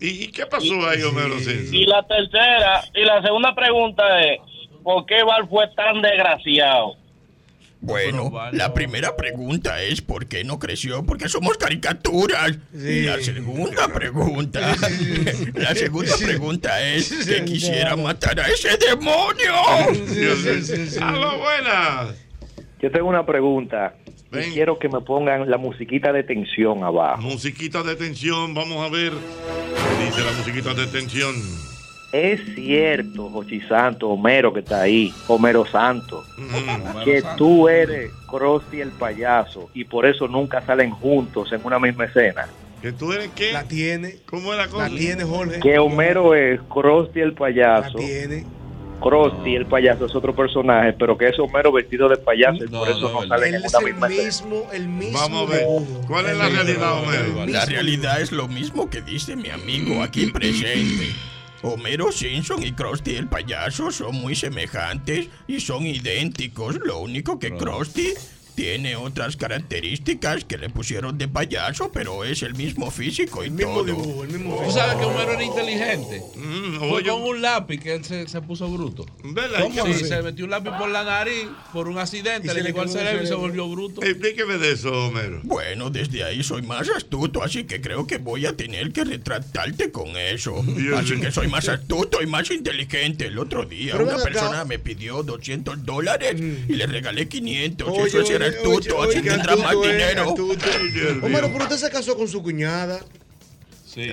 ¿Y, y qué pasó ahí, Homero? Y la tercera, y la segunda pregunta es, ¿por qué Val fue tan desgraciado? Bueno, la primera pregunta es ¿por qué no creció? Porque somos caricaturas. Y la segunda pregunta, (laughs) la segunda pregunta es que quisiera matar a ese demonio. ¡Aló, buenas! Yo tengo una pregunta. y quiero que me pongan la musiquita de tensión abajo. Musiquita de tensión, vamos a ver. ¿Qué dice la musiquita de tensión? Es cierto, Jochi Santo, Homero que está ahí, Homero Santo, que tú eres Krusty el payaso y por eso nunca salen juntos en una misma escena. ¿Que tú eres qué? La tiene. ¿Cómo es la cosa? La tiene, Jorge. Que Homero es Krusty el payaso. La tiene. Krusty el payaso es otro personaje, pero que es Homero vestido de payaso y por eso no, salen Él en una el misma escena. mismo, el mismo Vamos a ver. dibujo. ¿Cuál es la realidad, Homero? La realidad es lo mismo que dice mi amigo aquí (laughs) presente. Homero Simpson y Krusty el payaso son muy semejantes y son idénticos. Lo único que Krusty tiene otras características que le pusieron de payaso, pero es el mismo físico y todo. Tú sabes que Homero era inteligente. Fue oye. con un lápiz que él se, se puso bruto. ¿Verdad? ¿Cómo? ¿Qué Sí, se metió un lápiz por la nariz por un accidente, le le llegó al el cerebro y se volvió bruto. Explíqueme de eso, Homero. Bueno, desde ahí soy más astuto, así que creo que voy a tener que retratarte con eso. (laughs) Dios Así que soy más astuto y más inteligente. El otro día Pero una acá. persona me pidió 200 dólares y le regalé 500. Oye, eso era astuto, oye, así oye, tendrá más eh, dinero. Homero, pero usted se casó con su cuñada. Sí.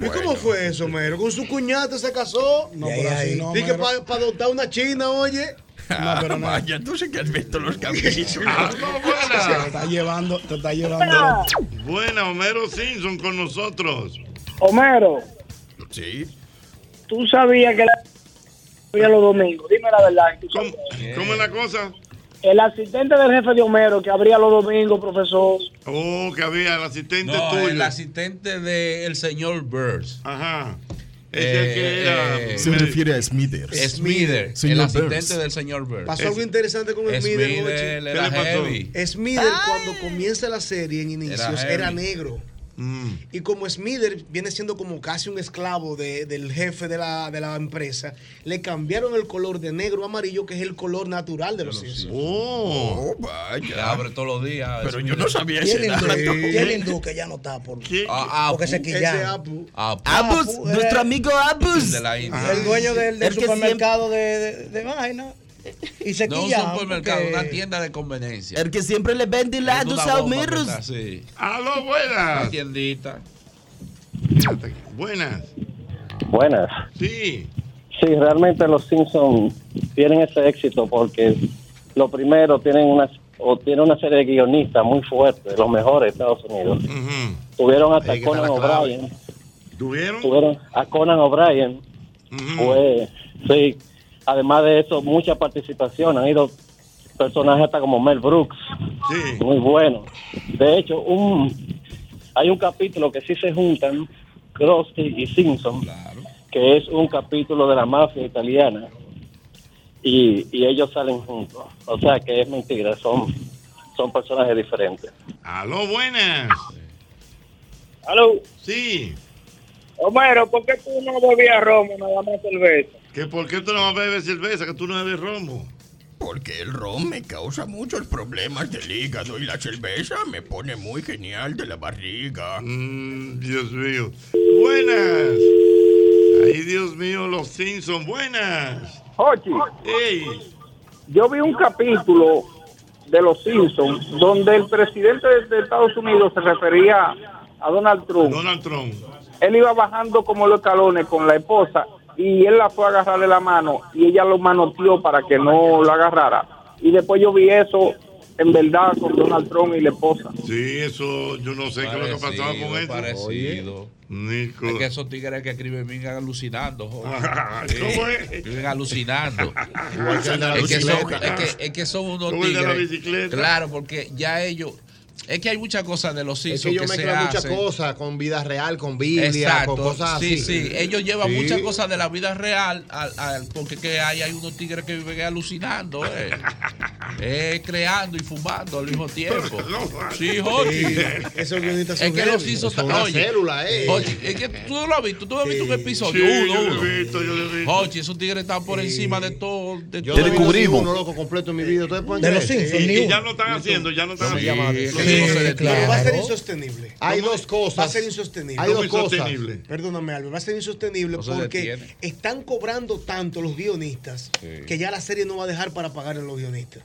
¿Y cómo fue eso, Homero? ¿Con su cuñada se casó? No, pero así no, Dije para adoptar una china, oye. (laughs) Ah, pero no. Vaya, entonces que has visto los capítulos. (laughs) Ah, no, buena. Te está llevando, te está llevando. Buena, Homero Simpson con nosotros. Homero, Sí. tú sabías que la había los domingos. Dime la verdad. ¿tú sabes? ¿Cómo es la cosa? El asistente del jefe de Homero que abría los domingos, profesor. Oh, que había el asistente No, tuyo. el asistente del señor Burns. Ajá. Ese que era- Se refiere a Smithers. Smither, el asistente Burns. del señor Burns. Pasó algo interesante con Smither Smither. Jochi. era heavy. Smither, cuando comienza la serie en inicios, Era era, heavy. Negro. Y como Smither viene siendo como casi un esclavo de- del jefe de la, de la empresa, le cambiaron el color de negro a amarillo, que es el color natural de los Simpsons. Oh, vaya. abre todos los días. Pero yo no sabía ese dato. y el hindú que ya no está por, Ah, porque se. Apu. Abus, nuestro eh, amigo Abus. de la India. El dueño del, supermercado de, de, de vaina. Y se No un supermercado, porque- una tienda de conveniencia. El que siempre le vende helados Una a bomba que Homeros. está así. Aló, buenas. Una tiendita. Buenas. Buenas. Sí. Sí, realmente los Simpsons tienen ese éxito porque lo primero tienen una o tienen una serie de guionistas muy fuertes, los mejores de Estados Unidos. Tuvieron hasta Ahí Conan la. O'Brien. ¿Tuvieron? Tuvieron a Conan O'Brien. Pues, sí. Además de eso, mucha participación. Han ido personajes hasta como Mel Brooks. Muy bueno. De hecho, un hay un capítulo que sí se juntan, Krusty y Simpson, que es un capítulo de la mafia italiana. Y, y ellos salen juntos. O sea que es mentira, son, son personajes diferentes. Aló, buenas. Aló. Sí. Homero, ¿por qué tú no bebías romo, nada más cerveza? ¿Que ¿Por qué tú no bebes cerveza? Que tú no bebes romo. Porque el ron me causa muchos problemas del hígado y la cerveza me pone muy genial de la barriga. Mm, Dios mío. Buenas. Ay, Dios mío, los Simpsons. Buenas. Ochi, Ey. yo vi un capítulo de Los Simpsons donde el presidente de, de Estados Unidos se refería a Donald Trump. Donald Trump. Él iba bajando como los escalones con la esposa y él la fue a agarrar de la mano y ella lo manoteó para que no la agarrara. Y después yo vi eso en verdad con Donald Trump y la esposa. Sí, eso yo no sé qué es lo que pasaba con eso. Parecido. Nico. Es que esos tigres que escriben viven alucinando, joder. (laughs) ¿Cómo es? Viven alucinando. (laughs) Es, que son, es, que, es que son unos tigres. bicicleta. Claro, porque ya ellos. Es que hay muchas cosas de los Es Simpsons que que, ellos mezclan muchas cosas con vida real, con Biblia, Exacto, con cosas sí, así. sí, ellos llevan Sí. muchas cosas de la vida real al, al- porque que hay, hay unos tigres que viven alucinando, eh. (laughs) Eh, creando y fumando al mismo tiempo. (laughs) Sí. Sí, son Es que los. Simpsons Son oye, célula, eh. Jochi, es que tú no lo has visto, tú no has visto un episodio, Sí, uno, yo lo he visto, yo lo he visto. Esos tigres están por encima de todo. De Yo todo. ni uno loco completo en mi vida. ¿Ustedes pueden De los Simpsons, Y- ya lo están haciendo, ya lo están haciendo. Sí, va a ser insostenible. Hay dos cosas. Va a ser insostenible. Hay dos cosas. Perdóname, Albert. Va a ser insostenible No porque están cobrando tanto los guionistas que ya la serie no va a dejar para pagar a los guionistas.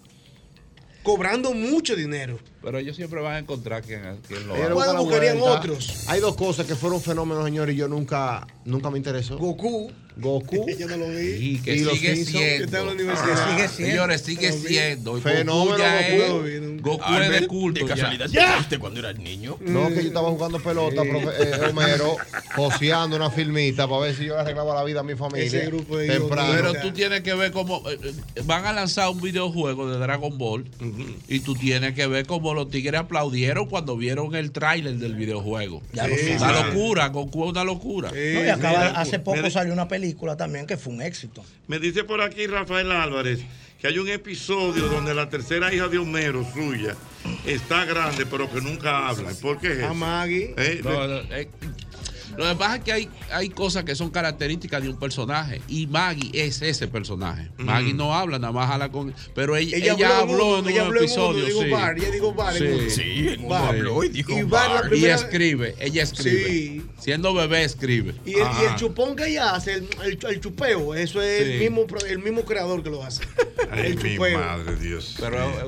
Cobrando mucho dinero. Pero ellos siempre van a encontrar quien, quien lo haga. la buscarían vuelta. otros. Hay dos cosas que fueron fenómenos, señores, y yo nunca, nunca me interesó. Goku. Goku. (laughs) yo no lo vi. Y que Y sigue siendo. que está en la universidad. Sigue siendo. Señores, sigue siendo. Fenómeno Goku ya Goku. es- Goku es de culto. ¿De casualidad te Ya. caíste cuando eras niño? No, que yo estaba jugando pelota, profe- eh, Homero, joseando una filmita para ver si yo le arreglaba la vida a mi familia. Ese grupo de temprano. Pero tú tienes que ver cómo eh, eh, van a lanzar un videojuego de Dragon Ball y tú tienes que ver cómo los tigres aplaudieron cuando vieron el tráiler del videojuego. Ya lo una locura, Goku es una locura. No, y acaba- mira, hace poco salió una película también que fue un éxito. Me dice por aquí Rafael Álvarez que hay un episodio donde la tercera hija de Homero, suya, está grande pero que nunca habla. ¿Por qué es eso? A Maggie. Eh, No, no, eh, lo que pasa es que hay, hay cosas que son características de un personaje y Maggie es ese personaje. Maggie no habla, nada más habla con. Pero ella, Ella ella habló en un ella habló episodio. digo sí. bar, ella dijo bar. Sí, Bar. habló y dijo Y bar la bar. Y primera- escribe, ella escribe. Sí. Siendo bebé, escribe. Y el, y el Ajá. chupón que ella hace, el, el- el chupeo, eso es Sí. el, mismo, el mismo creador que lo hace. Ay, el mi chupeo. madre, Dios.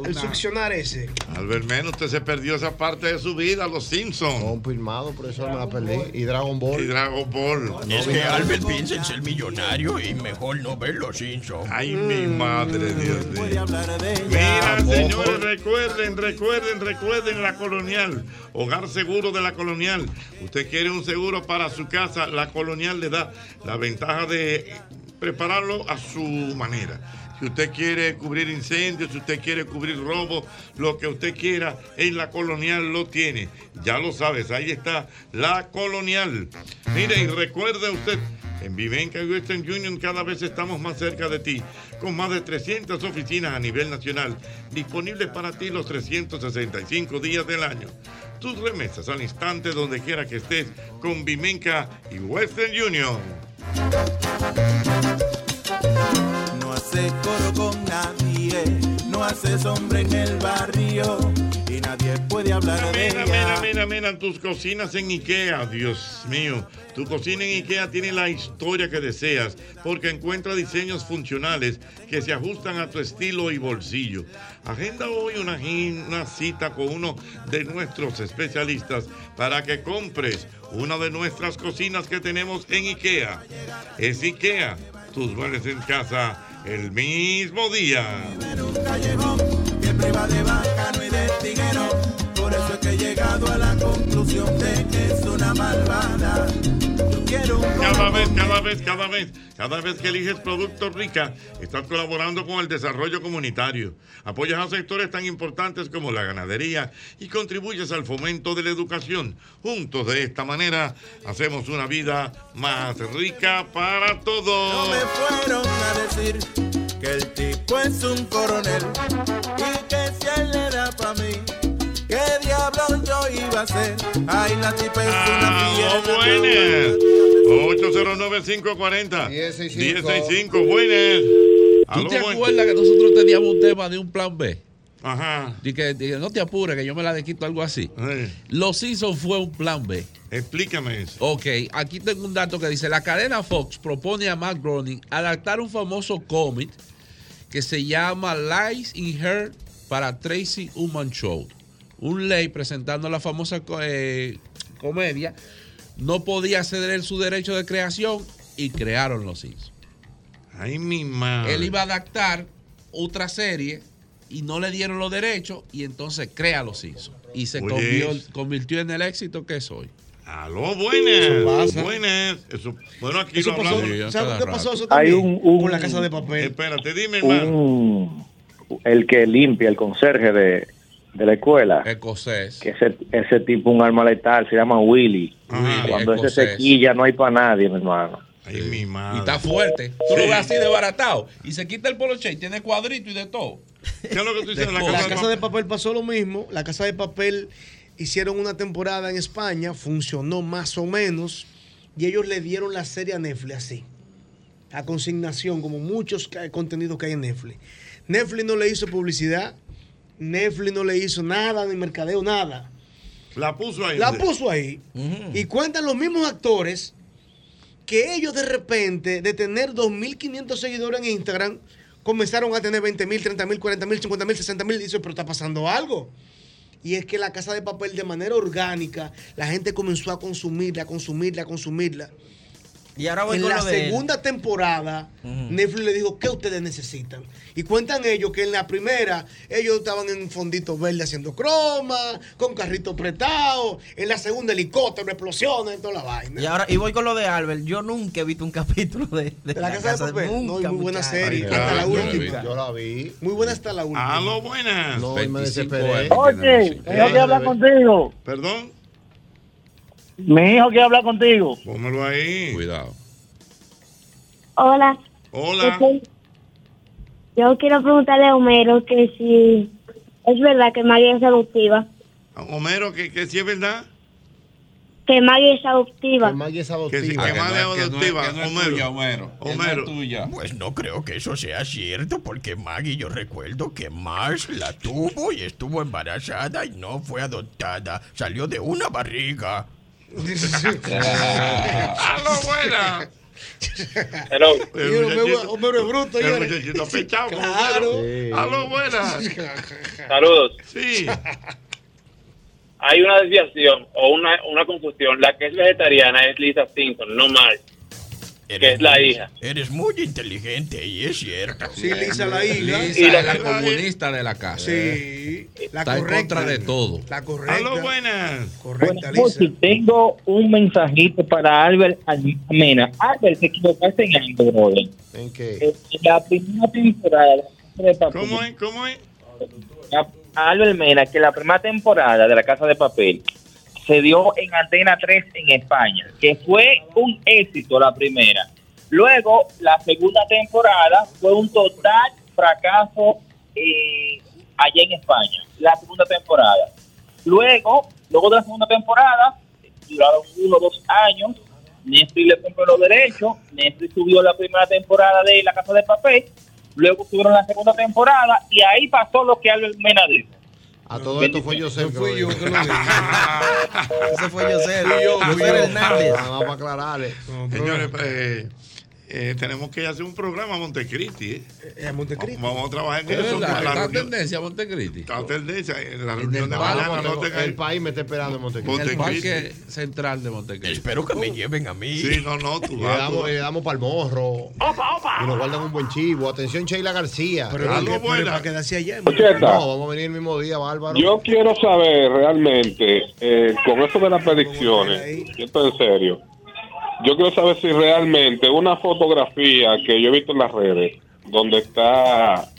el succionar ese. Albert Menos, usted se perdió esa parte de su vida, los Simpsons. Confirmado, por eso me la perdí. Y Dragon Dragon Ball. Y Dragon Ball. es que Albert piensa en ser millonario y mejor no ver los Simpsons. Ay, mi madre, Dios mío. Mira, señores, recuerden, recuerden, recuerden la colonial. Hogar seguro de la colonial. Usted quiere un seguro para su casa, la colonial le da la ventaja de prepararlo a su manera. Si usted quiere cubrir incendios, si usted quiere cubrir robos, lo que usted quiera, en la colonial lo tiene. Ya lo sabes, ahí está la colonial. Mire, y recuerde usted, en Vivenca y Western Union cada vez estamos más cerca de ti, con más de 300 oficinas a nivel nacional, disponibles para ti los 365 días del año. Tus remesas al instante donde quiera que estés con Vimenca y Western Union. Hace coro con nadie, no hace sombra en el barrio y nadie puede hablar de Mira, ella. mira, mira, mira, tus cocinas en IKEA, Dios mío. Tu cocina en IKEA tiene la historia que deseas porque encuentra diseños funcionales que se ajustan a tu estilo y bolsillo. Agenda hoy una, una cita con uno de nuestros especialistas para que compres una de nuestras cocinas que tenemos en IKEA. Es IKEA, tus muebles en casa el mismo día. Por eso es que he llegado a la conclusión de que es una malvada. Yo quiero un Cada vez, cada vez, cada vez, cada vez que eliges Productos Rica, estás colaborando con el desarrollo comunitario. Apoyas a sectores tan importantes como la ganadería y contribuyes al fomento de la educación. Juntos de esta manera hacemos una vida más rica para todos. me fueron a decir que el tipo es un coronel y que si él le da pa' mí, ¿qué diablos yo iba a hacer? Ay, la tipa es una ¡Aló, fiera. buenas! 809-540-1065. Buenas. ¿Tú te buen- acuerdas que nosotros teníamos un tema de un plan B? Ajá. Y que, y que no te apures, que yo me la quito algo así. Los Simpsons fue un plan B. Explícame eso. Ok, aquí tengo un dato que dice: la cadena Fox propone a Matt Groening adaptar un famoso cómic que se llama Lies in Her para Tracy Ullman Show. Un ley presentando la famosa eh, comedia no podía ceder su derecho de creación y crearon los Simpsons. Ay, mi madre. Él iba a adaptar otra serie y no le dieron los derechos y entonces crea los Simpsons. Y se convirtió, en el éxito que es hoy. Aló, buenas. Eso. Buenas. Eso, bueno, aquí Eso lo pasó- hablamos. Sí, ¿sabes qué pasó eso Hay un, un- Con la casa de papel. Espérate, dime, hermano. un- el que limpia, el conserje de, de la escuela. Escocés. Que ese, ese tipo, un arma letal, se llama Willy. Cuando ese se quilla, no hay para nadie, mi hermano. Ay, mi madre. Y está fuerte. Tú lo ves así de baratado. Y se quita el poloche y tiene cuadrito y de todo. ¿Qué es lo que tú dices? La, casa de papel pasó lo mismo. La casa de papel hicieron una temporada en España, funcionó más o menos, y ellos le dieron la serie a Netflix así. A consignación, como muchos contenidos que hay en Netflix. Netflix no le hizo publicidad, Netflix no le hizo nada, ni mercadeo, nada. La puso ahí. La puso ahí. Y cuentan los mismos actores que ellos de repente, de tener 2.500 seguidores en Instagram, comenzaron a tener 20.000, 30.000, 40.000, 50.000, 60.000. Dice, pero está pasando algo. Y es que la casa de papel de manera orgánica, la gente comenzó a consumirla, a consumirla, a consumirla. Y ahora voy en con la lo de él. segunda temporada, Netflix le dijo, ¿qué ustedes necesitan? Y cuentan ellos que en la primera, ellos estaban en un fondito verde haciendo croma, con carrito prestado. En la segunda, helicóptero, explosiones, toda la vaina. Y ahora, y voy con lo de Albert. Yo nunca he visto un (laughs) capítulo de, de De la casa de papel. No, y muy buena serie. hasta la Yo la vi. última. Yo la vi. Muy buena hasta la última. Aló, buenas. No, y me 25 desesperé. Oye, tengo que hablar contigo. ¿Perdón? Mi hijo quiere hablar contigo. Póngalo ahí. Cuidado. Hola. Hola. Yo quiero preguntarle a Homero que si es verdad que Maggie es adoptiva. Homero, que, que sí es verdad. Que Maggie es adoptiva. Maggie es Que sí, que Ah, que no de es- que no es- adoptiva. que no es Homero. tuya, Homero. Que no es Homero. tuya. Pues no creo que eso sea cierto, porque Maggie, yo recuerdo que Marsh la tuvo y estuvo embarazada y no fue adoptada. Salió de una barriga. ¡Aló, buena! Hello. El muchachito- Homero es bruto, El muchachito pechado. Claro. Homero. ¡Aló, buenas! Saludos. Sí. hay una desviación o una, una confusión. La que es vegetariana es Lisa Simpson, no Marge, que es la hija. Eres muy inteligente y es cierto. Sí, Lisa la hija. Lisa Y la- es la comunista de la casa. Sí, la Está en correcta. contra de todo. La correcta. Aló, buenas. Correcta, Buenas noches. Tengo un mensajito para Albert Almena. Albert, te equivocaste en algo, brother. ¿En qué? Eh, la primera temporada de La Casa de Papel. ¿Cómo es? ¿Cómo es? Albert Mena, que la primera temporada de La Casa de Papel se dio en Antena 3 en España, que fue un éxito la primera. Luego, la segunda temporada fue un total fracaso eh, allá en España, la segunda temporada. Luego, luego de la segunda temporada, duraron uno o dos años, Netflix le compró los derechos, Netflix subió la primera temporada de La Casa de Papel, luego subieron la segunda temporada y ahí pasó lo que Albert Mena dijo. A todo esto fue José. fui yo que lo dije. (laughs) Ese fue José. Fui yo, fui José yo. Hernández. Ah, Vamos a aclararle. Señores, eh, eh, tenemos que hacer un programa a Montecristi. ¿eh? Montecristi. Vamos a trabajar en Es eso. verdad, está reunión. tendencia Montecristi. Está tendencia. En la reunión el, de mañana no el país me está esperando en Montecristi. El parque central de Montecristi. Espero que me lleven a mí. Sí, no, no, tú Le vas. tú damos, le damos para el morro. Y nos guardan un buen chivo. Atención, Sheila García. Pero Algo ¿por qué- buena. pero para quedarse allá. Ocheta, No, vamos a venir el mismo día, Bárbaro. yo quiero saber realmente, eh, con eso de las predicciones, yo estoy en serio, yo quiero saber si realmente una fotografía que yo he visto en las redes, donde está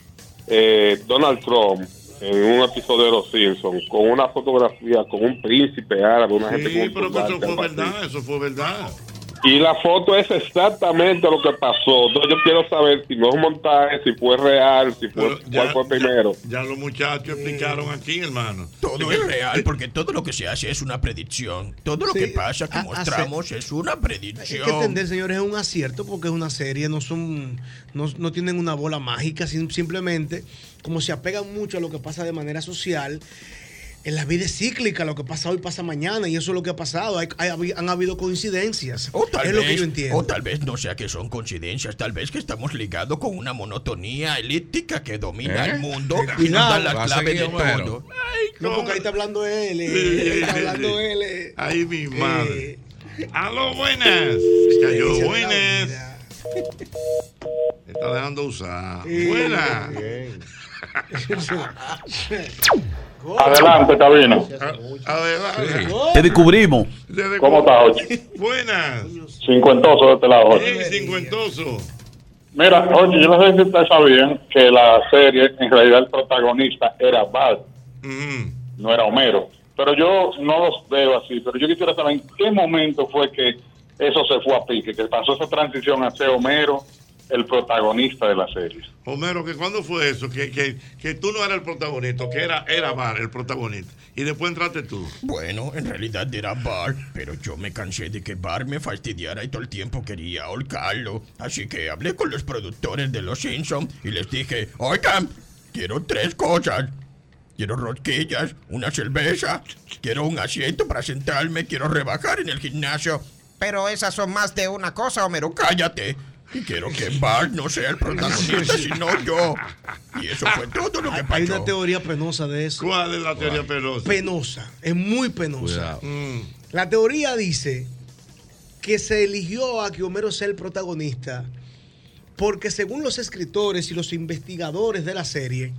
eh, Donald Trump en un episodio de Los Simpsons, con una fotografía con un príncipe árabe, una gente con Sí, pero que eso fue verdad, eso fue verdad. Y la foto es exactamente lo que pasó. Entonces yo quiero saber si no es un montaje, si fue real, si fue, cuál fue primero. Ya los muchachos explicaron aquí, hermano. Todo es real porque todo lo que se hace es una predicción. Todo lo Sí, que pasa que a- mostramos es una Hay que predicción. entender, señores, es un acierto porque es una serie, no son, no, no tienen una bola mágica, sim- simplemente como se apegan mucho a lo que pasa de manera social. En la vida es cíclica, lo que pasa hoy pasa mañana y eso es lo que ha pasado. Hay- hay- han habido coincidencias. O tal, es vez, lo que yo entiendo. o tal vez no sea que son coincidencias, tal vez que estamos ligados con una monotonía elíptica que domina ¿Eh? el mundo y nos da la clave de seguir, Homero. todo. No, porque ahí está hablando él. eh, está hablando él. eh. Ahí mi Eh, madre. Aló, buenas. Cayó, es la buenas. Está dejando usar. Sí. Buenas. Adelante, cabina. Adelante. Te descubrimos. ¿Cómo estás, Ochi? Buenas. Cincuentoso de este lado, Ochi. Cincuentoso. Mira, oye, yo no sé si ustedes sabían que la serie, en realidad el protagonista era Bart, no era Homero. Pero yo no los veo así, pero yo quisiera saber en qué momento fue que eso se fue a pique, que pasó esa transición a ser Homero el protagonista de la serie. Homero, que cuándo fue eso? Que, que, que tú no eras el protagonista, que era, era Bar el protagonista. Y después entraste tú. Bueno, en realidad era Bart, pero yo me cansé de que Bart me fastidiara y todo el tiempo quería ahorcarlo. Así que hablé con los productores de Los Simpsons y les dije, oigan, quiero tres cosas. Quiero rosquillas, una cerveza, quiero un asiento para sentarme, quiero rebajar en el gimnasio. Pero esas son más de una cosa, Homero. Cállate. Y quiero que Bart no sea el protagonista, sino yo. Y eso fue todo lo que Hay pasó. una teoría penosa de eso. ¿Cuál es la teoría penosa? Penosa, es muy penosa. Mm. La teoría dice que se eligió a que Homero sea el protagonista porque según los escritores y los investigadores de la serie,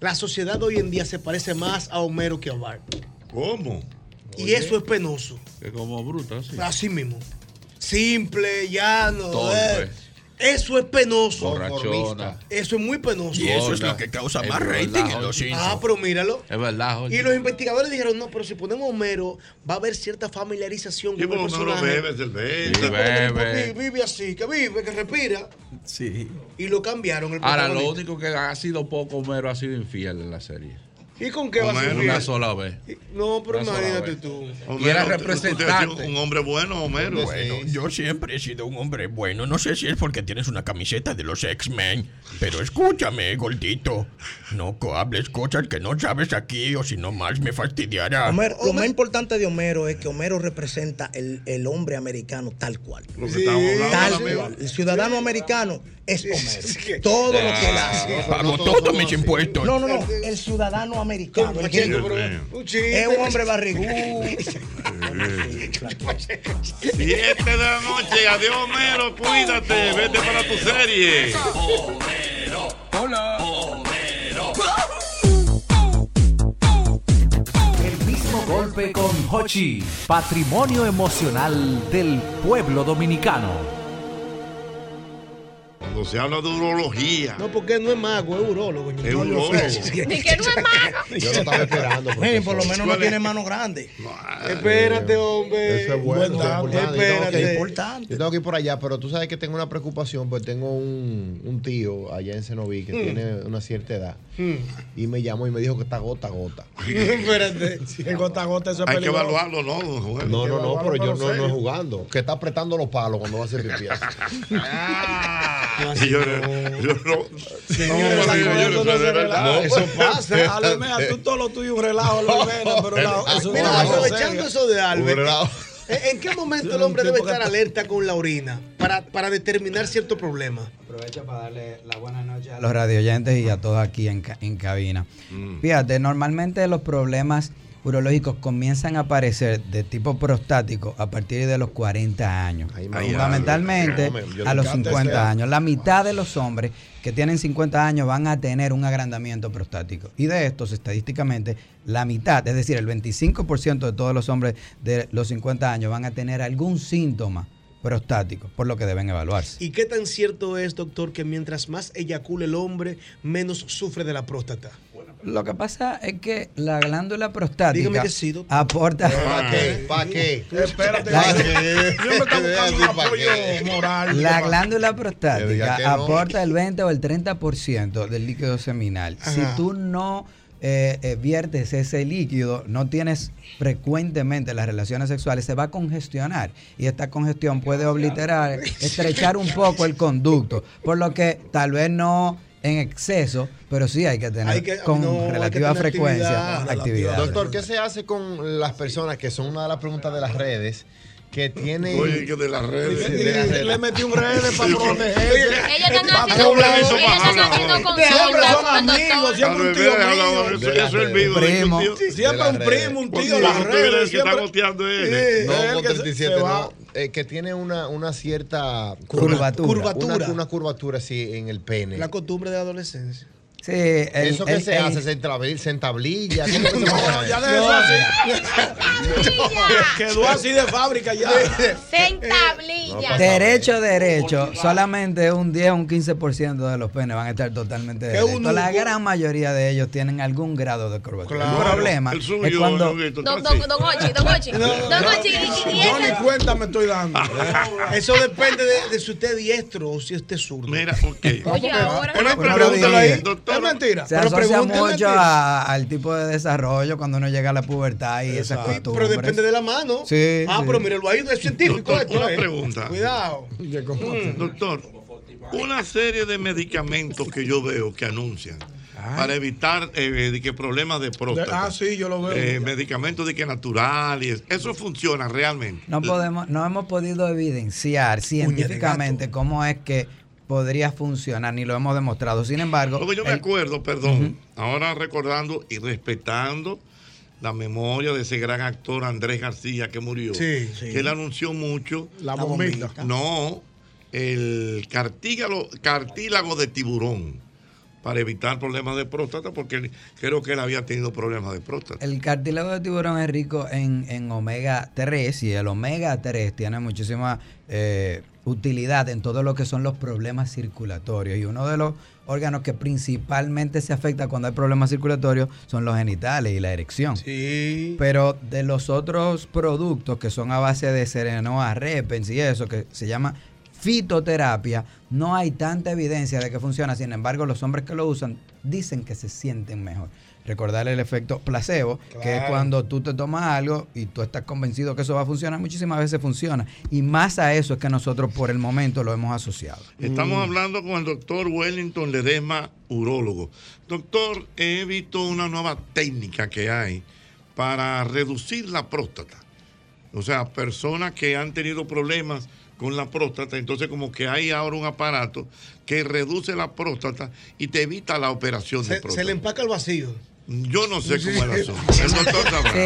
la sociedad hoy en día se parece más a Homero que a Bart. ¿Cómo? Y eso es penoso. Que como bruto, sí. Así mismo. Simple, llano. Torpe. eh. Eso es penoso. Borrachona. Eso es muy penoso. Y eso es lo que causa más rating en Los Simpsons. Ah, pero míralo. Es verdad, Jorge. Y los investigadores dijeron, no, pero si ponemos Homero, va a haber cierta familiarización Sí, con el personaje. bebe cerveza. Sí, bebe. vi- Vive así, que vive, que respira. Sí. Y lo cambiaron. El Ahora, lo único que ha sido poco Homero ha sido infiel en la serie. ¿Y con qué va a Homero fiel? una sola vez. No, pero Una imagínate tú. Y era Homero, ha sido representante. Un hombre bueno, Homero. Bueno, yo siempre he sido un hombre bueno. No sé si es porque tienes una camiseta de los X-Men. Pero escúchame, gordito. No hables cosas que no sabes aquí o si no más me fastidiará. Homero- lo más importante de Homero es que Homero representa el, el hombre americano tal cual. Lo que estamos hablando Tal cual. El ciudadano americano es Homero. Todo lo que él hace. Pago todos mis impuestos. No, no, no. El ciudadano americano. el chiste. Es un hombre barrigudo. Siete de la noche, adiós Homero, cuídate, vete para tu serie. Hola. El mismo golpe con Hochi, patrimonio emocional del pueblo dominicano. Cuando se habla de urología, No, porque no es mago, es urólogo. Es urólogo. Ni que no es mago. (laughs) Yo lo estaba esperando. Por lo menos no ¿Cuál tiene mano grande. Espérate, hombre. Eso es bueno, eso es importante. Yo tengo que ir- Importante. Yo tengo que ir por allá, pero tú sabes que tengo una preocupación, pues tengo un, un tío allá en Cenoví que Mm. tiene una cierta edad. Hmm. Y me llamó y me dijo que está gota a gota. (laughs) Espérate. El gota a gota, eso es hay que evaluarlo, ¿no? No, no, no, pero yo no, no jugando. Que está apretando los palos cuando va a hacer pipí. Y (laughs) yo, yo yo no no. Eso pasa. Almea, tú todo lo tuyo un relajo, Almena, pero la- eso es Mira, aprovechando eso de Albert. ¿en qué momento el hombre debe estar alerta con la orina para, para determinar cierto problema? Aprovecho para darle la buena noche a los radioyentes y a todos aquí en, ca- en cabina. Fíjate, normalmente los problemas urológicos comienzan a aparecer de tipo prostático a partir de los 40 años. Fundamentalmente Ay, a los encanta 50 ese- años. La mitad de los hombres que tienen 50 años van a tener un agrandamiento prostático. Y de estos, estadísticamente, la mitad, es decir, el 25% de todos los hombres de los 50 años van a tener algún síntoma prostático, por lo que deben evaluarse. ¿Y qué tan cierto es, doctor, que mientras más eyacula el hombre, menos sufre de la próstata? Lo que pasa es que la glándula prostática Dígame que sí, doctor. aporta. ¿Para qué? ¿Para qué? Espérate, La- siempre está buscando (laughs) un apoyo moral. La glándula prostática no. aporta el 20 o el 30% del líquido seminal. Si tú no eh, eh, viertes ese líquido, no tienes frecuentemente las relaciones sexuales, se va a congestionar. Y esta congestión puede obliterar, (laughs) estrechar un poco el conducto. Por lo que tal vez no en exceso, pero sí hay que tener Hay que- con no, relativa tener frecuencia actividad. actividad. Doctor, ¿qué se hace con las personas que son una de las preguntas de las redes que tienen. Oye, que de las redes. Sí, de las redes. Le metí un rede para protegerse. Ellos están haciendo, consultas Siempre son amigos, siempre un tío. Eso, es el vivo. Primo. Siempre un primo, un tío, las redes. que está goteando él. Sí, No, con que se- 37, se va. no. eh, que tiene una, una cierta Curvatura. Curvatura. Una, una curvatura así en el pene. La costumbre de la adolescencia. Sí, el- ¿Eso que el- se el- hace? ¿Se entabli- ¿Se entablilla? ¿Cómo que se (laughs) No, maneja ya eso? de eso así. (laughs) Quedó así de fábrica ya. (laughs) Se entablilla. Derecho, derecho, solamente un 10 o un 15% de los penes van a estar totalmente ¿Qué derechos. La gran mayoría de ellos tienen algún grado de curvatura. Claro, el problema el es suyo, cuando... Don, don, Ochi, don Ochi. Don Ochi, Yo ni cuenta me estoy dando. Eso depende de, de si usted es diestro o si usted es zurdo. Mira, ok. Oye, ahora. Ahí, doctor. Es mentira. Se Pero asocia mucho a- al tipo de desarrollo cuando uno llega a la pubertad y esas costumbres. pero depende de la mano. Sí, ah, sí. pero mírelo ahí, no es científico Doctor, esto. una eh. pregunta. Cuidado. Mm, Doctor, una serie de medicamentos que yo veo que anuncian para evitar eh, de que problemas de próstata. Ah, sí, yo lo veo. Eh, medicamentos de que naturales, eso funciona realmente. No podemos, no hemos podido evidenciar científicamente cómo es que podría funcionar, ni lo hemos demostrado. Sin embargo, Porque yo me acuerdo, perdón, ahora recordando y respetando la memoria de ese gran actor Andrés García que murió, Sí, sí. que él anunció mucho. La bombita. No, el cartílago, cartílago de tiburón para evitar problemas de próstata, porque creo que él había tenido problemas de próstata. El cartílago de tiburón es rico en, en omega 3 y el omega 3 tiene muchísima eh, utilidad en todo lo que son los problemas circulatorios. Y uno de los órganos que principalmente se afecta cuando hay problemas circulatorios son los genitales y la erección. Sí. Pero de los otros productos que son a base de serenoa, repens y eso, que se llama fitoterapia, no hay tanta evidencia de que funciona. Sin embargo, los hombres que lo usan dicen que se sienten mejor. Recordar el efecto placebo, que es cuando tú te tomas algo y tú estás convencido que eso va a funcionar, muchísimas veces funciona. Y más a eso es que nosotros por el momento lo hemos asociado. Estamos hablando con el doctor Wellington Ledesma, urólogo. Doctor, he visto una nueva técnica que hay para reducir la próstata. O sea, personas que han tenido problemas con la próstata, entonces como que hay ahora un aparato que reduce la próstata y te evita la operación de próstata. se le empaca el vacío. Yo no sé cómo es el asunto. El doctor sabrá. Sí,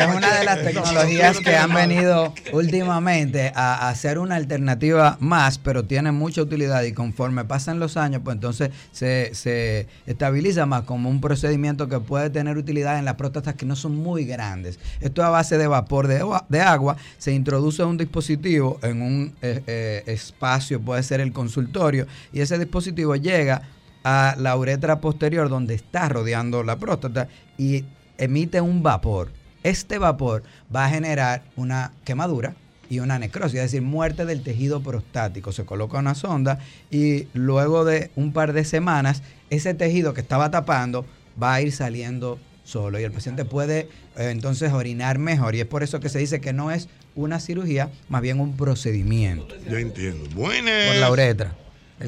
es una de las tecnologías que han venido últimamente a, ser una alternativa más, pero tiene mucha utilidad y conforme pasan los años, pues entonces se, se estabiliza más como un procedimiento que puede tener utilidad en las próstatas que no son muy grandes. Esto a base de vapor de, agua- de agua, se introduce un dispositivo en un eh, eh, espacio, puede ser el consultorio, y ese dispositivo llega a la uretra posterior donde está rodeando la próstata y emite un vapor. Este vapor va a generar una quemadura y una necrosis, es decir, muerte del tejido prostático. Se coloca una sonda y luego de un par de semanas, ese tejido que estaba tapando va a ir saliendo solo y el paciente puede eh, entonces orinar mejor. Y es por eso que se dice que no es una cirugía, más bien un procedimiento. Yo entiendo. Buenas. Por la uretra.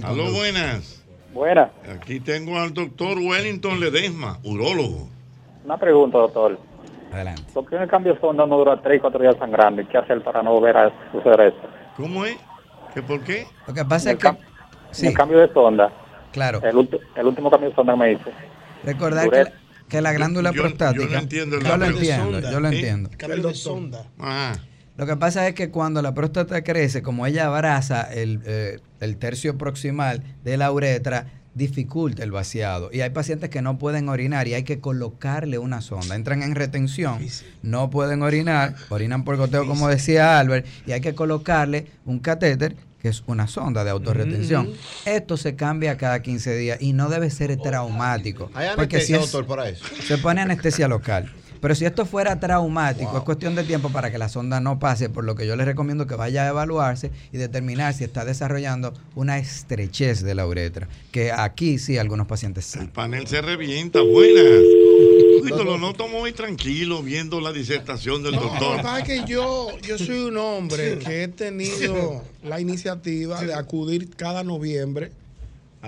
Aló, buenas. Buenas. Aquí tengo al doctor Wellington Ledesma, urólogo. Una pregunta, doctor. Adelante. ¿Por qué el cambio de sonda no dura 3 4 días sangrando? ¿Y qué hacer para no volver a suceder eso? ¿Cómo es? ¿Que por qué? Lo que pasa es que... El cambio de sonda. Claro. El, el último cambio de sonda me hice. Recordar que, la- que la glándula Yo- yo prostática. entiendo el yo lo entiendo, sonda. yo lo ¿Eh? entiendo. Cambio de sonda. Lo que pasa es que cuando la próstata crece, como ella abraza el, eh, el tercio proximal de la uretra, dificulta el vaciado. Y hay pacientes que no pueden orinar y hay que colocarle una sonda. Entran en retención, no pueden orinar, orinan por goteo, como decía Albert, y hay que colocarle un catéter que es una sonda de autorretención. Esto se cambia cada 15 días y no debe ser traumático. ¿Hay porque anestesia, es- doctor, para eso? se pone anestesia local. Pero si esto fuera traumático, es cuestión de tiempo para que la sonda no pase, por lo que yo les recomiendo que vaya a evaluarse y determinar si está desarrollando una estrechez de la uretra, que aquí sí algunos pacientes sí. El panel se revienta. Buenas. Uy, lo noto muy tranquilo viendo la disertación del No, lo doctor. que pasa es que yo, yo soy un hombre que he tenido la iniciativa de acudir cada noviembre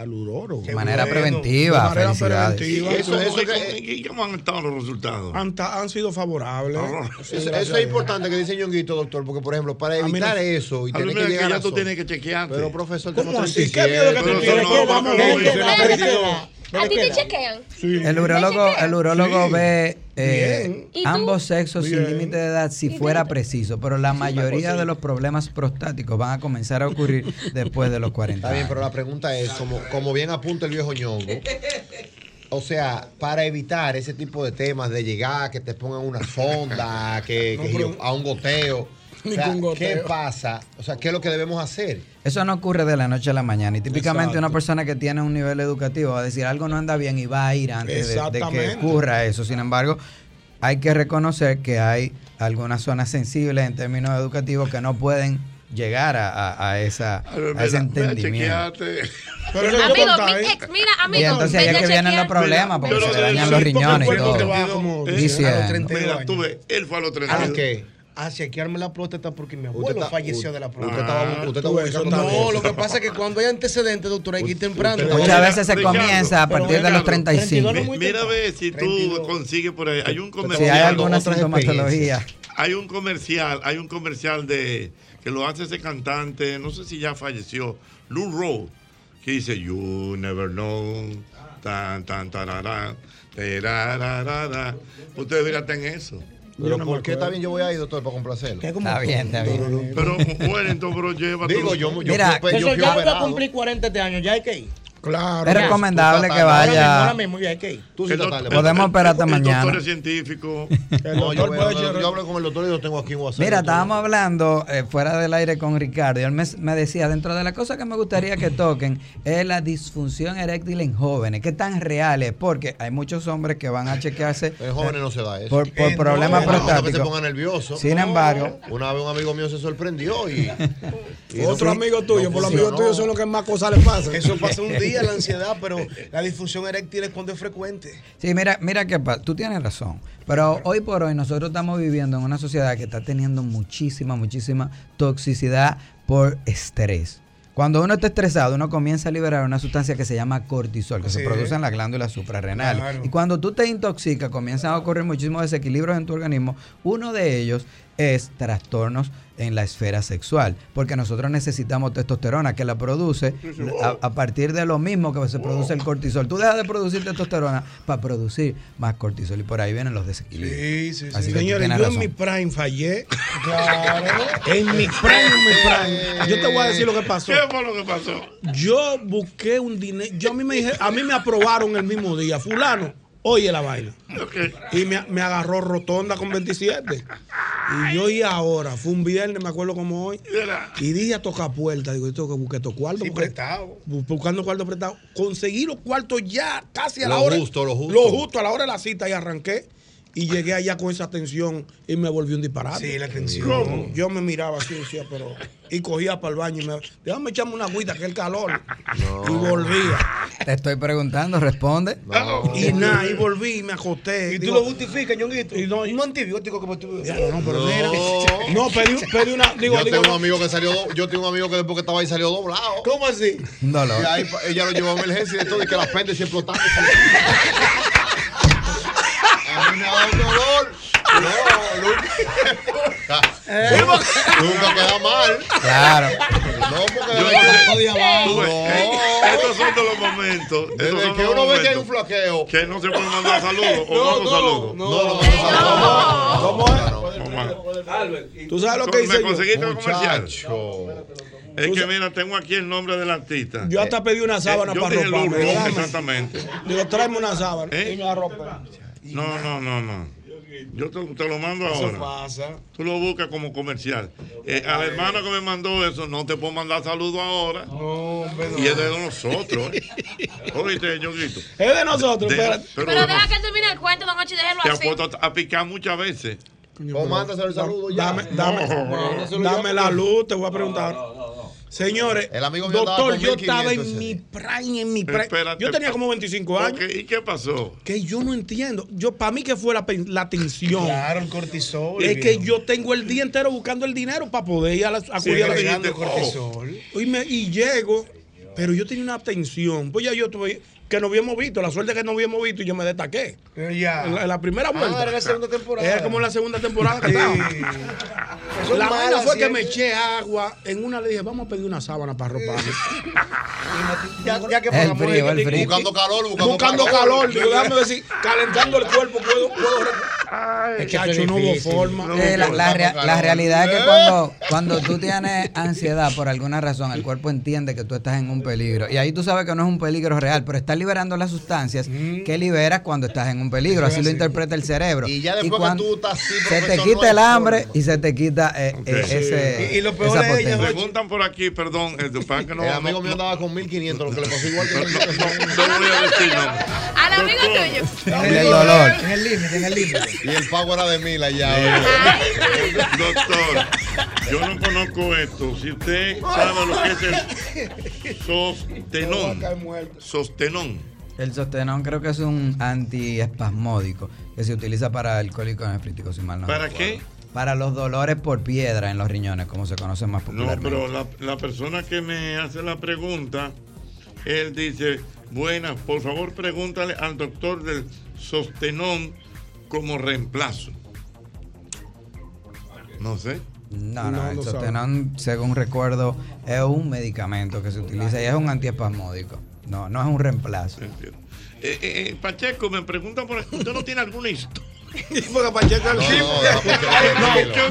al urólogo. De manera preventiva, De manera felicidades. preventiva. Eso, ¿Y cómo han estado los resultados? han, sido favorables. Sí, Eso, es importante que dice Ñonguito, doctor, porque por ejemplo, para evitar no- eso y A mí tener me que llegar que ya a tú tienes que chequearte. Pero profesor, ¿Cómo así? 37. ¿Qué miedo que tú tienes? eso ¿Qué no, vamos a ti te chequean? El urólogo, el urólogo ve eh, ambos sexos sin límite de edad si fuera preciso, pero la mayoría de los problemas prostáticos van a comenzar a ocurrir (laughs) después de los 40 Está bien, años. pero la pregunta es, como, como bien apunta el viejo ñongo, o sea, para evitar ese tipo de temas de llegar, que te pongan una sonda, que, No, que pero- yo- a un goteo. O sea, Ningún ¿Qué pasa? O sea, ¿qué es lo que debemos hacer? Eso no ocurre de la noche a la mañana. Y típicamente Exacto. una persona que tiene un nivel educativo va a decir algo no anda bien y va a ir antes de- de, que ocurra eso. Sin embargo, hay que reconocer que hay algunas zonas sensibles en términos educativos que no pueden llegar a, a- a esa, a ese entendimiento. Pero (laughs) Amigo, mi ex, mira, amigo. Y entonces ahí es vete que vienen los problemas porque Pero se le dañan sí, los riñones y todo. como- Diciendo. a los 32 Mira, años. tú ves, él fue a los ¿A 32. qué? A chequearme la próstata porque mi abuelo Usted está- falleció de la usted próstata. estaba- usted estaba buscando No, lo que pasa es que cuando hay antecedentes, doctor, hay que ir temprano. Muchas veces se comienza a partir de los Ricardo, 35. no es muy Mira, temprano. ve si tú 32. consigues por ahí. Hay un Si comercial. hay alguna sintomatología. Hay un comercial, hay un comercial de que lo hace ese cantante, no sé si ya falleció, Lou Rowe, que dice You never know, tan tan tarará, terararara. Usted debería estar en eso. Pero ¿por qué está bien yo voy ahí, doctor, para complacerlo? Está bien, está bien. Pero bueno, entonces, pero llévatelo. Digo, yo, yo, Mira, fui, yo Eso ya va a operado. cumplir 40 este año, ya hay que ir. Claro. Es recomendable que Ahora mismo, vaya. ahora mismo ya hay que ir. Tú sí estás tarde. Podemos el- esperar hasta el mañana. doctor es científico. No, yo, voy a- yo hablo con el doctor y lo tengo aquí en WhatsApp. Mira, estábamos hablando eh, fuera del aire con Ricardo y él me, me decía, dentro de las cosas que me gustaría que toquen es la disfunción eréctil en jóvenes. ¿Qué tan real es? Porque hay muchos hombres que van a chequearse En jóvenes no se da eso. por, por Eh, problemas No, no, que se prostáticos. ponga nervioso. Sin embargo, Una vez un amigo mío se sorprendió y. y Otro no- amigo tuyo, no por los amigos tuyos son los que más cosas le pasan. Eso pasa un día, (laughs) la ansiedad, pero la disfunción eréctil es cuando es frecuente. Sí, mira, mira que tú tienes razón. Pero hoy por hoy nosotros estamos viviendo en una sociedad que está teniendo muchísima, muchísima toxicidad por estrés. Cuando uno está estresado, uno comienza a liberar una sustancia que se llama cortisol, que se produce en la glándula suprarrenal. Claro. Y cuando tú te intoxicas, comienzan a ocurrir muchísimos desequilibrios en tu organismo. Uno de ellos es trastornos en la esfera sexual, porque nosotros necesitamos testosterona que la produce a, a partir de lo mismo que se produce el cortisol. Tú dejas de producir testosterona para producir más cortisol y por ahí vienen los desequilibrios. Sí, sí, sí. Señores, yo razón. en mi prime fallé. (laughs) Claro. En mi prime, en mi prime. Yo te voy a decir lo que pasó. ¿Qué fue lo que pasó? Yo busqué un dinero. Yo a mí me dije, a mí me aprobaron el mismo día. Fulano, oye la vaina. Y me, me agarró rotonda con 27. Y yo y ahora, fue un viernes, me acuerdo como hoy. Y dije a tocar puerta, digo, yo tengo que buscar estos cuartos. Sí, prestado. bu- Buscando cuartos prestados. Conseguí los cuartos ya, casi a la Lo hora. justo, lo justo. Lo justo, a la hora de la cita y arranqué. Y llegué allá con esa tensión y me volvió un disparate. Sí, la tensión. ¿Cómo? Yo me miraba así, decía, pero. Y cogía para el baño y me. Déjame echarme una agüita, que es el calor. Y volvía. Te estoy preguntando, responde. Y nada, y volví y me acosté. Y tú Digo, lo justificas, ñonguito. Y no, Un antibiótico como tú. Ya, no, pero No. mira. (laughs) No, pedí, pedí una. Digo, yo digo, tengo un amigo que salió, do- yo tengo un amigo que después que estaba ahí salió doblado. ¿Cómo así? Dolor. Y ahí ella lo llevó a emergencia y de todo y que la pende se explotaba. (laughs) A mí me ha dado un dolor. No, nunca. nunca queda mal. Claro. No, porque no. No. Eh, Estos son de los momentos. Desde que uno ve que hay un flaqueo. Que no se puede mandar saludos. O no, no, saludos. no, no, no, ¿Cómo es? ¿Tú sabes lo que hice ¿Me conseguiste el comercial? Es que mira, tengo aquí el nombre del artista. Yo hasta pedí una sábana Eh, para Dame. exactamente. Digo, tráeme una sábana. ¿Eh? Y me arropé. No, no, no, no. Yo te, te lo mando Eso ahora. pasa. Tú lo buscas como comercial. Eh, al hermano que me mandó eso, no te puedo mandar saludos ahora. No. Y es de nosotros. ¿eh? Oíste, yo grito. Es de nosotros, De- pero Pero no, deja que termine el cuento, don Ochi, déjelo te así. apuesto a picar muchas veces. O mándaselo el saludo ya. Dame, dame, (laughs) No. dame la luz, te voy a preguntar. Señores, El amigo doctor, yo 1500 estaba en ese mi prime, en mi Espérate. prime. Yo tenía como 25 años. ¿Y qué pasó? Que yo no entiendo. Yo, para mí que fue la, la tensión. Claro, el cortisol. Es que yo tengo el día entero buscando el dinero para poder ir a la, acudir Sí, a la cortisol. Y, me- y llego, pero yo tenía una tensión. Pues ya yo tuve que no habíamos visto, la suerte que no habíamos visto y yo me destaqué. En la, en la primera Ah, vuelta. era la segunda temporada. Era como en la segunda temporada que Sí. estaba. Son La vaina fue que me eché agua. En una le dije, vamos a pedir una sábana para roparme. (laughs) Ya, ya que El frío, el frío. Buscando calor, buscando, Buscando calor, digo, déjame si calentando el cuerpo puedo. puedo Es que Chacho, no hubo forma. Eh, la, la rea- la realidad es que cuando, cuando tú (laughs) tienes ansiedad por alguna razón, el cuerpo entiende que tú estás en un peligro. Y ahí tú sabes que no es un peligro real, pero estás liberando las sustancias que liberas cuando estás en un peligro. Así lo interpreta el cerebro. Y ya después cuando tú estás así, se te quita no el hambre y se te quita eh, eh, ese, Y- y lo peor esa es ella, potencia. Jochi. Preguntan por aquí, perdón, eh, para que no, El amigo no- mío andaba con 1500, lo que le pasó igual que no, el no, no voy a decir nombre. Al amigo tuyo. El del dolor. En el límite, en el límite. Y el pago era de mil allá. Doctor, yo no conozco esto. Si usted sabe lo que es el sostenón. Sostenón. El sostenón creo que es un antiespasmódico que se utiliza para el cólico nefrítico, si mal no ¿Para recuerdo. qué? Para los dolores por piedra en los riñones, como se conoce más No, popularmente. pero la, la persona que me hace la pregunta, él dice, buenas, por favor pregúntale al doctor del sostenón como reemplazo. No sé. No, no, No, el no sostenón, según recuerdo, es un medicamento que se utiliza y es un antiespasmódico. No, no es un reemplazo. Eh, eh, eh, Pacheco, me pregunta por aquí, ¿usted no tiene alguna historia? (laughs) Porque Pacheco No,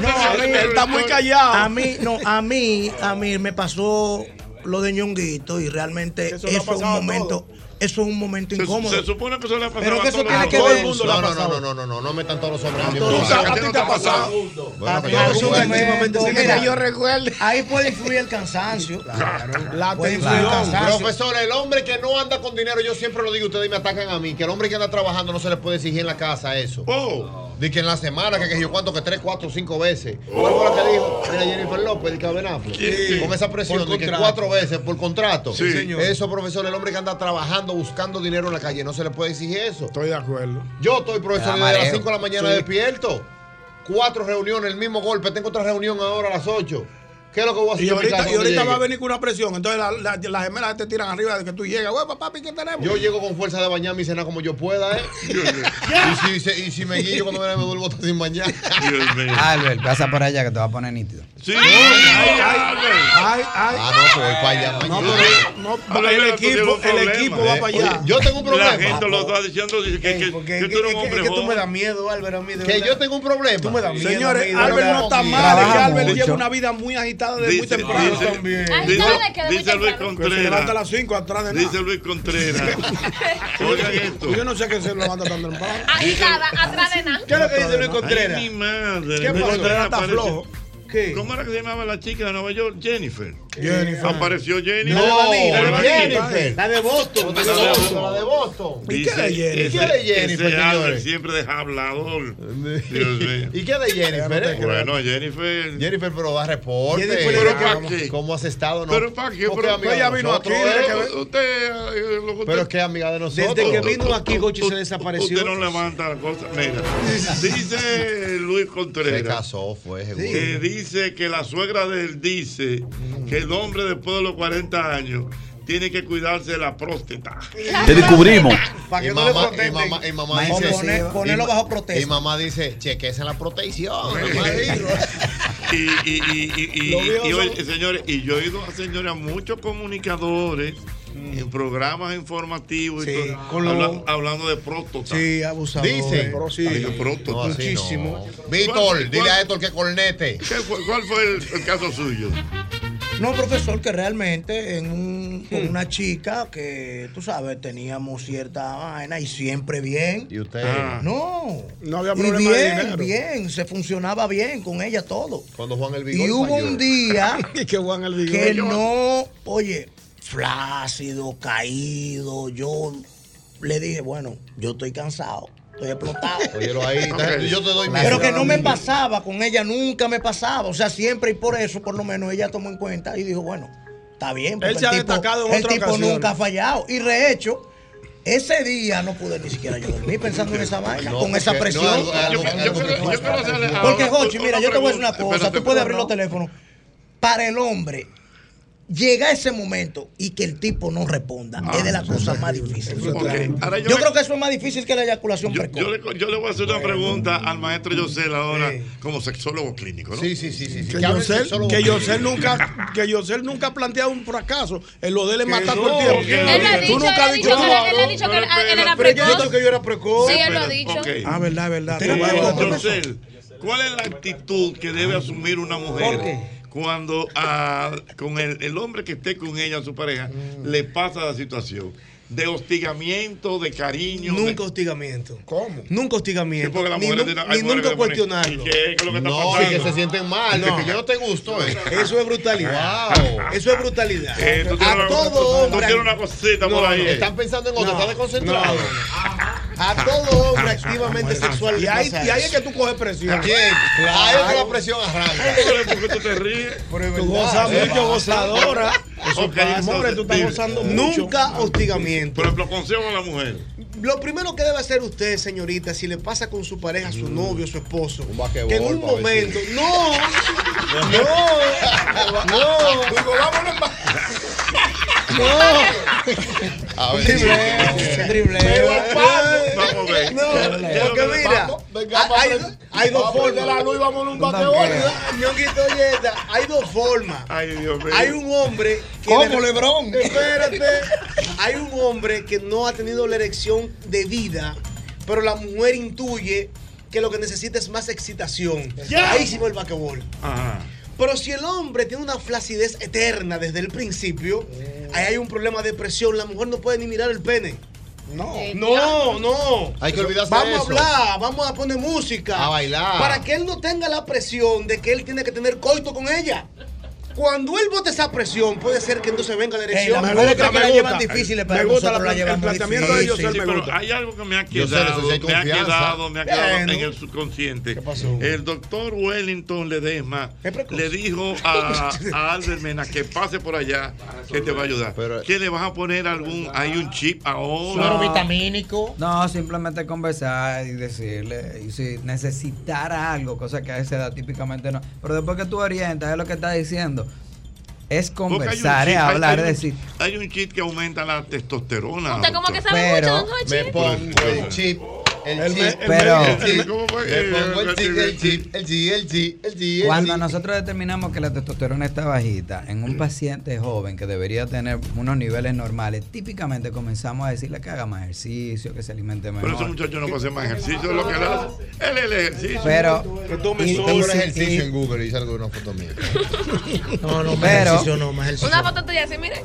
no. No, está muy callado. A mí, no, a mí, a mí me pasó lo de ñonguito y realmente Eso eso, es un a momento, eso es un momento Se, incómodo. se supone que eso le ha pasado Pero a que eso todos tiene los que doctores. ver- No, no, pasado. no, no, no, no, no metan todos los hombres sabes, saco. a ti te ha pasado. Momento, sí, mira, yo recuerde. Ahí puede influir el cansancio. La Puede tensión. Profesor, el hombre que no anda con dinero, yo siempre lo digo, ustedes me atacan a mí, que el hombre que anda trabajando no se le puede exigir en la casa eso. Oh, De que en la semana, que, que yo cuánto, que tres, cuatro, cinco veces. ¿Cuál fue la que dijo? Mira, Jennifer López, de Cabenafle. Sí. Con esa presión de que cuatro veces por contrato. Sí, señor. Eso, profesor, el hombre que anda trabajando, buscando dinero en la calle, no se le puede exigir eso. Estoy de acuerdo. Yo estoy, profesor, da desde las mareo. 5 de la mañana Sí. despierto. Cuatro reuniones, el mismo golpe. Tengo otra reunión ahora a las 8. ¿Qué es lo que voy a hacer Y ahorita, y va a venir con una presión. Entonces la- la- las gemelas te tiran arriba de que tú llegas. Güey, papi, ¿qué tenemos? Yo llego con fuerza de bañar mi cena como yo pueda, ¿eh? (laughs) y, si, y si me guillo cuando me, me duermo hasta sin bañar. Albert, pasa por allá que te va a poner nítido. Sí. Ay, ay, Ah, no, pues voy para allá No, mañana. pero, no, pero el equipo, el equipo va para allá. Yo tengo un problema. La gente lo está diciendo, que, que, que tú eres un hombre Es que tú me das miedo, Álvaro, a mí. de Que yo tengo un problema. Tú me das miedo. Señores, verdad. no está mal, mucho. lleva una vida muy agitada desde muy Dice, temprano. dice, también. dice, de de muy dice Luis. Que se levanta a Contreras. las 5 atrás de nada. Dice Luis Contreras. (laughs) Oigan esto. Yo no sé qué se levanta tan temprano. Agitada, atrás de nada. ¿Qué es lo que dice Luis Ay, Contreras? mi madre. ¿Qué Luis pasó? Contreras Está flojo. ¿Qué? ¿Cómo era que se llamaba la chica de Nueva York? Jennifer. Jennifer. Apareció Jennifer. No, La de Jennifer. La de Boston. La de Boston. La de Boston. ¿Y qué de Jennifer? ese- ¿Qué de Jennifer, señores? siempre deja hablador. Dios mío. ¿Y qué de Jennifer? eh? Bueno, Jennifer. Jennifer, pero da reporte. Jennifer, ¿Pero ¿cómo- para qué? ¿Cómo has estado? No, ¿Pero para qué? Pero- ella vino aquí, ¿eh? que ver. Usted, eh, lo que Pero es que amiga de nosotros. Desde que vino aquí, Gochi se desapareció. Usted no levanta la cosa. Mira, (laughs) dice Luis Se Contreras. casó, fue, seguro. que dice que la suegra de él dice que el hombre después de los 40 años tiene que cuidarse de la próstata. Te descubrimos. Para que Y no le mamá, y mamá, y mamá Más dice, y Ponerlo bajo protesta. Y mamá dice, chequese la protección. (laughs) Y, y, y, y, y, Los viejos y oye, son- señores, y yo he oído a señores, a muchos comunicadores en programas informativos y Sí, todo, con lo- habla- hablando de próstata. Sí, abusador. Dice. Pero sí. Próstata. No, Muchísimo. no. Víctor, dile a Héctor que cornete. ¿Qué fue- ¿Cuál fue el, el caso suyo? No, profesor, que realmente en un, con una chica que, tú sabes, teníamos cierta vaina y siempre bien. ¿Y usted? Ah. No. No había Y problema de bien, dinero. bien, se funcionaba bien con ella todo. Cuando Juan el Vigor Y hubo un día (laughs) Y que Juan el Vigor. que no, oye, flácido, caído, yo le dije, bueno, yo estoy cansado, estoy explotado. Óyelo ahí, está- yo te doy Pero miedo. que no me pasaba con ella, nunca me pasaba. O sea, siempre y por eso, por lo menos, ella tomó en cuenta y dijo, bueno, está bien. Él se ha el tipo, destacado en el tipo nunca ha fallado. Y de hecho, ese día no pude ni siquiera yo dormir pensando en esa vaina, No, con esa presión. Porque, Jochi, mira, yo te voy a decir una cosa. Tú puedes abrir los teléfonos. Para el hombre, llega ese momento y que el tipo no responda es de las cosas más difíciles. Ahora Yo le- creo que eso es más difícil que la eyaculación Yo, precoz. yo le, yo le voy a hacer una pregunta al maestro Yosel ahora, como sexólogo clínico, ¿no? Sí, sí, sí, sí. sí. Que Yosel, que nunca, que Yosel nunca ha planteado un fracaso. En lo de él es matar todo el tiempo. Él lo ha Tú dicho, él nunca has dicho que él ha dicho que él él era yo precoz. dicho que yo era precoz. Sí, él lo ha dicho. Ah, verdad, verdad. Yosel, ¿cuál es la actitud que debe asumir una mujer ¿Por qué? Cuando a- con el, el hombre que esté con ella, su pareja, le pasa la situación? De hostigamiento, de cariño. de- Nunca hostigamiento. ¿Cómo? Nunca hostigamiento. Sí, ni tiene- nunca cuestionarlo. ¿y qué es lo que está No, pasando? y que se sienten mal, No. que yo no te gusto, eh. Eso es brutalidad. Wow. Eso es brutalidad. Eh, a una- todo tú hombre. tienes una cosita por No, ahí. no, Están pensando en otra, No. están desconcentrados. A todo hombre activamente sexual. Y ahí, y ahí es que tú coges presión. Bien, ahí es que la presión arranca. ¿Por qué tú te ríes? Tú gozas mucho, gozadora. Eso Ok, pasa. entonces, Hombre, tú estás gozando mucho. Nunca hostigamiento. Por ejemplo, consejo a la mujer. Lo primero que debe hacer usted, señorita, si le pasa con su pareja, su novio, su esposo, Un que en un momento, no, (laughs) no, no, Digo, vámonos no, A (laughs) ver, Dribleo, dribleo. Vamos a ver. No, porque mira, Vamos, hay, vamos dos vamos formas. la luz y vámonos a un. Ñonguito Yeta, hay dos formas. Ay, Dios mío. Hay un hombre que. ¿Cómo, de- Lebrón? Espérate. Hay un hombre que no ha tenido la erección de vida, pero la mujer intuye que lo que necesita es más excitación. Ahí sí va el basquetbol. Ajá. Pero si el hombre tiene una flacidez eterna desde el principio, ahí hay un problema de presión. La mujer no puede ni mirar el pene. No. No, no. Hay que olvidarse Vamos de a eso. hablar, vamos a poner música. A bailar. Para que él no tenga la presión de que él tiene que tener coito con ella. Cuando él bote esa presión, puede ser que entonces venga la erección. mujeres creen que la llevan difíciles, pero Me gusta nosotros la- el planteamiento de difícil. Yosel Sí, me pero gusta. hay algo que me ha quedado, sí me ha quedado, me ha quedado Bueno. en el subconsciente. El doctor Wellington Ledesma le dijo a, (laughs) a Albert Mena que pase por allá, que te va a ayudar. que le vas a poner algún, hay un chip ahora. vitamínico. No, simplemente conversar y decirle. Y si necesitara algo, cosa que a esa edad típicamente no. Pero después que tú orientas, es lo que está diciendo. Es conversar, es hablar, hay decir. Hay un chip que aumenta la testosterona. Usted como que sabe Pero mucho, don. Me pongo el chip. El chip, pero- Cuando nosotros determinamos que la testosterona está bajita en un paciente joven que debería tener unos niveles normales, típicamente comenzamos a decirle que haga más ejercicio, que se alimente Pero ese mejor. muchacho no puede hacer más ejercicio, es lo que él hace. Él es el ejercicio. Pero- Que tome y- sol. y un si- ejercicio en Google y salgo una foto mía. (laughs) No, no, más Pero- ejercicio no, más ejercicio. Una foto tuya así, mire.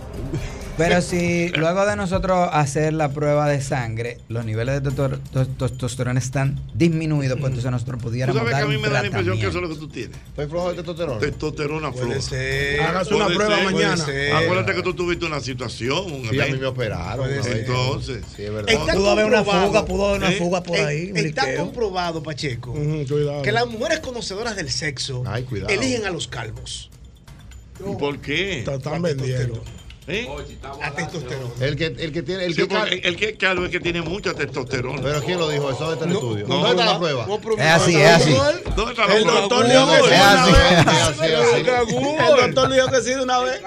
Pero si luego de nosotros hacer la prueba de sangre, los niveles de testo- to- testosterona están disminuidos, pues entonces nosotros Tú pudiéramos sabes que dar a mí me da la impresión que eso es lo que tú tienes. ¿Estoy flojo de testosterona? Testosterona floja. Hágase una Puede prueba ser. mañana. Acuérdate que tú tuviste una situación. un Sí, a mí me operaron. Entonces. Sí, es verdad. Está Pudo haber una fuga, pudo haber una ¿Eh? fuga por Eh, ahí. Está liqueo. comprobado, Pacheco, que las mujeres conocedoras del sexo eligen a los calvos. ¿Y por qué? Están vendiendo. ¿Eh? A testosterona. El que, el que tiene. El Sí, que porque el que es calvo es que tiene mucha testosterona. Pero ¿quién lo dijo? Eso está en el estudio. no, ¿Dónde está no, la prueba? Es así, es así. ¿Dónde está la El prueba? doctor dijo que sí Es una así, vez. El doctor dijo que sí de una vez.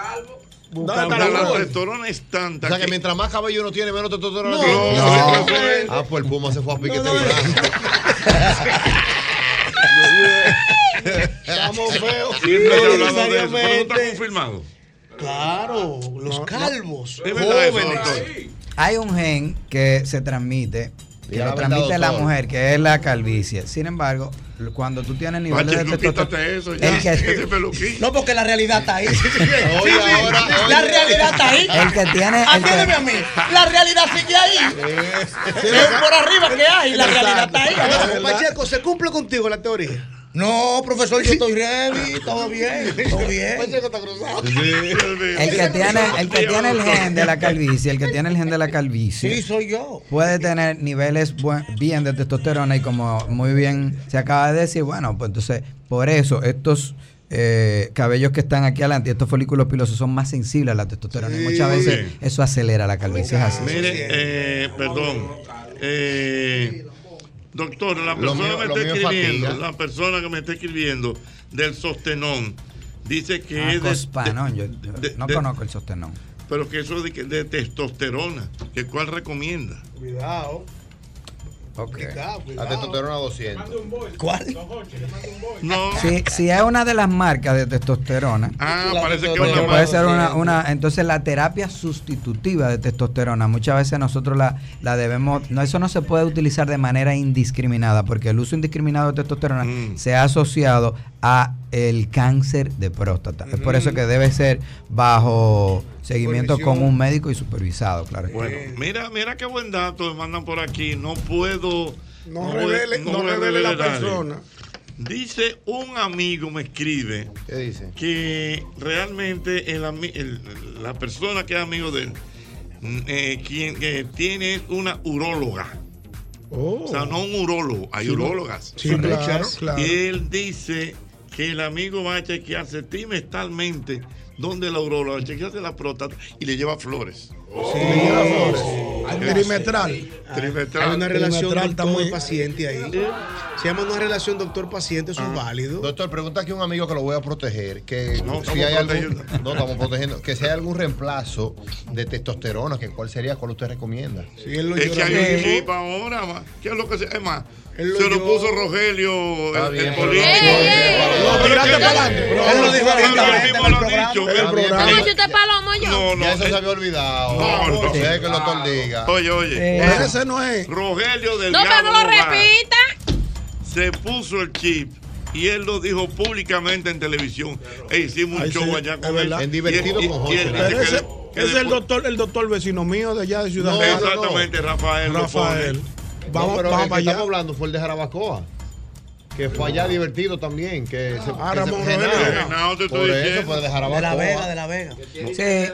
¿Dónde está La, testosterona es tanta O sea que que- mientras más cabello uno tiene, menos testosterona No, tiene. no. Ah, pues el Puma se fue a pique No, no. (laughs) Estamos feos. Siempre No hablado de eso, no está confirmado. Claro, los calvos, jóvenes. Hay un gen que se transmite, que lo transmite la mujer, que es la calvicie. Sin embargo, cuando tú tienes niveles de Pacheco, testosterona. quítate eso ya. El que-. (laughs) No, porque la realidad está ahí. (laughs) Ahora. La realidad está ahí. El que tiene. el que- Atiéndeme a mí. La realidad sigue ahí. Es por arriba que hay. La realidad está ahí. Pacheco, ¿se cumple contigo la teoría? No, profesor, yo estoy ready. Todo (laughs) bien. Todo bien. Cruzado. el que tiene, el que tiene el gen de la calvicie, el que tiene el gen de la Sí, calvicie, soy yo. puede tener niveles buen- bien de testosterona y como muy bien se acaba de decir, bueno, pues entonces por eso estos eh, cabellos que están aquí adelante, estos folículos pilosos son más sensibles a la testosterona y muchas veces Sí. eso acelera la calvicie. Es así. Mire, eh, perdón. Eh, doctor, la persona mío- me está escribiendo, fatiga. la persona que me está escribiendo del sostenón, dice que Ah, es de- cospanón, yo, de- yo de- no de- conozco el sostenón. pero que eso de, que- de testosterona, que cuál recomienda. Cuidado. Ok. Cuidado, La cuidado. testosterona 200. ¿Cuál? No. Si, si es una de las marcas de testosterona, Ah, parece que una puede ser una, una, entonces la terapia sustitutiva de testosterona, muchas veces nosotros la, la debemos, no, eso no se puede utilizar de manera indiscriminada, porque el uso indiscriminado de testosterona Mm. se ha asociado a el cáncer de próstata. Es por eso que debe ser bajo seguimiento con un médico y supervisado, claro. Bueno, mira, mira qué buen dato me mandan por aquí. No puedo. No voy- revele, no revele la persona. Dice un amigo, me escribe, ¿Qué dice? que realmente el, la persona que es amigo de él, mm, eh, quien que tiene una uróloga. Oh. O sea, no un urólogo, hay Sí, urólogas. Sí, claro, claro. Y él dice que el amigo va a chequearse trimestralmente donde la uróloga, chequearse la próstata y le lleva flores. Sí, le lleva flores. Trimestral. Trimestral. Hay una relación Trimestral está muy- doctor-paciente ahí. Se llama una relación doctor-paciente, eso es válido. Doctor, pregunta aquí a un amigo que lo voy a proteger. Que No, si hay algún, no estamos protegiendo. Que si hay algún reemplazo de testosterona, que cuál sería, cuál usted recomienda. Sí, él lo Es que hay un mismo. chip ahora. ¿qué es lo que se Es más, Él lo se lo puso Rogelio, Está el, bien, el pero político. Ey, ey, ey. Lo tiraste para adelante. Él lo dijo. No, no. Eso se había olvidado. No, no. Que. Oye, oye. Ese no es. Rogelio del No, pero no lo repita. se puso el chip y él lo dijo públicamente en televisión. E hicimos un show sí, allá es con él. verdad. En Divertido Y- y- con y Jorge. él dice Pero que ese, de- que ese es el doctor, el doctor vecino mío de allá de Ciudad No. Exactamente, Rafael. lo Rafael. Vamos, no, pero vamos el que allá. estamos hablando fue el de Jarabacoa. Que fue allá divertido también. Que se, Ah, que se- Ramón Genao. Te estoy Por eso, diciendo. pues de De la Vega, de la Vega. Sí.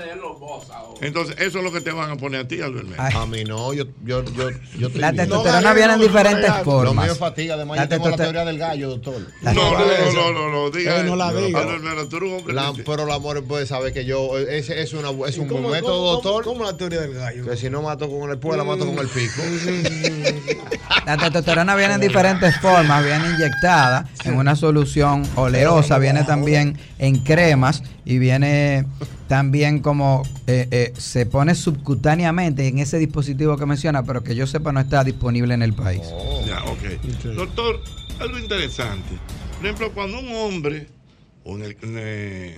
Entonces, eso es lo que te van a poner a ti, Albert. A mí no, yo, yo, yo, yo estoy La testosterona viene en diferentes formas. mío es fatiga, además La yo tengo la teoría del gallo, doctor. La- No, no, no, no, no, no, diga. No la diga. Albert Mena, tú eres un hombre. La- que- pero la amor puede saber que yo, es, una, es un buen método, doctor. cómo la teoría del gallo? Que si no mato con el pueblo, mato con el pico. La testosterona viene en diferentes formas, viene inyectada en una solución oleosa, viene también en cremas y viene también como eh, eh, se pone subcutáneamente en ese dispositivo que menciona, pero que yo sepa no está disponible en el país. Ya, ok. Doctor, algo interesante. Por ejemplo, cuando un hombre. O en el- en el-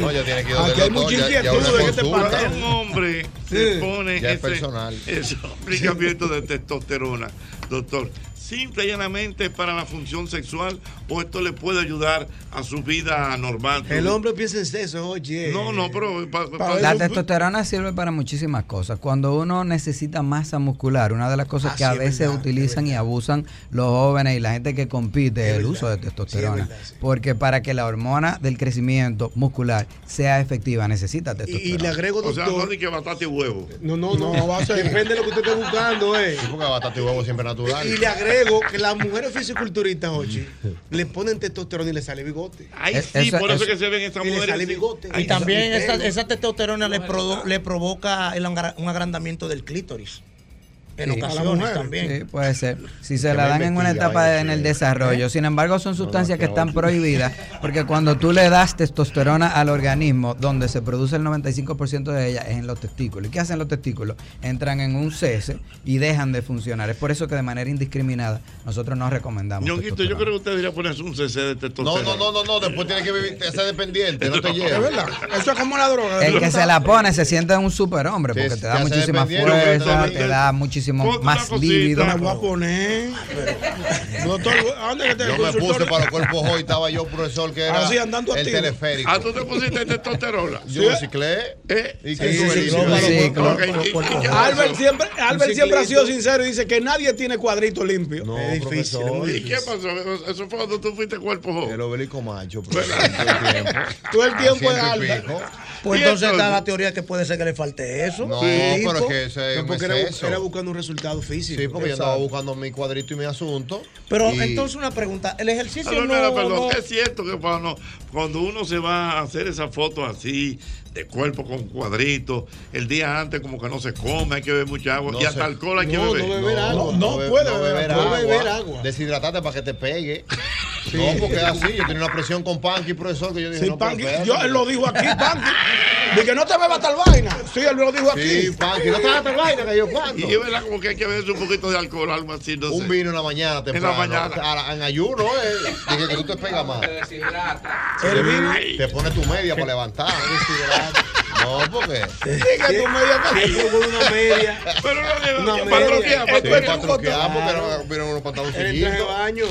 No, ya tiene que ir Aquí hay mucha inquietud en este panel. Un hombre Sí. se pone Ya es ese, personal. ese aplicamiento de testosterona, doctor, simple y llanamente para la función sexual o esto le puede ayudar a su vida normal. El hombre piensa en sexo, oye. No, no, pero pa- pa- La testosterona sirve para muchísimas cosas. Cuando uno necesita masa muscular, una de las cosas Ah, que a sí, veces verdad, utilizan y abusan los jóvenes y la gente que compite es el uso de testosterona. Porque para que la hormona del crecimiento muscular sea efectiva necesita testosterona. y le agrego, O sea, doctor. no di que batata y huevo. No, no, no, va a ser. (laughs) Depende de lo que usted esté buscando, eh. Sí, porque batata y huevo siempre natural. Y le agrego que las mujeres fisiculturistas, oye, le ponen testosterona y le sale bigote. Ay, sí, por eso, que se ven esas y le mujeres. sale bigote. Y también esa, esa testosterona le, produ- le provoca el un agrandamiento del clítoris. En Sí. ocasiones también. Sí, puede ser. Si se la dan en una etapa de- en el sí. desarrollo. Sin embargo, son sustancias que están prohibidas porque cuando tú le das testosterona al organismo, donde se produce el 95% de ella es en los testículos. ¿Y qué hacen los testículos? Entran en un cese y dejan de funcionar. Es por eso que de manera indiscriminada nosotros no recomendamos. Ñonguito, yo creo que usted debería ponerse un CC de No, testosterona. no, no, no, no, después tiene que vivir, ser dependiente, no te (laughs) Es lleves. verdad. Eso es como la droga. El que se la pone se siente un superhombre porque te da muchísima fuerza, te da muchísimo más líbido. Me voy a poner. Doctor, ¿a dónde que te Yo me puse para los cuerpos hoy, estaba yo, profesor, que era Así, andando el activo. teleférico. Ah, tú te pusiste testosterona. Yo reciclé. ¿Eh? ¿Y Sí, qué tú Albert siempre, Albert siempre ha sido sincero y dice que nadie tiene cuadrito limpio. No, es difícil. ¿Y qué pasó? Eso fue cuando tú fuiste cuerpo joven. El obelisco macho, todo el tiempo. (laughs) Todo el tiempo Ciento es Albert. pico. Pues ¿Y entonces entonces? está la teoría que puede ser que le falte eso. No, Sí, pero es que ese es No, un porque era, exceso. era buscando un resultado físico. Sí, porque yo andaba buscando mi cuadrito y mi asunto. Pero y- entonces una pregunta, el ejercicio Albert no, Mena, perdón, no- es cierto que cuando, cuando uno se va a hacer esas fotos así, de cuerpo con cuadritos, el día antes como que no se come, hay que beber mucha agua, No y hasta alcohol hay que no, beber. no beber agua. no puede no beber beber agua. beber agua. Deshidratarte para que te pegue. (laughs) No, porque es así. Yo tenía una presión con Panky, profesor, que yo dije, Sí, no, Panky, yo, él lo dijo aquí, Panky. De que no te bebas tal vaina. Sí, él lo dijo aquí. Sí, Panky, no te hagas tal vaina que yo cuando. Y es verdad como que hay que beberse un poquito de alcohol, algo así, no sé. Un vino en la mañana temprano. mañana. a la- en ayuno, eh. Dije que tú te pegas más. El vino. Te pones tu media para levantar. God. No, porque. Diga tu media Siempre con una media. Pero no, Una para media. troquear, para para troquear, porque no vieron unos En el baño.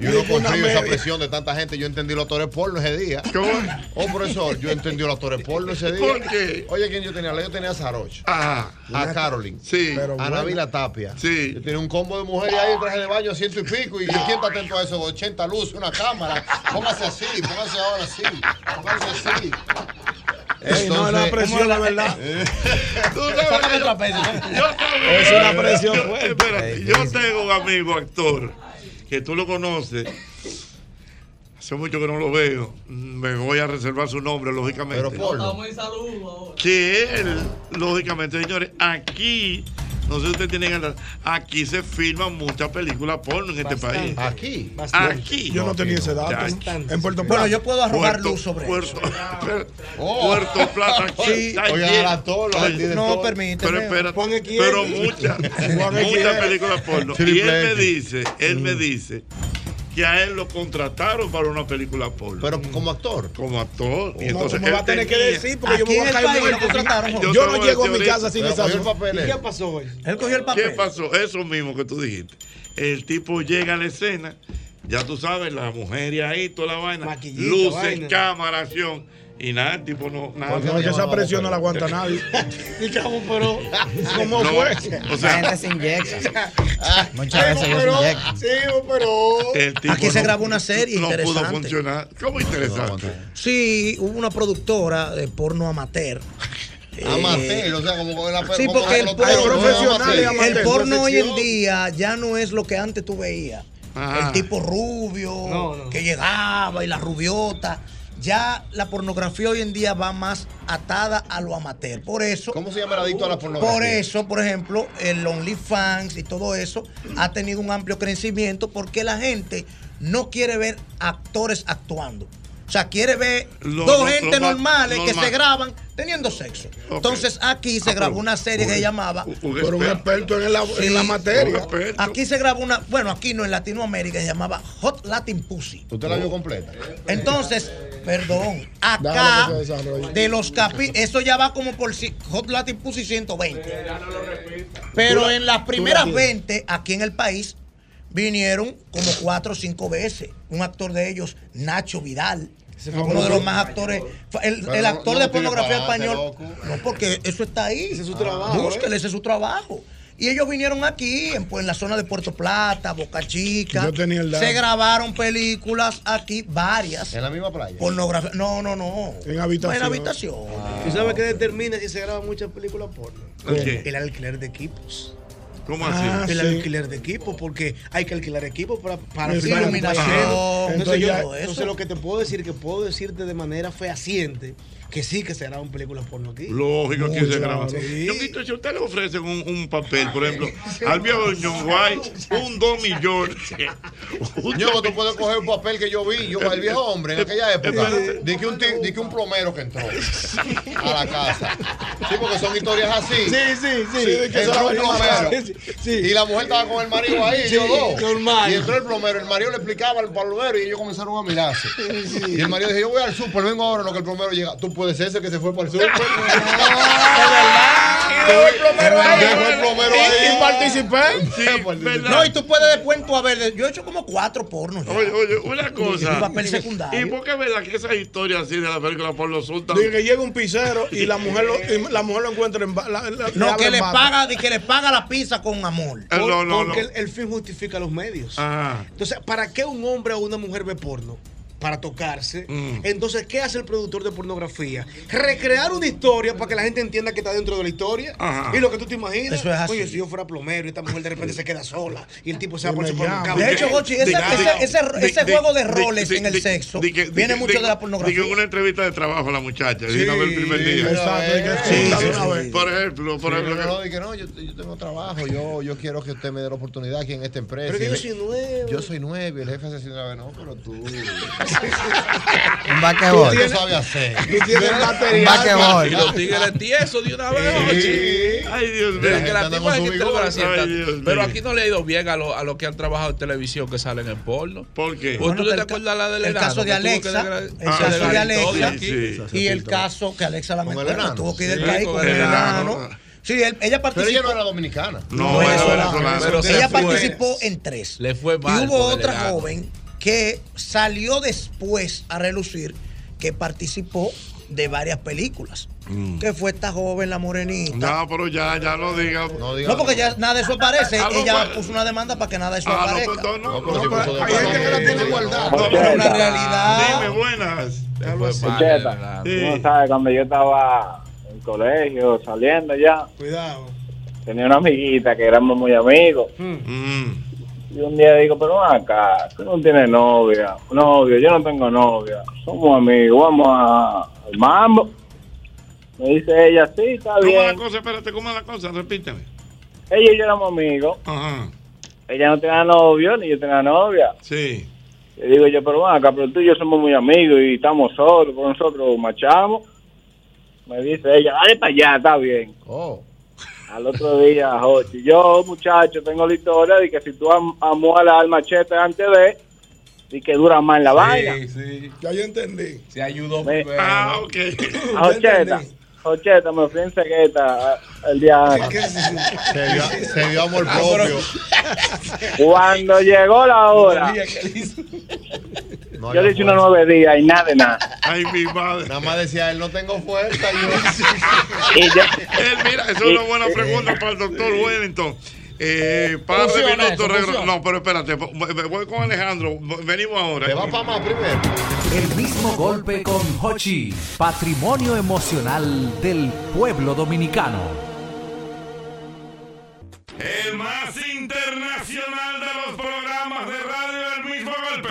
Y uno con Una frío, esa presión de tanta gente, yo entendí los actores porno ese día. ¿Cómo? Oh, profesor, yo entendí los actores porno ese día. ¿Por qué? Oye, ¿quién yo tenía? Yo tenía a Saroch, Ah, a Caroline, sí. a Navila Tapia. Sí. Yo tenía un combo de mujeres ahí en traje de baño, ciento y pico. ¿Y quién está atento a eso? 80 luces, una cámara. Póngase así, póngase ahora así. Póngase así. Ey, no, es la presión, la verdad. (laughs) Tú (laughs) sabes, yo, (laughs) yo tengo- Es una presión fuerte. Espérate, yo tengo un amigo actor que tú lo conoces. Hace mucho que no lo veo. Me voy a reservar su nombre, lógicamente. Pero porno. que él, lógicamente, señores, aquí, no sé si ustedes tienen ganas, aquí se filman muchas películas porno en este país. Aquí. Aquí. Yo no tenía ese dato. En Puerto Bueno, Plata. yo puedo arrojar Puerto, luz sobre Puerto, eso. (laughs) Oh. Puerto Plata, (laughs) aquí al Oye, director. No, permíteme. pero Equiel. pero muchas, (laughs) muchas películas porno. Y él me dice, él me dice que a él lo contrataron para una película porno. Pero como actor. como actor. Y entonces me vas a tener que decir porque yo me voy a el caer país lo contrataron, Yo, no llego a mi casa sin esa el papel. ¿Y qué pasó hoy? Él cogió el ¿Qué papel. pasó? Eso mismo que tú dijiste. El tipo llega a la escena, ya tú sabes, la mujer y ahí, toda la vaina, Maquillito, luces, vaina. cámara, acción. Y nada, el tipo no. Nada, Porque no es que esa presión no la aguanta nadie. (laughs) pero (laughs) ¿Cómo No, fue? o sea- La gente se inyecta. (laughs) Muchas Sí, veces ellos se pero- inyectan. Sí, pero. El Aquí se no- grabó una serie no pudo interesante. funcionar. ¿Cómo interesante? Sí, hubo una productora de porno amateur. Amateur, o sea, como con la Sí, porque el porno, profesionales y amateur. el porno hoy en día ya no es lo que antes tú veías. Ajá. El tipo rubio No, no. que llegaba y la rubiota. Ya la pornografía hoy en día va más atada a lo amateur. Por eso. ¿Cómo se llama el adicto a la pornografía? Por eso, por ejemplo, el OnlyFans y todo eso ha tenido un amplio crecimiento porque la gente no quiere ver actores actuando. O sea, quiere ver Lo- dos lo- gente lo normales que se graban teniendo sexo. Entonces aquí se Ah, grabó una serie que se llamaba. Pero un experto en la, en la materia. Aquí se grabó una, bueno, aquí no, en Latinoamérica se llamaba Hot Latin Pussy. ¿Usted la vio completa? Entonces, perdón, acá que de los capítulos, eso ya va como por Hot Latin Pussy 120. Pero Tú en las tú primeras la- 20 aquí en el país vinieron como cuatro o cinco veces. Un actor de ellos, Nacho Vidal. Fue Uno de los más actores, el, no- actor no de pornografía español. No, porque eso está ahí. Ese es su trabajo, Búsquele, ese es su trabajo. Y ellos vinieron aquí, en, pues, en la zona de Puerto Plata, Boca Chica. Yo tenía el dato. Se grabaron películas aquí, varias. ¿En la misma playa? Pornografía. No, no, no. En habitación. En habitación. ¿Tú sabes qué determina si se graban muchas películas porno? ¿Qué? El alquiler de equipos. ¿Cómo así? el Ah, sí. alquiler de equipos, porque hay que alquilar equipos para, para un iluminación. Entonces, Entonces yo- ya- entonces lo que te puedo decir, que puedo decirte de manera fehaciente, que sí que se graban películas porno aquí. Lógico que se Mucho, graba. sí. Yo quito, si usted le ofrecen un, un papel, por ejemplo, al viejo John White, un 2 millones. (laughs) Yo, tú puedes coger un papel que yo vi, yo, el viejo hombre en aquella época, di que un, que un plomero que entró a la casa. Sí, porque son historias así. Sí, sí, sí. de entró plomero. Sí, sí. Y la mujer estaba con el marido ahí, Sí, yo dos. normal. Y entró el plomero, el marido le explicaba al plomero y ellos comenzaron a mirarse. Y el marido dijo, yo voy al súper, vengo ahora en lo que el plomero llega. Tú puedes ser ese que se fue para el súper. (laughs) Dejó el plomero ahí. Dejó el plomero ahí. Y participé. No, y tú puedes después tú a ver, yo he hecho como cuatro pornos. ya. Oye, oye, una Y cosa. papel secundario. ¿Y por qué es verdad que esas historias así de la película por los sultan? Dice que llega un pizzero y la mujer lo, y la mujer lo encuentra en la- la- No, que en le paga, de que le paga la pizza con amor. Eh, no, no, porque no. El, el fin justifica los medios. Ajá. Entonces, ¿para qué un hombre o una mujer ve porno? Para tocarse. Mm. Entonces, ¿qué hace el productor de pornografía? Recrear una historia para que la gente entienda que está dentro de la historia. Ajá. Y lo que tú te imaginas. Eso es así. Oye, si yo fuera plomero y esta mujer de repente se queda sola y el tipo se va por el me supermercado. De hecho, Gochi, ese, juego de roles en el sexo viene mucho de la pornografía. en una entrevista de trabajo la muchacha, Sí, a el primer día. Exacto, Sí, sí. Por ejemplo, por Sí, ejemplo. que no, yo, yo tengo trabajo, yo, yo quiero que usted me dé la oportunidad aquí en esta empresa. Pero que yo soy nuevo. Yo soy nuevo y el jefe hace una vez, no, pero tú. (laughs) Un. Tú sabes hacer. Tú tienes Un. Y los tigres tiesos de una vez. Ay, Dios mío. Que la tipa es que te lo. Ay. Pero aquí no le ha ido bien a los a los que han trabajado en televisión que salen en porno. ¿Por qué? ¿O tú Bueno, te acuerdas la del el caso de Alexa, el que caso de Alexa. Y el caso que Alexa enano. que tuvo que ir del país con el enano. Sí, él- ella Pero participó. ella no era dominicana. No, No, era venezolana. ella fue. participó en tres. Le fue Y mal. hubo con el otra joven que salió después a relucir que participó de varias películas. Que fue esta joven, la morenita. No, pero ya, ya no diga. No diga. No, porque ya nada de eso aparece. Ah, no, Ella pues- puso una demanda para que nada de eso Ah, no, aparezca. pues, no, no, No, pero no, si pero- Hay gente que la tiene guardada. no, Pero una realidad. Dime, buenas. Le fue mal, Cheta, ¿verdad? tú no sabes, cuando yo estaba en el colegio, saliendo ya, Cuidado. tenía una amiguita que éramos muy amigos. Mm. Y un día digo, pero acá, tú no tienes novia. Novio, yo no tengo novia. Somos amigos, vamos a, al mambo. Me dice ella, sí, está ¿Cómo es la bien. cosa? Espérate, ¿cómo es la cosa? Repíteme. Ella y yo éramos amigos. Ajá. Ella no tenía novio, ni yo tenía novia. Sí. Le digo yo, pero ven acá, pero tú y yo somos muy amigos y estamos solos, por nosotros machamos. Me dice ella, dale para allá, está bien. Oh. Al otro día, Jochi, yo, muchacho, tengo la historia de que si tú am amuelas al machete antes de, y que dura más en la vaina. Sí, sí. Ya yo entendí. Se ayudó Me-. Ah, ok. A Jocheta, Jocheta, me fui en cegueta el día antes. Se vio, se vio amor propio. Cuando llegó la hora, No yo le hice unos nueve días y nada de nada. Ay, mi madre. Nada más decía él, no tengo fuerza. Y ya- (laughs) Él, mira, esa es una buena pregunta para el doctor Wellington. Eh, par de minutos. eso, regre- funciona. No, pero espérate, voy con Alejandro. Venimos ahora. Te va para más primero. El mismo golpe con Hochi, patrimonio emocional del pueblo dominicano. El más internacional de los programas de radio del mismo golpe.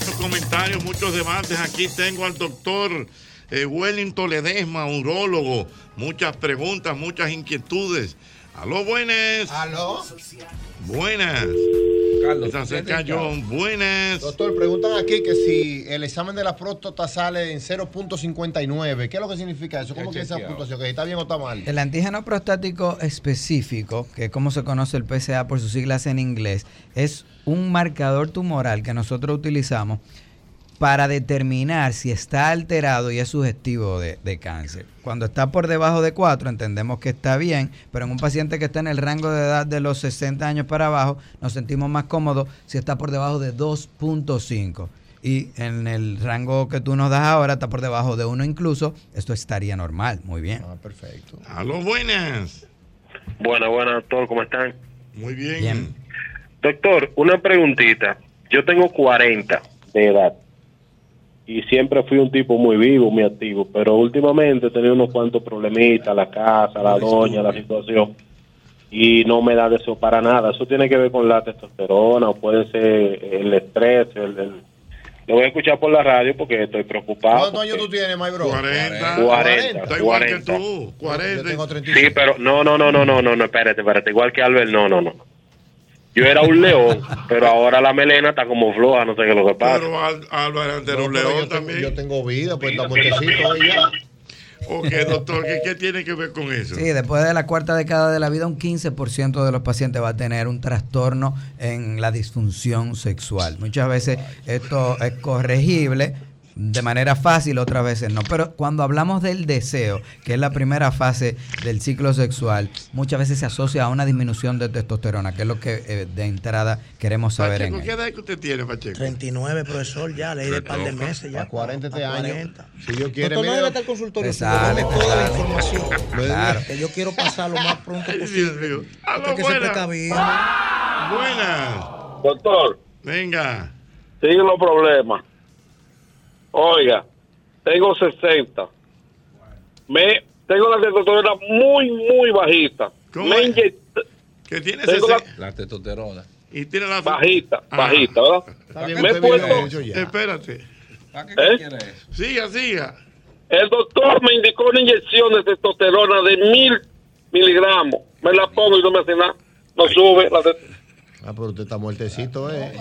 Muchos comentarios, muchos debates. Aquí tengo al doctor eh, Wellington Ledesma, urólogo. Muchas preguntas, muchas inquietudes. Aló, buenas. Aló. Buenas. Carlos, Está cerca ¿tienes John. Buenas. Doctor, preguntan aquí que si el examen de la próstata sale en 0.59, ¿qué es lo que significa eso? ¿Cómo que esa puntuación? ¿Que está bien o está mal? El antígeno prostático específico, que es como se conoce el PSA por sus siglas en inglés, es un marcador tumoral que nosotros utilizamos para determinar si está alterado y es sugestivo de, de cáncer. Cuando está por debajo de 4 entendemos que está bien, pero en un paciente que está en el rango de edad de los 60 años para abajo nos sentimos más cómodos si está por debajo de 2.5. Y en el rango que tú nos das ahora está por debajo de 1 incluso, esto estaría normal, muy bien. Ah, perfecto. Aló, buenas. Buenas, buenas, doctor, ¿cómo están? Muy bien. Bien. Doctor, una preguntita. Yo tengo 40 de edad y siempre fui un tipo muy vivo, muy activo, pero últimamente he tenido unos cuantos problemitas, la casa, la doña, la situación, y no me da deseo para nada. Eso tiene que ver con la testosterona o puede ser el estrés. El, el- Lo voy a escuchar por la radio porque estoy preocupado. ¿Cuántos años tú tienes, my bro? 40. 40, Está igual que 40. tú. 40. Yo tengo 35. Sí, pero no, no, no, no, no, no, no, espérate, espérate. Igual que Albert, no, no, no. Yo era un león, pero ahora la melena está como floja, no sé qué es lo que pasa. Pero Al- Álvaro No, un león yo, tengo, también. yo tengo vida, pues está muertecito ahí ya. Ok, doctor, ¿qué, qué tiene que ver con eso? Sí, después de la cuarta década de la vida, un 15% de los pacientes va a tener un trastorno en la disfunción sexual. Muchas veces esto es corregible de manera fácil, otras veces no. Pero cuando hablamos del deseo, que es la primera fase del ciclo sexual, muchas veces se asocia a una disminución de testosterona, que es lo que eh, de entrada queremos saber en Pacheco, él. ¿qué edad que usted tiene, Pacheco? 39, profesor, ya, leí de par de meses ya. A 40 este A año. 40. Si Dios quiere, Doctor, no mira, debe estar el consultorio. te sale, te toda la información. Claro. Que yo quiero pasar lo más pronto Ay, Dios posible. Porque que ser buenas. Doctor, Venga. siguen los problemas. Oiga, tengo 60. Me, tengo la testosterona muy, muy bajita. ¿Cómo Me Que tiene tengo la 60 La testosterona. y tiene la bajita, Ah. bajita, ¿verdad? Está bien, Me he puesto- ya. Espérate. ¿Para qué ¿Eh? quieres eso? Siga, siga. El doctor me indicó una inyección de testosterona de mil miligramos. Me la pongo y no me hace nada. No sube. La Ah, pero usted está muertecito, ¿eh?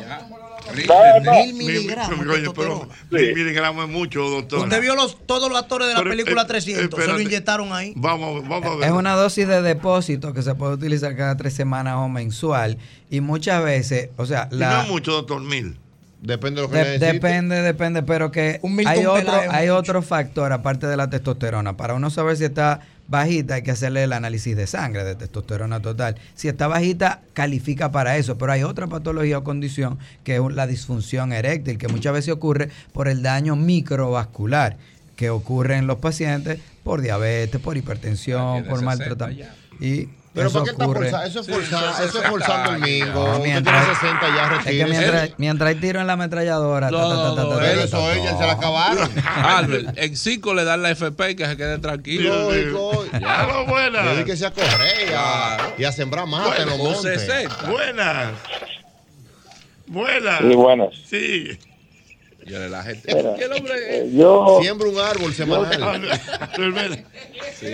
No, no. Mil Mi- miligramos. pero mil miligramos es mucho, doctor. Usted vio los, todos los actores de la Pero, película eh, 300. se lo inyectaron ahí. Vamos, vamos a ver. Es una dosis de depósito que se puede utilizar cada tres semanas o mensual y muchas veces, o sea, la, no es mucho, doctor, mil. Depende de lo que De- depende, depende, pero que hay otro, hay mucho. otro factor aparte de la testosterona. Para uno saber si está bajita hay que hacerle el análisis de sangre de testosterona total. Si está bajita califica para eso, pero hay otra patología o condición que es la disfunción eréctil que muchas veces ocurre por el daño microvascular que ocurre en los pacientes por diabetes, por hipertensión, tiene por 60 maltratamiento. Y Pero eso ¿por qué está forzado? Eso es Sí, forzado, eso eso es forzando el mingo. No, mientras- tiene 60 ya, Es que retírese. mientras, mientras hay tiro en la ametralladora, No, ta, ta, ta, no, ta, no, ta, Pero ta, eso ella ta. se la acabaron. Albert, en 5 le dan la FP y que se quede tranquilo. Lógico. Aló, buenas. Dedíquese a correr y a, y a sembrar mata en los montes. 60. Buenas. Buenas. Sí, buenas. Sí. Yo le la gente. ¿Qué el hombre eh, yo, Siembra un árbol semanal. Sí,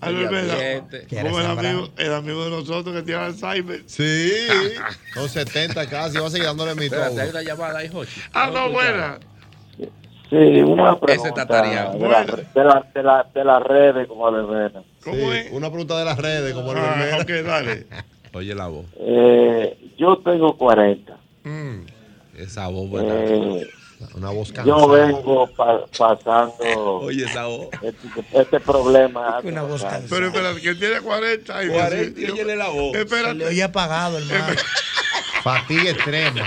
Como el amigo, el amigo de nosotros que tiene Alzheimer. Sí, (laughs) son 70 casi. Va a seguir dándole mi Espérate, hay todo. una llamada ahí, Jochi. Aló, buenas. sí, una pregunta de, la, de, la, de, la, de las redes como de veras. ¿Cómo Sí, es? Una pregunta de las redes, como el Ah, ok, dale. (laughs) Oye la voz. Eh, yo tengo 40. Mm. Esa voz, ¿verdad? Eh, Una voz Yo cansada. vengo pa- pasando este, este problema. Una voz Pero espérate, que tiene 40 y 40 y óyele la voz. Espérate. Le oye apagado, hermano. Fatiga extrema.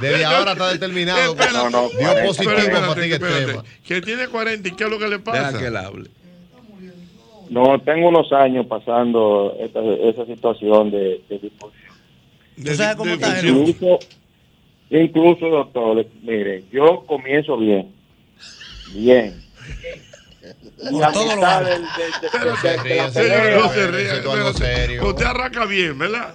Desde Yo- ahora está determinado. No, no, Dio Pero positivo espérate, fatiga espérate. extrema. Que tiene 40 y qué es lo que le pasa. Deja que él hable. No, tengo unos años pasando esta, esa situación de, de disfunción. ¿Tú sabes cómo está? Incluso, doctor, mire, yo comienzo bien. Bien. Y a todo lo mitad alto. del- del-. Usted arranca bien, ¿verdad?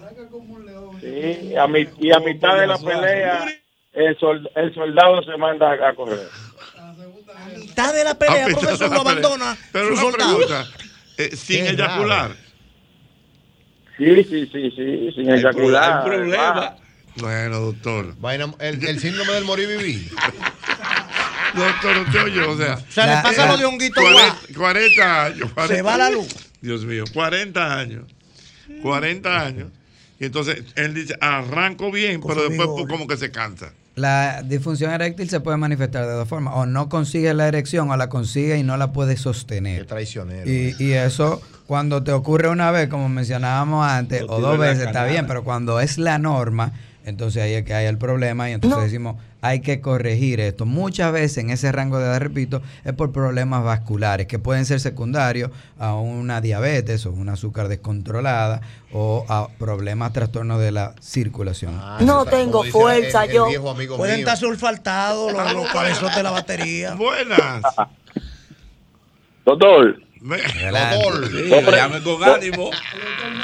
Sí, a mi- y a mitad de la pelea, el, sol- el soldado se manda a, a correr. Mitad de la pelea, A mitad profesor, de lo la pelea. abandona Pero su una soldado. pregunta, eh, sin Qué eyacular. Sí, sí, sí, sí, sin eyacular. hay problema. Bueno, doctor. Vaina- el, el síndrome del morir vivir. (laughs) Doctor, usted oye, o sea. O sea, le pasa lo de honguito 40, 40 años. Se va la luz. Dios mío, 40 años. 40 años. Y entonces él dice, arranco bien, pero después pues, como que se cansa. La disfunción eréctil se puede manifestar de dos formas. O no consigue la erección o la consigue y no la puede sostener. traicionero. Y, y eso, cuando te ocurre una vez, como mencionábamos antes, o dos veces, está bien, pero cuando es la norma, entonces ahí es que hay el problema y entonces decimos, hay que corregir esto. Muchas veces en ese rango de edad, repito, es por problemas vasculares que pueden ser secundarios a una diabetes o un azúcar descontrolada o a problemas, trastornos de la circulación. No tengo fuerza, yo. amigo Pueden mío. estar sulfaltados los, los cabezotes de la batería. (laughs) Buenas. Doctor. Doctor. Sí, llame con ánimo.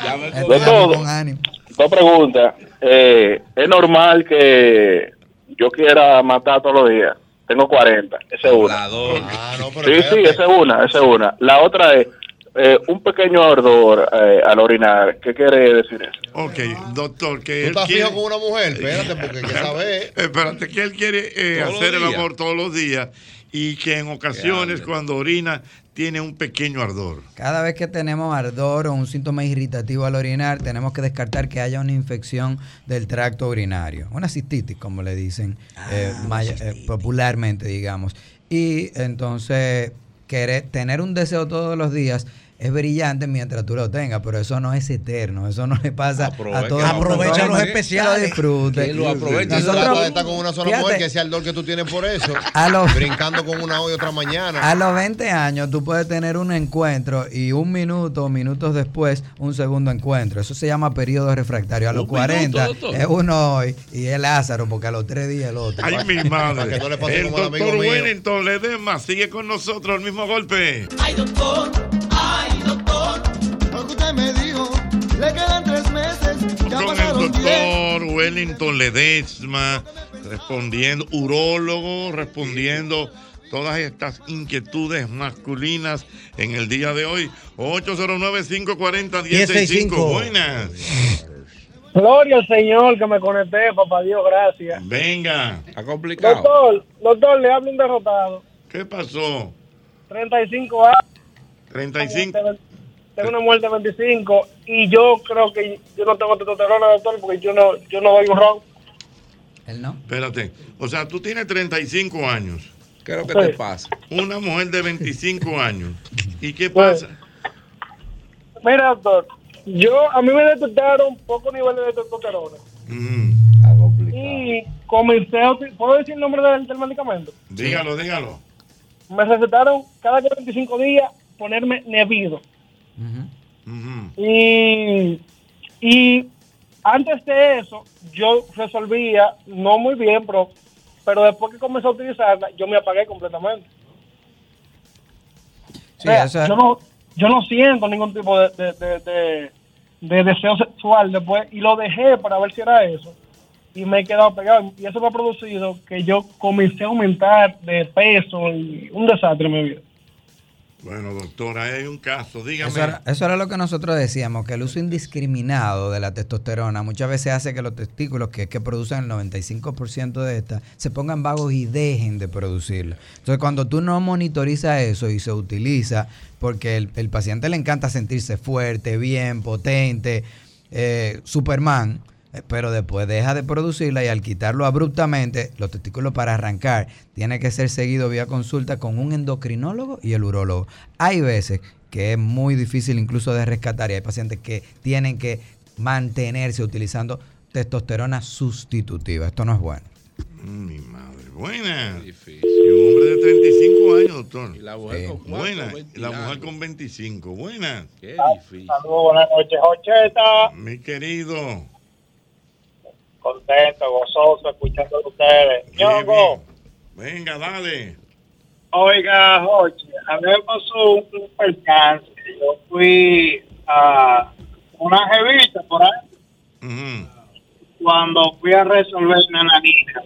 Llame con Doctor, ánimo. Dos preguntas. Eh, ¿Es normal que yo quiera matar todos los días? Tengo 40, esa es una. Ah, no, pero Sí, sí, esa es una, esa es una. La otra es eh, un pequeño ardor eh, al orinar. ¿Qué quiere decir eso? Ok, doctor, que ¿Tú él estás quiere... fijo con una mujer? Espérate, porque hay que (laughs) saber. Espérate, que él quiere eh, hacer el amor todos los días y que en ocasiones cuando orina tiene un pequeño ardor. Cada vez que tenemos ardor o un síntoma irritativo al orinar, tenemos que descartar que haya una infección del tracto urinario, una cistitis, como le dicen eh, maya- eh, popularmente, digamos. Y entonces, querer, tener un deseo todos los días es brillante mientras tú lo tengas, pero eso no es eterno, eso no le pasa a todos. Aprovecha los especiales. Que disfrute. Que lo aproveche. Nosotros- Nosotros estar con una sola fíjate, mujer, que sea el dolor que tú tienes por eso. A los- Brincando con una hoy y otra mañana. A los 20 años tú puedes tener un encuentro y un minuto o minutos después un segundo encuentro. Eso se llama periodo refractario. A los Un 40 minuto, doctor. es uno hoy y es Lázaro porque a los tres días el otro. Ay, mi madre. Para que no le pase el como al amigo doctor mío. Wellington Ledesma sigue con nosotros, el mismo golpe. Ay, doctor, Con el doctor Wellington Ledesma, respondiendo, urólogo, respondiendo todas estas inquietudes masculinas en el día de hoy. 809-540-165. Buenas. Gloria al Señor que me conecté, papá Dios, gracias. Venga. Está complicado. Doctor, doctor, le hablo un derrotado. ¿Qué pasó? 35 años, 35. Tengo una muerte de 25 y yo creo que yo no tengo testosterona, doctor, porque yo no, yo no doy un ron. Él no. Espérate. O sea, tú tienes 35 años. ¿Qué es lo que Sí. te pasa? Una mujer de 25 (laughs) años. ¿Y qué pasa? Mira, doctor, yo a mí me detectaron pocos niveles de testosterona y comencé a ¿Puedo decir el nombre del, del medicamento? Dígalo, dígalo. Me recetaron cada 45 días ponerme Nevido. Y, y antes de eso, yo resolvía, no muy bien, pero, pero después que comencé a utilizarla, yo me apagué completamente. Sí, O sea, eso es- yo, no, yo no siento ningún tipo de, de, de- de- de deseo sexual después y lo dejé para ver si era eso. Y me he quedado pegado. Y eso me ha producido que yo comencé a aumentar de peso y un desastre en mi vida. Bueno, doctora, hay un caso. Dígame. Eso era, lo que nosotros decíamos, que el uso indiscriminado de la testosterona muchas veces hace que los testículos, que, que producen el 95% de esta, se pongan vagos y dejen de producirla. Entonces, cuando tú no monitorizas eso y se utiliza, porque el, el paciente le encanta sentirse fuerte, bien, potente, eh, Superman, pero después deja de producirla y al quitarlo abruptamente, los testículos para arrancar, tiene que ser seguido vía consulta con un endocrinólogo y el urólogo. Hay veces que es muy difícil incluso de rescatar y hay pacientes que tienen que mantenerse utilizando testosterona sustitutiva. Esto no es bueno. Mm, Mi madre. Buena. Y un hombre de 35 años, doctor. Y la mujer con cuatro, Buena. 20 Y la mujer con 25. Buena. Qué difícil. Saludos, buenas noches, Jocheta. Mi querido. Contento, gozoso, escuchando a ustedes. Ñongo, Venga, dale. oiga, Joche, a mí me pasó un, un percance. Yo fui a una revista por ahí cuando fui a resolver una nanita.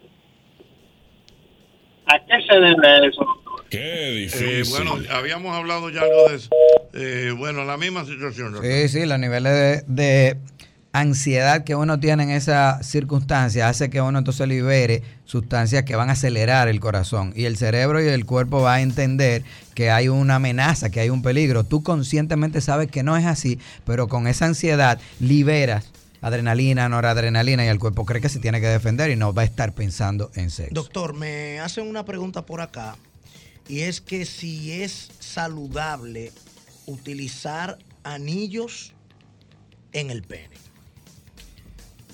¿A qué se debe eso? Qué Eh, bueno, habíamos hablado ya algo de eso. Eh, bueno, la misma situación. Sí, sí, los niveles de, de ansiedad que uno tiene en esa circunstancia hace que uno entonces libere sustancias que van a acelerar el corazón y el cerebro y el cuerpo va a entender que hay una amenaza, que hay un peligro. Tú conscientemente sabes que no es así, pero con esa ansiedad liberas adrenalina, noradrenalina y el cuerpo cree que se tiene que defender y no va a estar pensando en sexo. Doctor, me hacen una pregunta por acá y es que si es saludable utilizar anillos en el pene.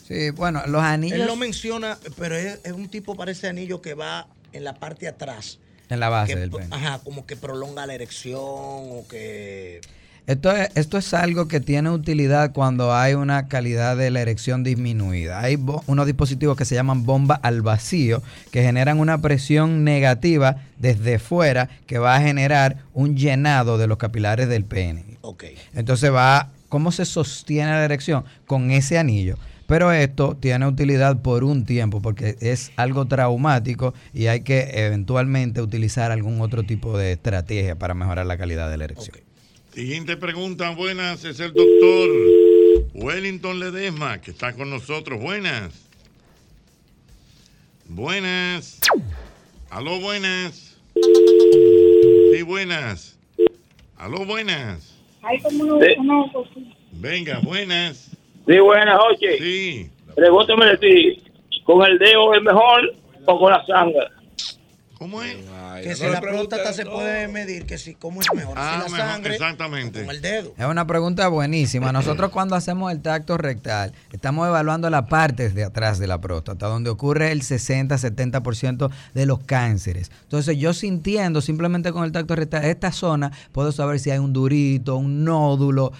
Sí, bueno, los anillos Él no menciona, pero es, es un tipo, parece anillo que va en la parte de atrás. en la base que, del pene. Ajá, como que prolonga la erección o que... Esto es, esto es algo que tiene utilidad cuando hay una calidad de la erección disminuida. Hay unos dispositivos que se llaman bomba al vacío que generan una presión negativa desde fuera que va a generar un llenado de los capilares del pene. Ok. Entonces va, ¿cómo se sostiene la erección? Con ese anillo. Pero esto tiene utilidad por un tiempo porque es algo traumático y hay que eventualmente utilizar algún otro tipo de estrategia para mejorar la calidad de la erección. Siguiente pregunta, buenas, es el doctor Wellington Ledesma, que está con nosotros. Buenas. Buenas. Aló, buenas. Sí, buenas. Aló, buenas. Hay como uno, Sí. uno- Venga, buenas. Sí, buenas noches. Sí. Pregúntame si con el dedo es mejor o con la sangre. ¿Cómo es? Que no si la próstata se puede medir, que si cómo es mejor, Ah, si la mejor, sangre exactamente. o con el dedo. Es una pregunta buenísima. Nosotros (clears throat) cuando hacemos el tacto rectal, estamos evaluando la parte de atrás de la próstata, donde ocurre el 60-70% de los cánceres. Entonces yo sintiendo simplemente con el tacto rectal esta zona, puedo saber si hay un durito, un nódulo,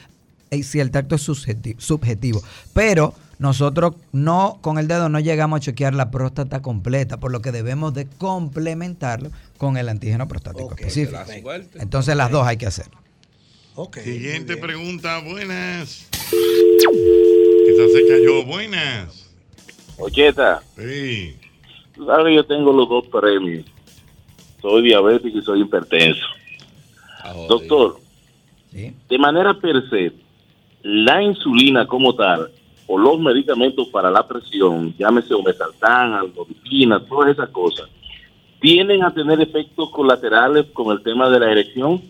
si el tacto es subjeti- subjetivo. Pero nosotros no, con el dedo no llegamos a chequear la próstata completa, por lo que debemos de complementarlo con el antígeno prostático específico. la. Entonces las dos hay que hacer. Siguiente pregunta, buenas. Esa se cayó, buenas. Ocheta, Sí. tú sabes que yo tengo los dos premios. Soy diabético y soy hipertenso. Doctor, de manera per se, la insulina como tal, o los medicamentos para la presión, llámese omeprazol, almodipina, todas esas cosas, ¿tienen a tener efectos colaterales con el tema de la erección?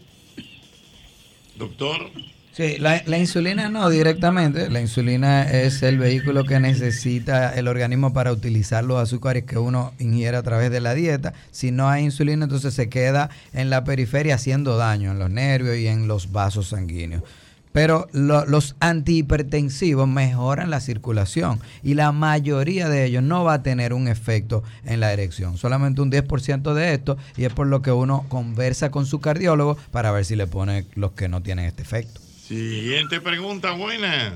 Doctor. Sí, la, la insulina no directamente. La insulina es el vehículo que necesita el organismo para utilizar los azúcares que uno ingiere a través de la dieta. Si no hay insulina, entonces se queda en la periferia haciendo daño en los nervios y en los vasos sanguíneos. Pero lo- los antihipertensivos mejoran la circulación y la mayoría de ellos no va a tener un efecto en la erección. Solamente un 10% de esto y es por lo que uno conversa con su cardiólogo para ver si le pone los que no tienen este efecto. Siguiente pregunta, buenas.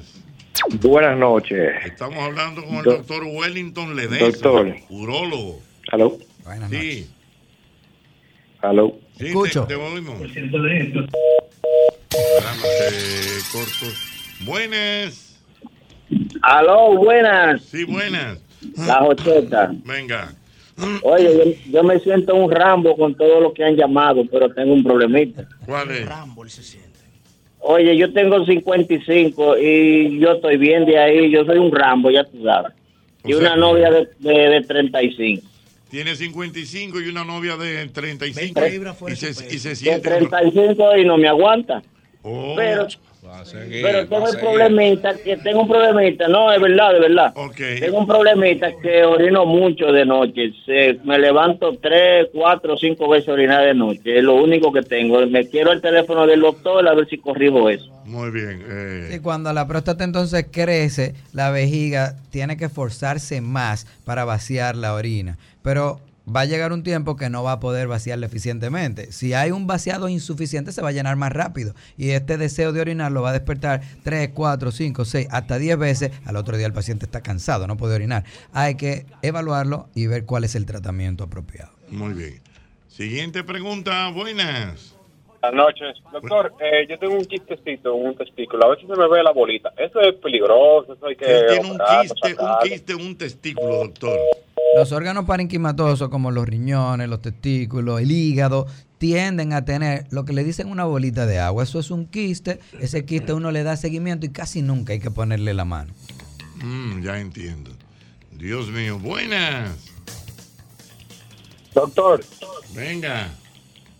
Buenas noches. Estamos hablando con el Do- doctor Wellington Ledesma, Doctor. urólogo. ¿Aló? Sí. ¿Aló? Sí, Escucho. Te, te. Caramba, cortó. Buenas. Aló, buenas. Sí, buenas. La Jocheta. Venga. Oye, yo, yo me siento un Rambo con todo lo que han llamado, pero tengo un problemita. ¿Cuál es? Rambo, él se siente. Oye, yo tengo 55 y yo estoy bien de ahí. Yo soy un Rambo, ya tú sabes. Y O sea una novia de, de, de 35. Tiene 55 y una novia de 35. 20 libras y, se, y se De siente. 35 y no me aguanta. Oh, Pero Pero tengo el problemita, que tengo un problemita, no, es verdad, de verdad. Tengo un problemita que orino mucho de noche. Se, me levanto tres, cuatro, cinco veces a orinar de noche. Es lo único que tengo. Me quiero el teléfono del doctor a ver si corrijo eso. Muy bien. eh, Y cuando la próstata entonces crece, la vejiga tiene que forzarse más para vaciar la orina. Pero va a llegar un tiempo que no va a poder vaciarla eficientemente. Si hay un vaciado insuficiente, se va a llenar más rápido. Y este deseo de orinar lo va a despertar 3, 4, 5, 6, hasta 10 veces. Al otro día el paciente está cansado, no puede orinar. Hay que evaluarlo y ver cuál es el tratamiento apropiado. Muy bien. Siguiente pregunta. Buenas. Buenas noches. Doctor, eh, yo tengo un quistecito en un testículo. A veces se me ve la bolita. Eso es peligroso. Eso hay que. Tiene un quiste, un quiste, un testículo, doctor. Los órganos parenquimatosos como los riñones, los testículos, el hígado, tienden a tener lo que le dicen una bolita de agua. Eso es un quiste. Ese quiste uno le da seguimiento y casi nunca hay que ponerle la mano. Mm, ya entiendo. Dios mío. Buenas. Doctor, Venga.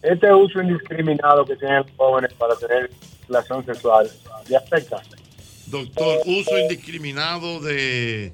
este uso indiscriminado que tienen los jóvenes para tener relación sexual, ¿le afecta? Doctor, uso indiscriminado de.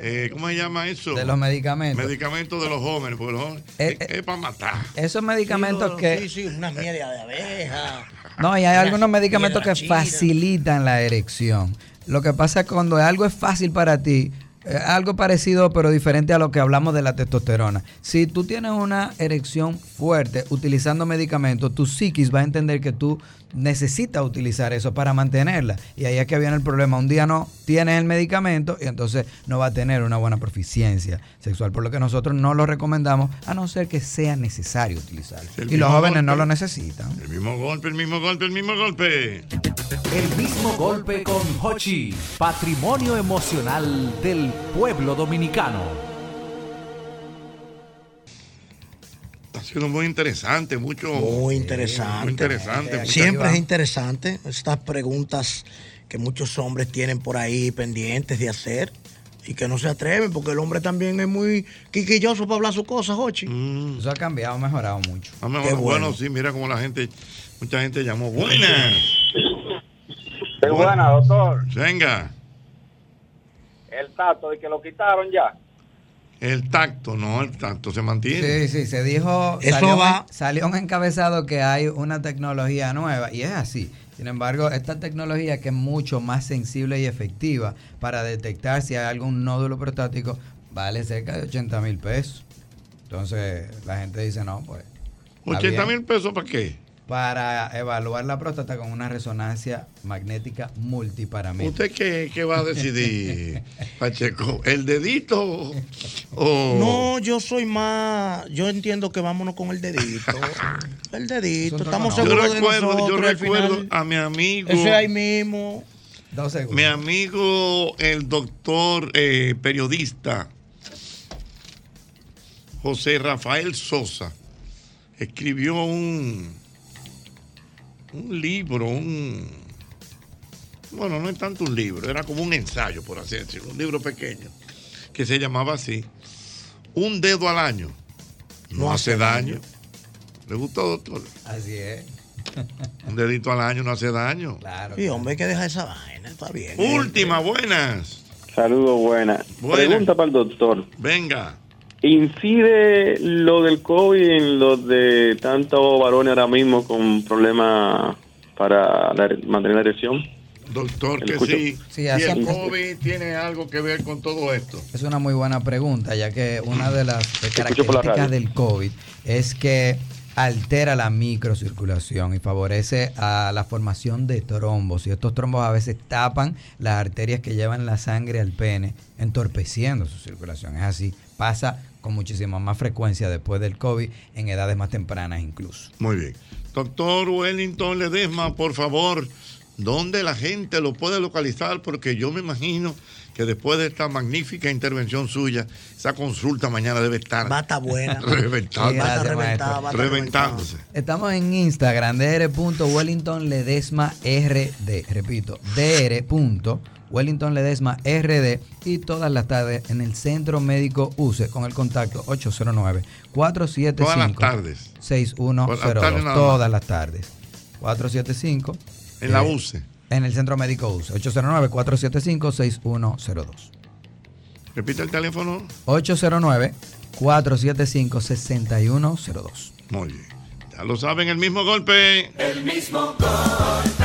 Eh, ¿Cómo se llama eso? De los medicamentos. Medicamentos de los jóvenes, porque los jóvenes Eh, es, para matar. Esos medicamentos que... Sí, sí, una miel de abeja. No, y hay algunos medicamentos que facilitan la erección. Lo que pasa es que cuando algo es fácil para ti, eh, algo parecido pero diferente a lo que hablamos de la testosterona. Si tú tienes una erección fuerte utilizando medicamentos, tu psiquis va a entender que tú necesitas utilizar eso para mantenerla. Y ahí es que viene el problema. Un día no tienes el medicamento y entonces no va a tener una buena proficiencia sexual. Por lo que nosotros no lo recomendamos a no ser que sea necesario utilizarlo. El Y los jóvenes no lo necesitan. El mismo golpe, el mismo golpe, el mismo golpe. El mismo golpe con Hochi, patrimonio emocional del pueblo dominicano. Ha sido muy interesante, mucho. Muy interesante. Muy interesante. Siempre es interesante estas preguntas que muchos hombres tienen por ahí pendientes de hacer y que no se atreven porque el hombre también es muy quiquilloso para hablar sus cosas, Jochi. Eso ha cambiado, ha mejorado mucho. Ah, mejor, Qué bueno. bueno. sí, mira cómo la gente, mucha gente llamó. Buenas. Qué buena, doctor. Venga, El tacto de que lo quitaron ya. el tacto, no, el tacto se mantiene. Sí, sí, se dijo, Eso salió, va- salió un encabezado que hay una tecnología nueva y es así. Sin embargo, esta tecnología que es mucho más sensible y efectiva para detectar si hay algún nódulo prostático vale cerca de 80 mil pesos. Entonces la gente dice, no, pues... está 80 bien. mil pesos para qué? Para evaluar la próstata con una resonancia magnética multiparamétrica. ¿Usted qué, qué va a decidir, (laughs) Pacheco? ¿El dedito o.? No, yo soy más. Yo entiendo que vámonos con el dedito. (laughs) El dedito. Estamos Yo seguros de recuerdo, nosotros. yo recuerdo final. a mi amigo. Ese ahí mismo. Dos segundos. Mi amigo, el doctor eh, periodista José Rafael Sosa, escribió un, un libro, un. Bueno, no es tanto un libro, era como un ensayo, por así decirlo, un libro pequeño, que se llamaba así: Un dedo al año. No, hace daño. ¿Le gustó, doctor? Así es. (laughs) Un dedito al año no hace daño. Claro. Sí, hombre, hay que dejar esa vaina. Está bien. Última, buenas. Saludos, buenas. Buena. Pregunta para el doctor. Venga. ¿Incide lo del COVID en lo de tantos varones ahora mismo con problemas para la- mantener la erección? Doctor, ¿Me que escucho? sí. Sí, y el. COVID tiene algo que ver con todo esto. Es una muy buena pregunta, ya que una de las la características del COVID es que altera la microcirculación y favorece a la formación de trombos. Y estos trombos a veces tapan las arterias que llevan la sangre al pene, entorpeciendo su circulación. Es así, pasa con muchísima más frecuencia después del COVID en edades más tempranas incluso. Muy bien. Doctor Wellington Ledesma, por favor, ¿dónde la gente lo puede localizar? Porque yo me imagino que después de esta magnífica intervención suya, esa consulta mañana debe estar. Va a estar buena. (laughs) Reventando. Sí, gracias, reventada, bata Reventándose. Estamos en Instagram, dr.wellingtonledesma rd. Wellington Ledesma RD y todas las tardes en el Centro Médico UCE con el contacto 809-475. 6102. Todas las tardes. 475. En la eh, UCE. En el Centro Médico UCE. 809-475-6102. Repita el teléfono. 809-475-6102. Muy bien. Ya lo saben, el mismo golpe. El mismo golpe.